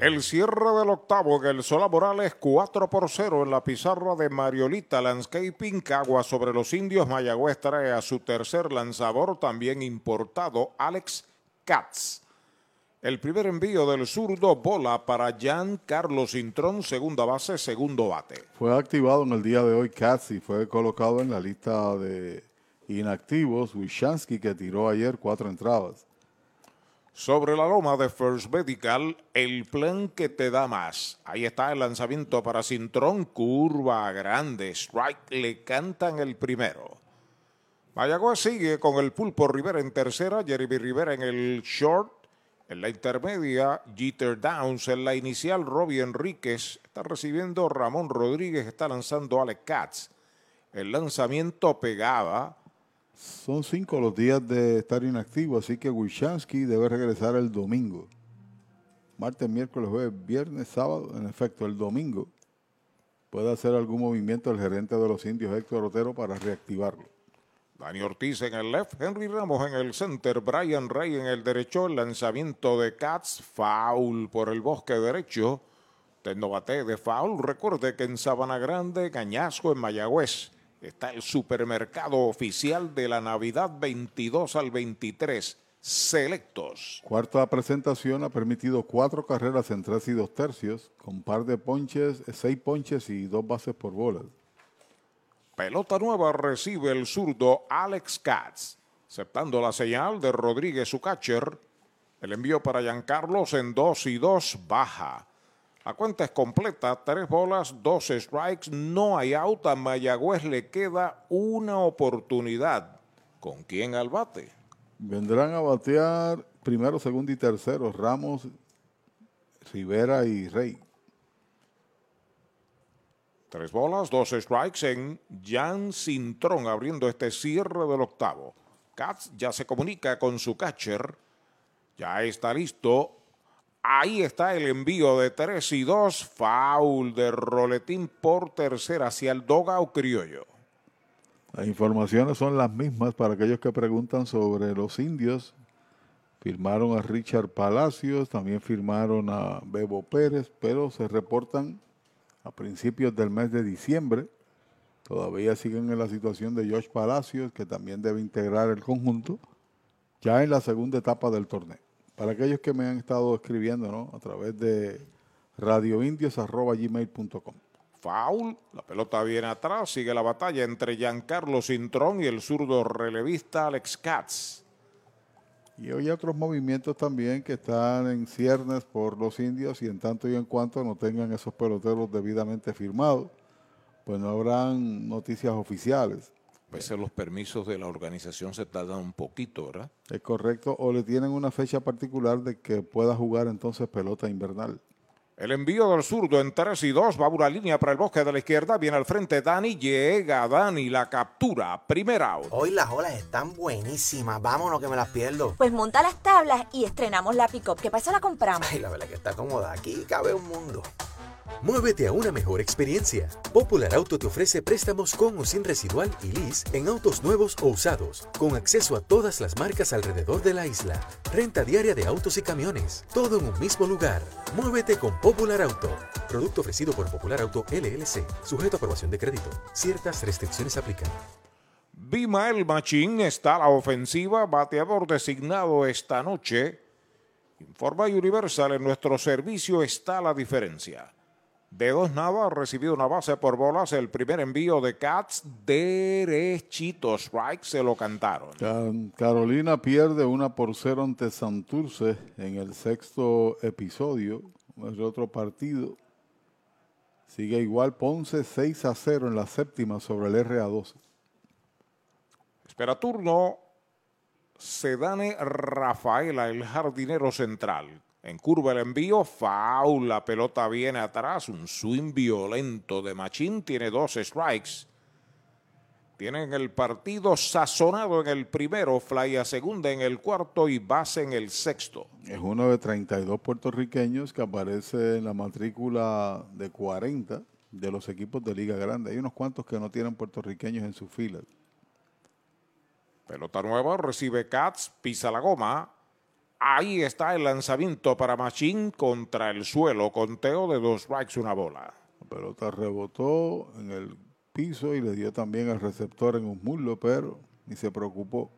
El cierre del octavo en el Sola Morales 4 por 0 en la pizarra de Mariolita Landscaping Cagua sobre los indios. Mayagüez trae a su tercer lanzador también importado Alex Katz. El primer envío del zurdo bola para Jan Carlos Intrón, segunda base, segundo bate. Fue activado en el día de hoy Katz y fue colocado en la lista de inactivos Wishansky que tiró ayer cuatro entradas. Sobre la loma de First Medical, el plan que te da más. Ahí está el lanzamiento para Cintrón, curva grande, strike, le cantan el primero. Mayagüez sigue con el pulpo Rivera en tercera, Jeremy Rivera en el short, en la intermedia, Jeter Downs. En la inicial, Robbie Enríquez. Está recibiendo Ramón Rodríguez. Está lanzando Alex Katz. El lanzamiento pegaba. Son cinco los días de estar inactivo, así que Wishansky debe regresar el domingo. Martes, miércoles, jueves, viernes, sábado. En efecto, el domingo puede hacer algún movimiento el gerente de los indios, Héctor Otero, para reactivarlo. Dani Ortiz en el left, Henry Ramos en el center, Brian Ray en el derecho, lanzamiento de Katz, foul por el bosque derecho. bate de foul, recuerde que en Sabana Grande, Cañasco en Mayagüez, está el supermercado oficial de la Navidad 22 al 23. Selectos. Cuarta presentación ha permitido cuatro carreras en tres y dos tercios, con par de ponches, seis ponches y dos bases por bolas. Pelota nueva recibe el zurdo Alex Katz. Aceptando la señal de Rodríguez, su catcher. El envío para Giancarlos en 2 y 2 baja. La cuenta es completa, tres bolas, dos strikes, no hay out. A Mayagüez le queda una oportunidad. ¿Con quién al bate? Vendrán a batear primero, segundo y tercero Ramos, Rivera y Rey. Tres bolas, dos strikes en Jan Cintrón abriendo este cierre del octavo. Katz ya se comunica con su catcher. Ya está listo. Ahí está el envío de 3 y 2. Foul de Roletín por tercera hacia el o criollo. Las informaciones son las mismas para aquellos que preguntan sobre los indios. Firmaron a Richard Palacios, también firmaron a Bebo Pérez, pero se reportan a principios del mes de diciembre. Todavía siguen en la situación de Josh Palacios, que también debe integrar el conjunto, ya en la segunda etapa del torneo. Para aquellos que me han estado escribiendo ¿no? a través de radioindios.gmail.com. Foul, la pelota viene atrás, sigue la batalla entre Giancarlo Cintrón y el zurdo relevista Alex Katz. Y hoy hay otros movimientos también que están en ciernes por los indios y en tanto y en cuanto no tengan esos peloteros debidamente firmados, pues no habrán noticias oficiales. A veces los permisos de la organización se tardan un poquito, ¿verdad? Es correcto, o le tienen una fecha particular de que pueda jugar entonces pelota invernal. El envío del zurdo en 3 y 2 va a una línea para el bosque de la izquierda. Viene al frente Dani. Llega Dani. La captura. Primera out. Hoy las olas están buenísimas. Vámonos que me las pierdo. Pues monta las tablas y estrenamos la pick-up. ¿Qué pasa? La compramos. Ay, la verdad que está cómoda. Aquí cabe un mundo. Muévete a una mejor experiencia. Popular Auto te ofrece préstamos con o sin residual y lease en autos nuevos o usados, con acceso a todas las marcas alrededor de la isla. Renta diaria de autos y camiones, todo en un mismo lugar. Muévete con Popular Auto. Producto ofrecido por Popular Auto LLC, sujeto a aprobación de crédito. Ciertas restricciones aplican. Bimael Machín está a la ofensiva, bateador designado esta noche. Informa Universal, en nuestro servicio está la diferencia. De dos nada, ha recibido una base por bolas. El primer envío de Cats derechito. Strike se lo cantaron. Carolina pierde una por cero ante Santurce en el sexto episodio. El otro partido. Sigue igual Ponce 6 a 0 en la séptima sobre el RA12. Espera turno. Sedane Rafaela, el jardinero central. En curva el envío, foul, la pelota viene atrás, un swing violento de Machín, tiene dos strikes. Tienen el partido sazonado en el primero, fly a segunda en el cuarto y base en el sexto. Es uno de 32 puertorriqueños que aparece en la matrícula de 40 de los equipos de Liga Grande. Hay unos cuantos que no tienen puertorriqueños en sus filas. Pelota nueva, recibe Katz, pisa la goma. Ahí está el lanzamiento para Machín contra el suelo. Conteo de dos strikes, una bola. La pelota rebotó en el piso y le dio también al receptor en un muslo, pero ni se preocupó.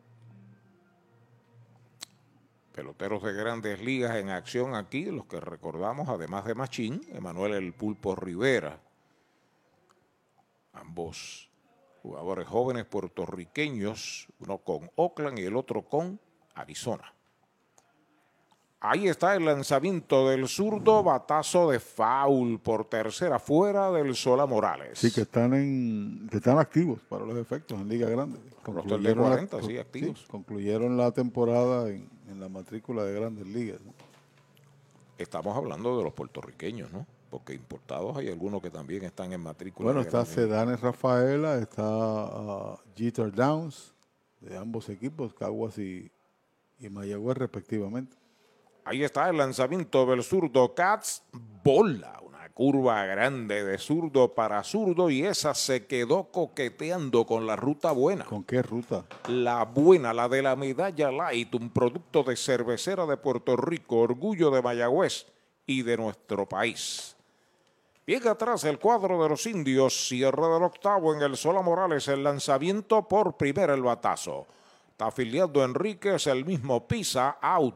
Peloteros de grandes ligas en acción aquí, los que recordamos, además de Machín, Emanuel El Pulpo Rivera. Ambos jugadores jóvenes puertorriqueños, uno con Oakland y el otro con Arizona. Ahí está el lanzamiento del zurdo, batazo de foul por tercera fuera del Sola Morales. Sí, que están en que están activos para los efectos en Liga Grande. Concluyeron, 40, la, sí, activos. concluyeron la temporada en, la matrícula de Grandes Ligas. Estamos hablando de los puertorriqueños, ¿no? Porque importados hay algunos que también están en matrícula. Bueno, está Sedanes Rafaela, está uh, Jeter Downs, de ambos equipos, Caguas y, y Mayagüez respectivamente. Ahí está el lanzamiento del zurdo Katz. Bola, una curva grande de zurdo para zurdo y esa se quedó coqueteando con la ruta buena. ¿Con qué ruta? La buena, la de la medalla light, un producto de cervecera de Puerto Rico, orgullo de Mayagüez y de nuestro país. Bien atrás el cuadro de los indios, cierre del octavo en el Sola Morales, el lanzamiento por primera el batazo. Está afiliado Enríquez, el mismo pisa, out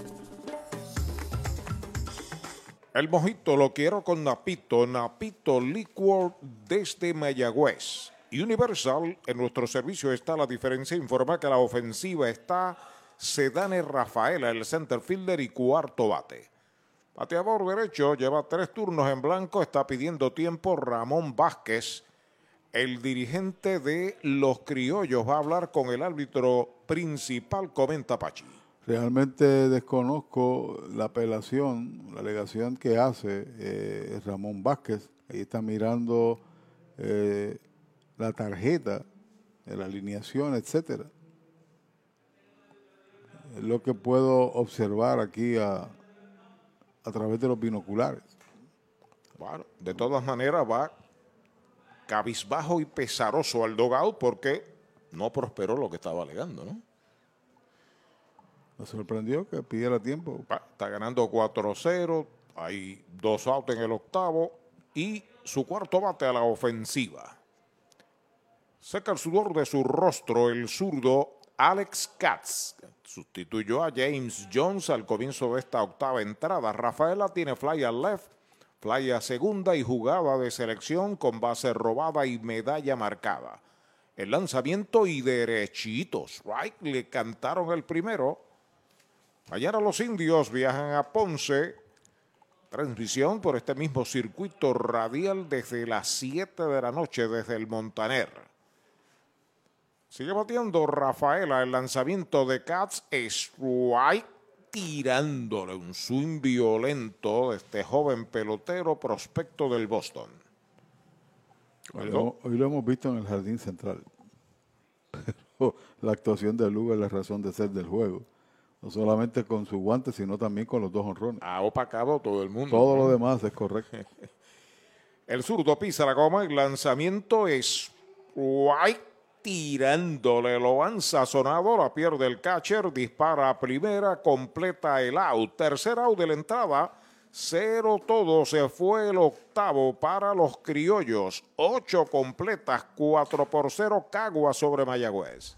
El mojito lo quiero con Napito, Napito Liquor desde Mayagüez. Universal, en nuestro servicio está la diferencia, informa que la ofensiva está Sedane Rafaela, el center fielder y cuarto bate. Bateador derecho, lleva tres turnos en blanco, está pidiendo tiempo Ramón Vázquez. El dirigente de los criollos va a hablar con el árbitro principal, comenta Pachi. Realmente desconozco la apelación, la alegación que hace eh, Ramón Vázquez. Ahí está mirando eh, la tarjeta, la alineación, etcétera. Lo que puedo observar aquí a, a través de los binoculares. Bueno, de todas maneras va cabizbajo y pesaroso al dogout porque no prosperó lo que estaba alegando, ¿no? Me sorprendió que pidiera tiempo. Está ganando 4-0, hay dos outs en el octavo y su cuarto bate a la ofensiva. Seca el sudor de su rostro el zurdo Alex Katz. Sustituyó a James Jones al comienzo de esta octava entrada. Rafaela tiene fly al left, fly a segunda y jugada de selección con base robada y medalla marcada. El lanzamiento y derechitos. Right, le cantaron el primero Mañana los indios viajan a Ponce. Transmisión por este mismo circuito radial desde las 7 de la noche desde el Montaner. Sigue batiendo Rafaela el lanzamiento de Cats. Strike tirándole un swing violento de este joven pelotero prospecto del Boston. Hoy lo, hoy lo hemos visto en el jardín central. Pero la actuación de Lugo es la razón de ser del juego. No solamente con su guante, sino también con los dos honrones. Ha opacado todo el mundo. Todo lo demás es correcto. el zurdo pisa la goma, el lanzamiento es White tirándole, lo han sazonado, la pierde el catcher, dispara a primera, completa el out. Tercer out de la entrada, cero todo, se fue el octavo para los criollos. Ocho completas, cuatro por cero, Cagua sobre Mayagüez.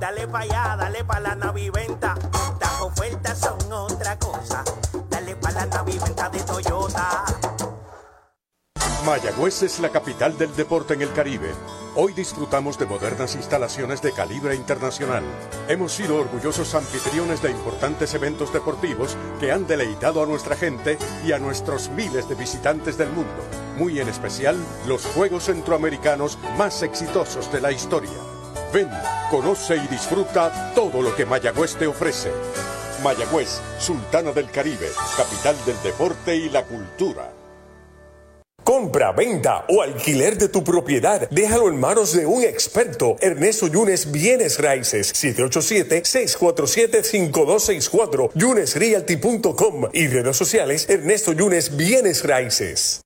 Dale pa' allá, dale pa' la naviventa. Estas ofertas son otra cosa. Dale pa' la naviventa de Toyota. Mayagüez es la capital del deporte en el Caribe. Hoy disfrutamos de modernas instalaciones de calibre internacional. Hemos sido orgullosos anfitriones de importantes eventos deportivos que han deleitado a nuestra gente y a nuestros miles de visitantes del mundo. Muy en especial los Juegos Centroamericanos más exitosos de la historia. Ven, conoce y disfruta todo lo que Mayagüez te ofrece. Mayagüez, Sultana del Caribe, capital del deporte y la cultura. Compra, venta o alquiler de tu propiedad. Déjalo en manos de un experto. Ernesto Yunes Bienes Raíces. 787-647-5264. YunesRealty.com y redes sociales Ernesto Yunes Bienes Raíces.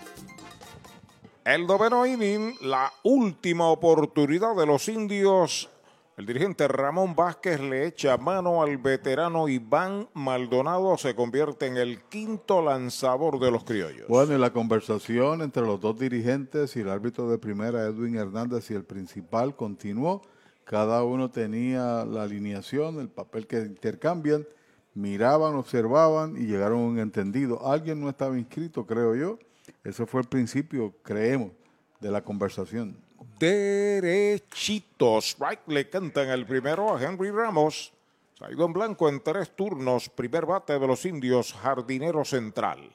El noveno inning, la última oportunidad de los indios. El dirigente Ramón Vázquez le echa mano al veterano Iván Maldonado. Se convierte en el quinto lanzador de los criollos. Bueno, y la conversación entre los dos dirigentes y el árbitro de primera, Edwin Hernández, y el principal continuó. Cada uno tenía la alineación, el papel que intercambian. Miraban, observaban y llegaron a un entendido. Alguien no estaba inscrito, creo yo ese fue el principio, creemos, de la conversación. Derechitos. Right le cantan el primero a Henry Ramos. Salido en blanco en tres turnos. Primer bate de los indios, jardinero central.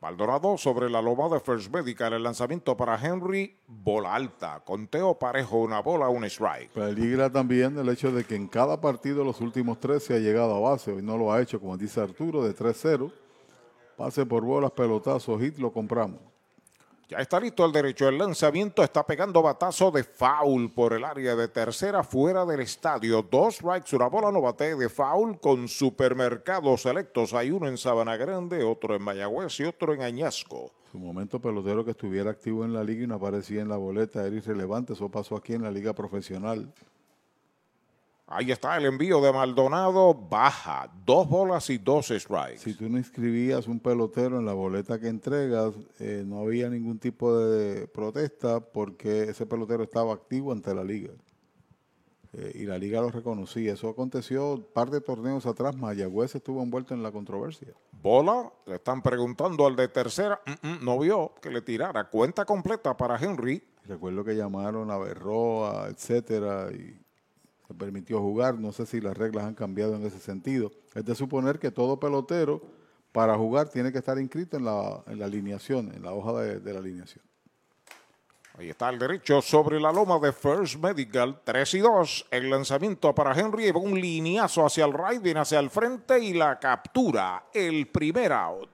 Maldonado sobre la loma de First Medical. El lanzamiento para Henry, bola alta. Conteo parejo, una bola, un strike. Peligra también el hecho de que en cada partido los últimos tres se ha llegado a base. Hoy no lo ha hecho, como dice Arturo, de 3-0 Pase por bolas, pelotazo, hit, lo compramos. Ya está listo el derecho. El lanzamiento está pegando batazo de foul por el área de tercera fuera del estadio. Dos strikes, una bola no bate de foul con supermercados selectos. Hay uno en Sabana Grande, otro en Mayagüez y otro en Añasco. Su momento pelotero que estuviera activo en la liga y no aparecía en la boleta era irrelevante. Eso pasó aquí en la liga profesional. Ahí está el envío de Maldonado, baja, dos bolas y dos strikes. Si tú no inscribías un pelotero en la boleta que entregas, eh, no había ningún tipo de protesta porque ese pelotero estaba activo ante la liga. Eh, y la liga lo reconocía. Eso aconteció un par de torneos atrás. Mayagüez estuvo envuelto en la controversia. Bola, le están preguntando al de tercera, mm, mm, no vio que le tirara. Cuenta completa para Henry. Recuerdo que llamaron a Berroa, etcétera, y se permitió jugar. No sé si las reglas han cambiado en ese sentido. Es de suponer que todo pelotero para jugar tiene que estar inscrito en la, en la alineación, en la hoja de, la alineación. Ahí está el derecho sobre la loma de First Medical, 3 y 2. El lanzamiento para Henry, un lineazo hacia el right, hacia el frente y la captura, el primer out.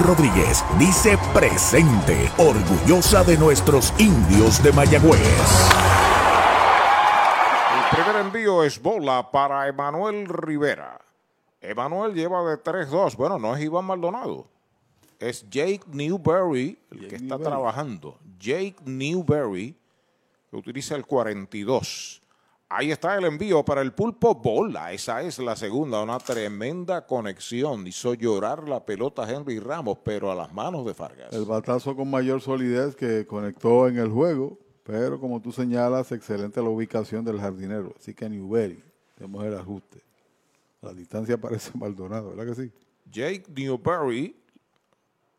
Rodríguez dice presente, orgullosa de nuestros indios de Mayagüez. El primer envío es bola para Emanuel Rivera. Emanuel lleva de 3-2. Bueno, no es Iván Maldonado. Es Jake Newberry el que está trabajando. Jake Newberry, que utiliza el 42. Ahí está el envío para el pulpo bola. Esa es la segunda. Una tremenda conexión. Hizo llorar la pelota Henry Ramos, pero a las manos de Fargas. El batazo con mayor solidez que conectó en el juego. Pero como tú señalas, excelente la ubicación del jardinero. Así que Newberry, tenemos el ajuste. La distancia parece Maldonado, ¿verdad que sí? Jake Newberry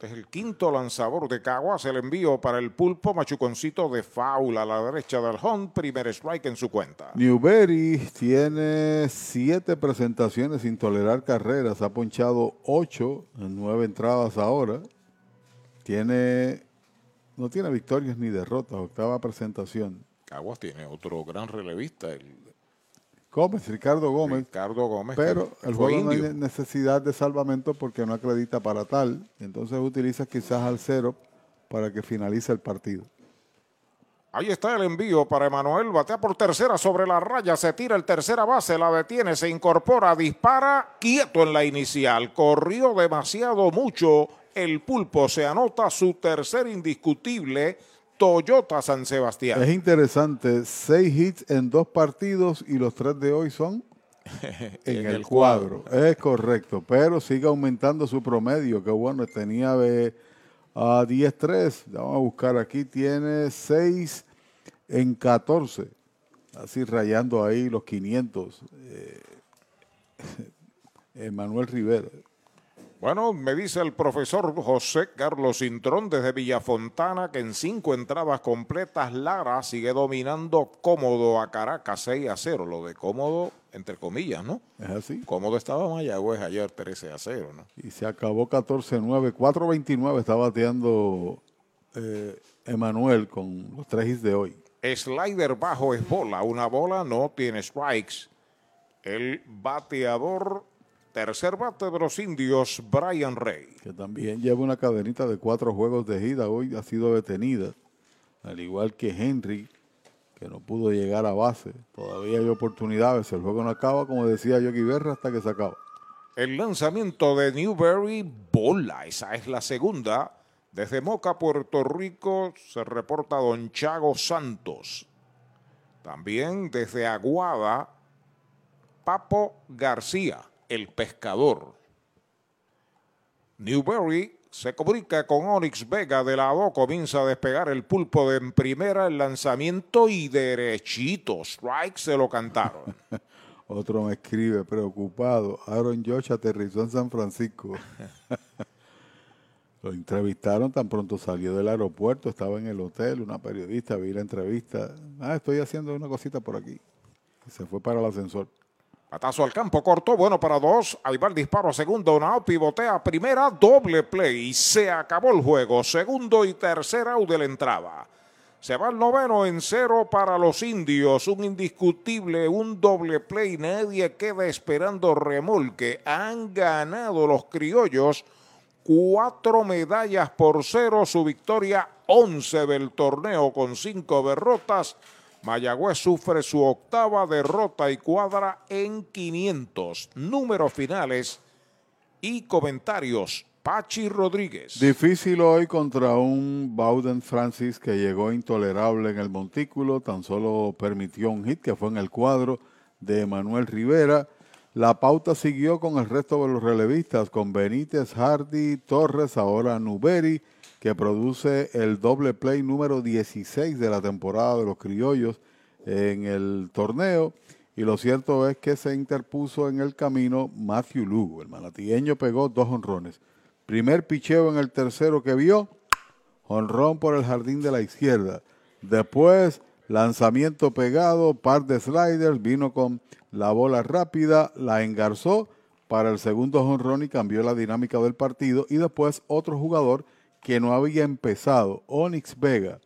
este es el quinto lanzador de Caguas. El envío para el pulpo. Machuconcito de foul a la derecha del home. Primer strike en su cuenta. Newberry tiene siete presentaciones sin tolerar carreras. Ha ponchado ocho en nueve entradas ahora. Tiene. No tiene victorias ni derrotas. Octava presentación. Caguas tiene otro gran relevista, el Gómez, Ricardo Gómez. Ricardo Gómez. Pero el juego no hay necesidad de salvamento porque no acredita para tal. Entonces utiliza quizás al cero para que finalice el partido. Ahí está el envío para Emanuel. Batea por tercera sobre la raya. Se tira el tercera base. La detiene. Se incorpora. Dispara. Quieto en la inicial. Corrió demasiado mucho. El pulpo se anota su tercer indiscutible Toyota San Sebastián. Es interesante, seis hits en dos partidos y los tres de hoy son en, el, cuadro. Es correcto, pero sigue aumentando su promedio, que bueno, tenía de, a 10-3, vamos a buscar aquí, tiene 6 en 14, así rayando ahí los 500. Eh, Emanuel Rivera. Bueno, me dice el profesor José Carlos Intrón desde Villafontana que en cinco entradas completas Lara sigue dominando cómodo a Caracas 6 a 0. Lo de cómodo, entre comillas, ¿no? Es así. Cómodo estaba Mayagüez ayer 13 a 0, ¿no? Y se acabó 14-9. 4-29 está bateando eh, Emanuel con los tres hits de hoy. Slider bajo es bola. Una bola no tiene strikes. El bateador Tercer bate de los indios, Brian Rey. Que también lleva una cadenita de cuatro juegos de gira. Hoy ha sido detenida. Al igual que Henry, que no pudo llegar a base. Todavía hay oportunidades. El juego no acaba, como decía Yogi Berra, hasta que se acaba. El lanzamiento de Newberry, bola. Esa es la segunda. Desde Moca, Puerto Rico, se reporta Don Chago Santos. También desde Aguada, Papo García el pescador. Newberry se comunica con Onyx Vega de lado, comienza a despegar el pulpo de en primera el lanzamiento y derechito, strike se lo cantaron. Otro me escribe preocupado, Aaron Josh aterrizó en San Francisco. lo entrevistaron tan pronto salió del aeropuerto, estaba en el hotel, una periodista, vi la entrevista, ah, estoy haciendo una cosita por aquí. se fue para el ascensor. Patazo al campo corto, bueno para dos. Ahí va el disparo a segundo. Now pivotea primera, doble play. Se acabó el juego. Segundo y tercer out de la entrada. Se va el noveno en cero para los indios. Un indiscutible, un doble play. Nadie queda esperando remolque. Han ganado los criollos. Cuatro medallas por cero. Su victoria, once del torneo con cinco derrotas. Mayagüez sufre su octava derrota y cuadra en 500. Números finales y comentarios. Pachi Rodríguez. Difícil hoy contra un Bowden Francis que llegó intolerable en el montículo, tan solo permitió un hit que fue en el cuadro de Manuel Rivera. La pauta siguió con el resto de los relevistas, con Benítez, Hardy, Torres, ahora Nuberi que produce el doble play número 16 de la temporada de los criollos en el torneo. Y lo cierto es que se interpuso en el camino Matthew Lugo. El manatilleño pegó dos honrones. Primer picheo en el tercero que vio, honrón por el jardín de la izquierda. Después, lanzamiento pegado, par de sliders, vino con la bola rápida, la engarzó para el segundo honrón y cambió la dinámica del partido. Y después otro jugador que no había empezado, Onyx Vega,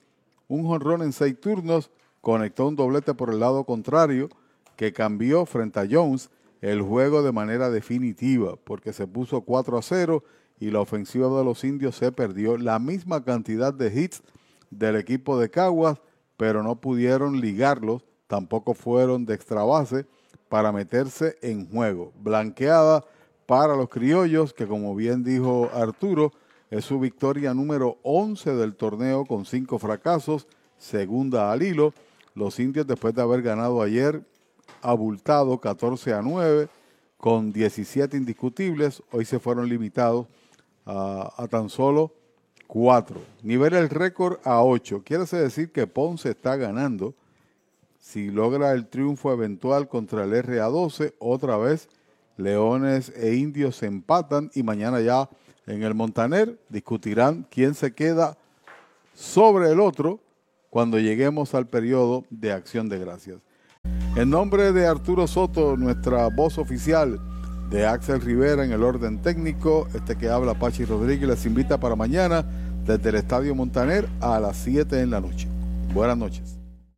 un honrón en seis turnos, conectó un doblete por el lado contrario que cambió frente a Jones el juego de manera definitiva porque se puso 4 a 0 y la ofensiva de los indios se perdió la misma cantidad de hits del equipo de Caguas, pero no pudieron ligarlos, tampoco fueron de extra base para meterse en juego. Blanqueada para los criollos, que como bien dijo Arturo, es su victoria número 11 del torneo con cinco fracasos, segunda al hilo. Los indios, después de haber ganado ayer, abultado 14 a 9, con 17 indiscutibles, hoy se fueron limitados a, tan solo 4. Nivela el récord a 8. Quiere decir que Ponce está ganando. Si logra el triunfo eventual contra el RA12, otra vez Leones e Indios se empatan y mañana ya en el Montaner discutirán quién se queda sobre el otro cuando lleguemos al periodo de acción de gracias. En nombre de Arturo Soto, nuestra voz oficial, de Axel Rivera en el orden técnico, este que habla Pachi Rodríguez les invita para mañana desde el Estadio Montaner a las 7 en la noche. Buenas noches.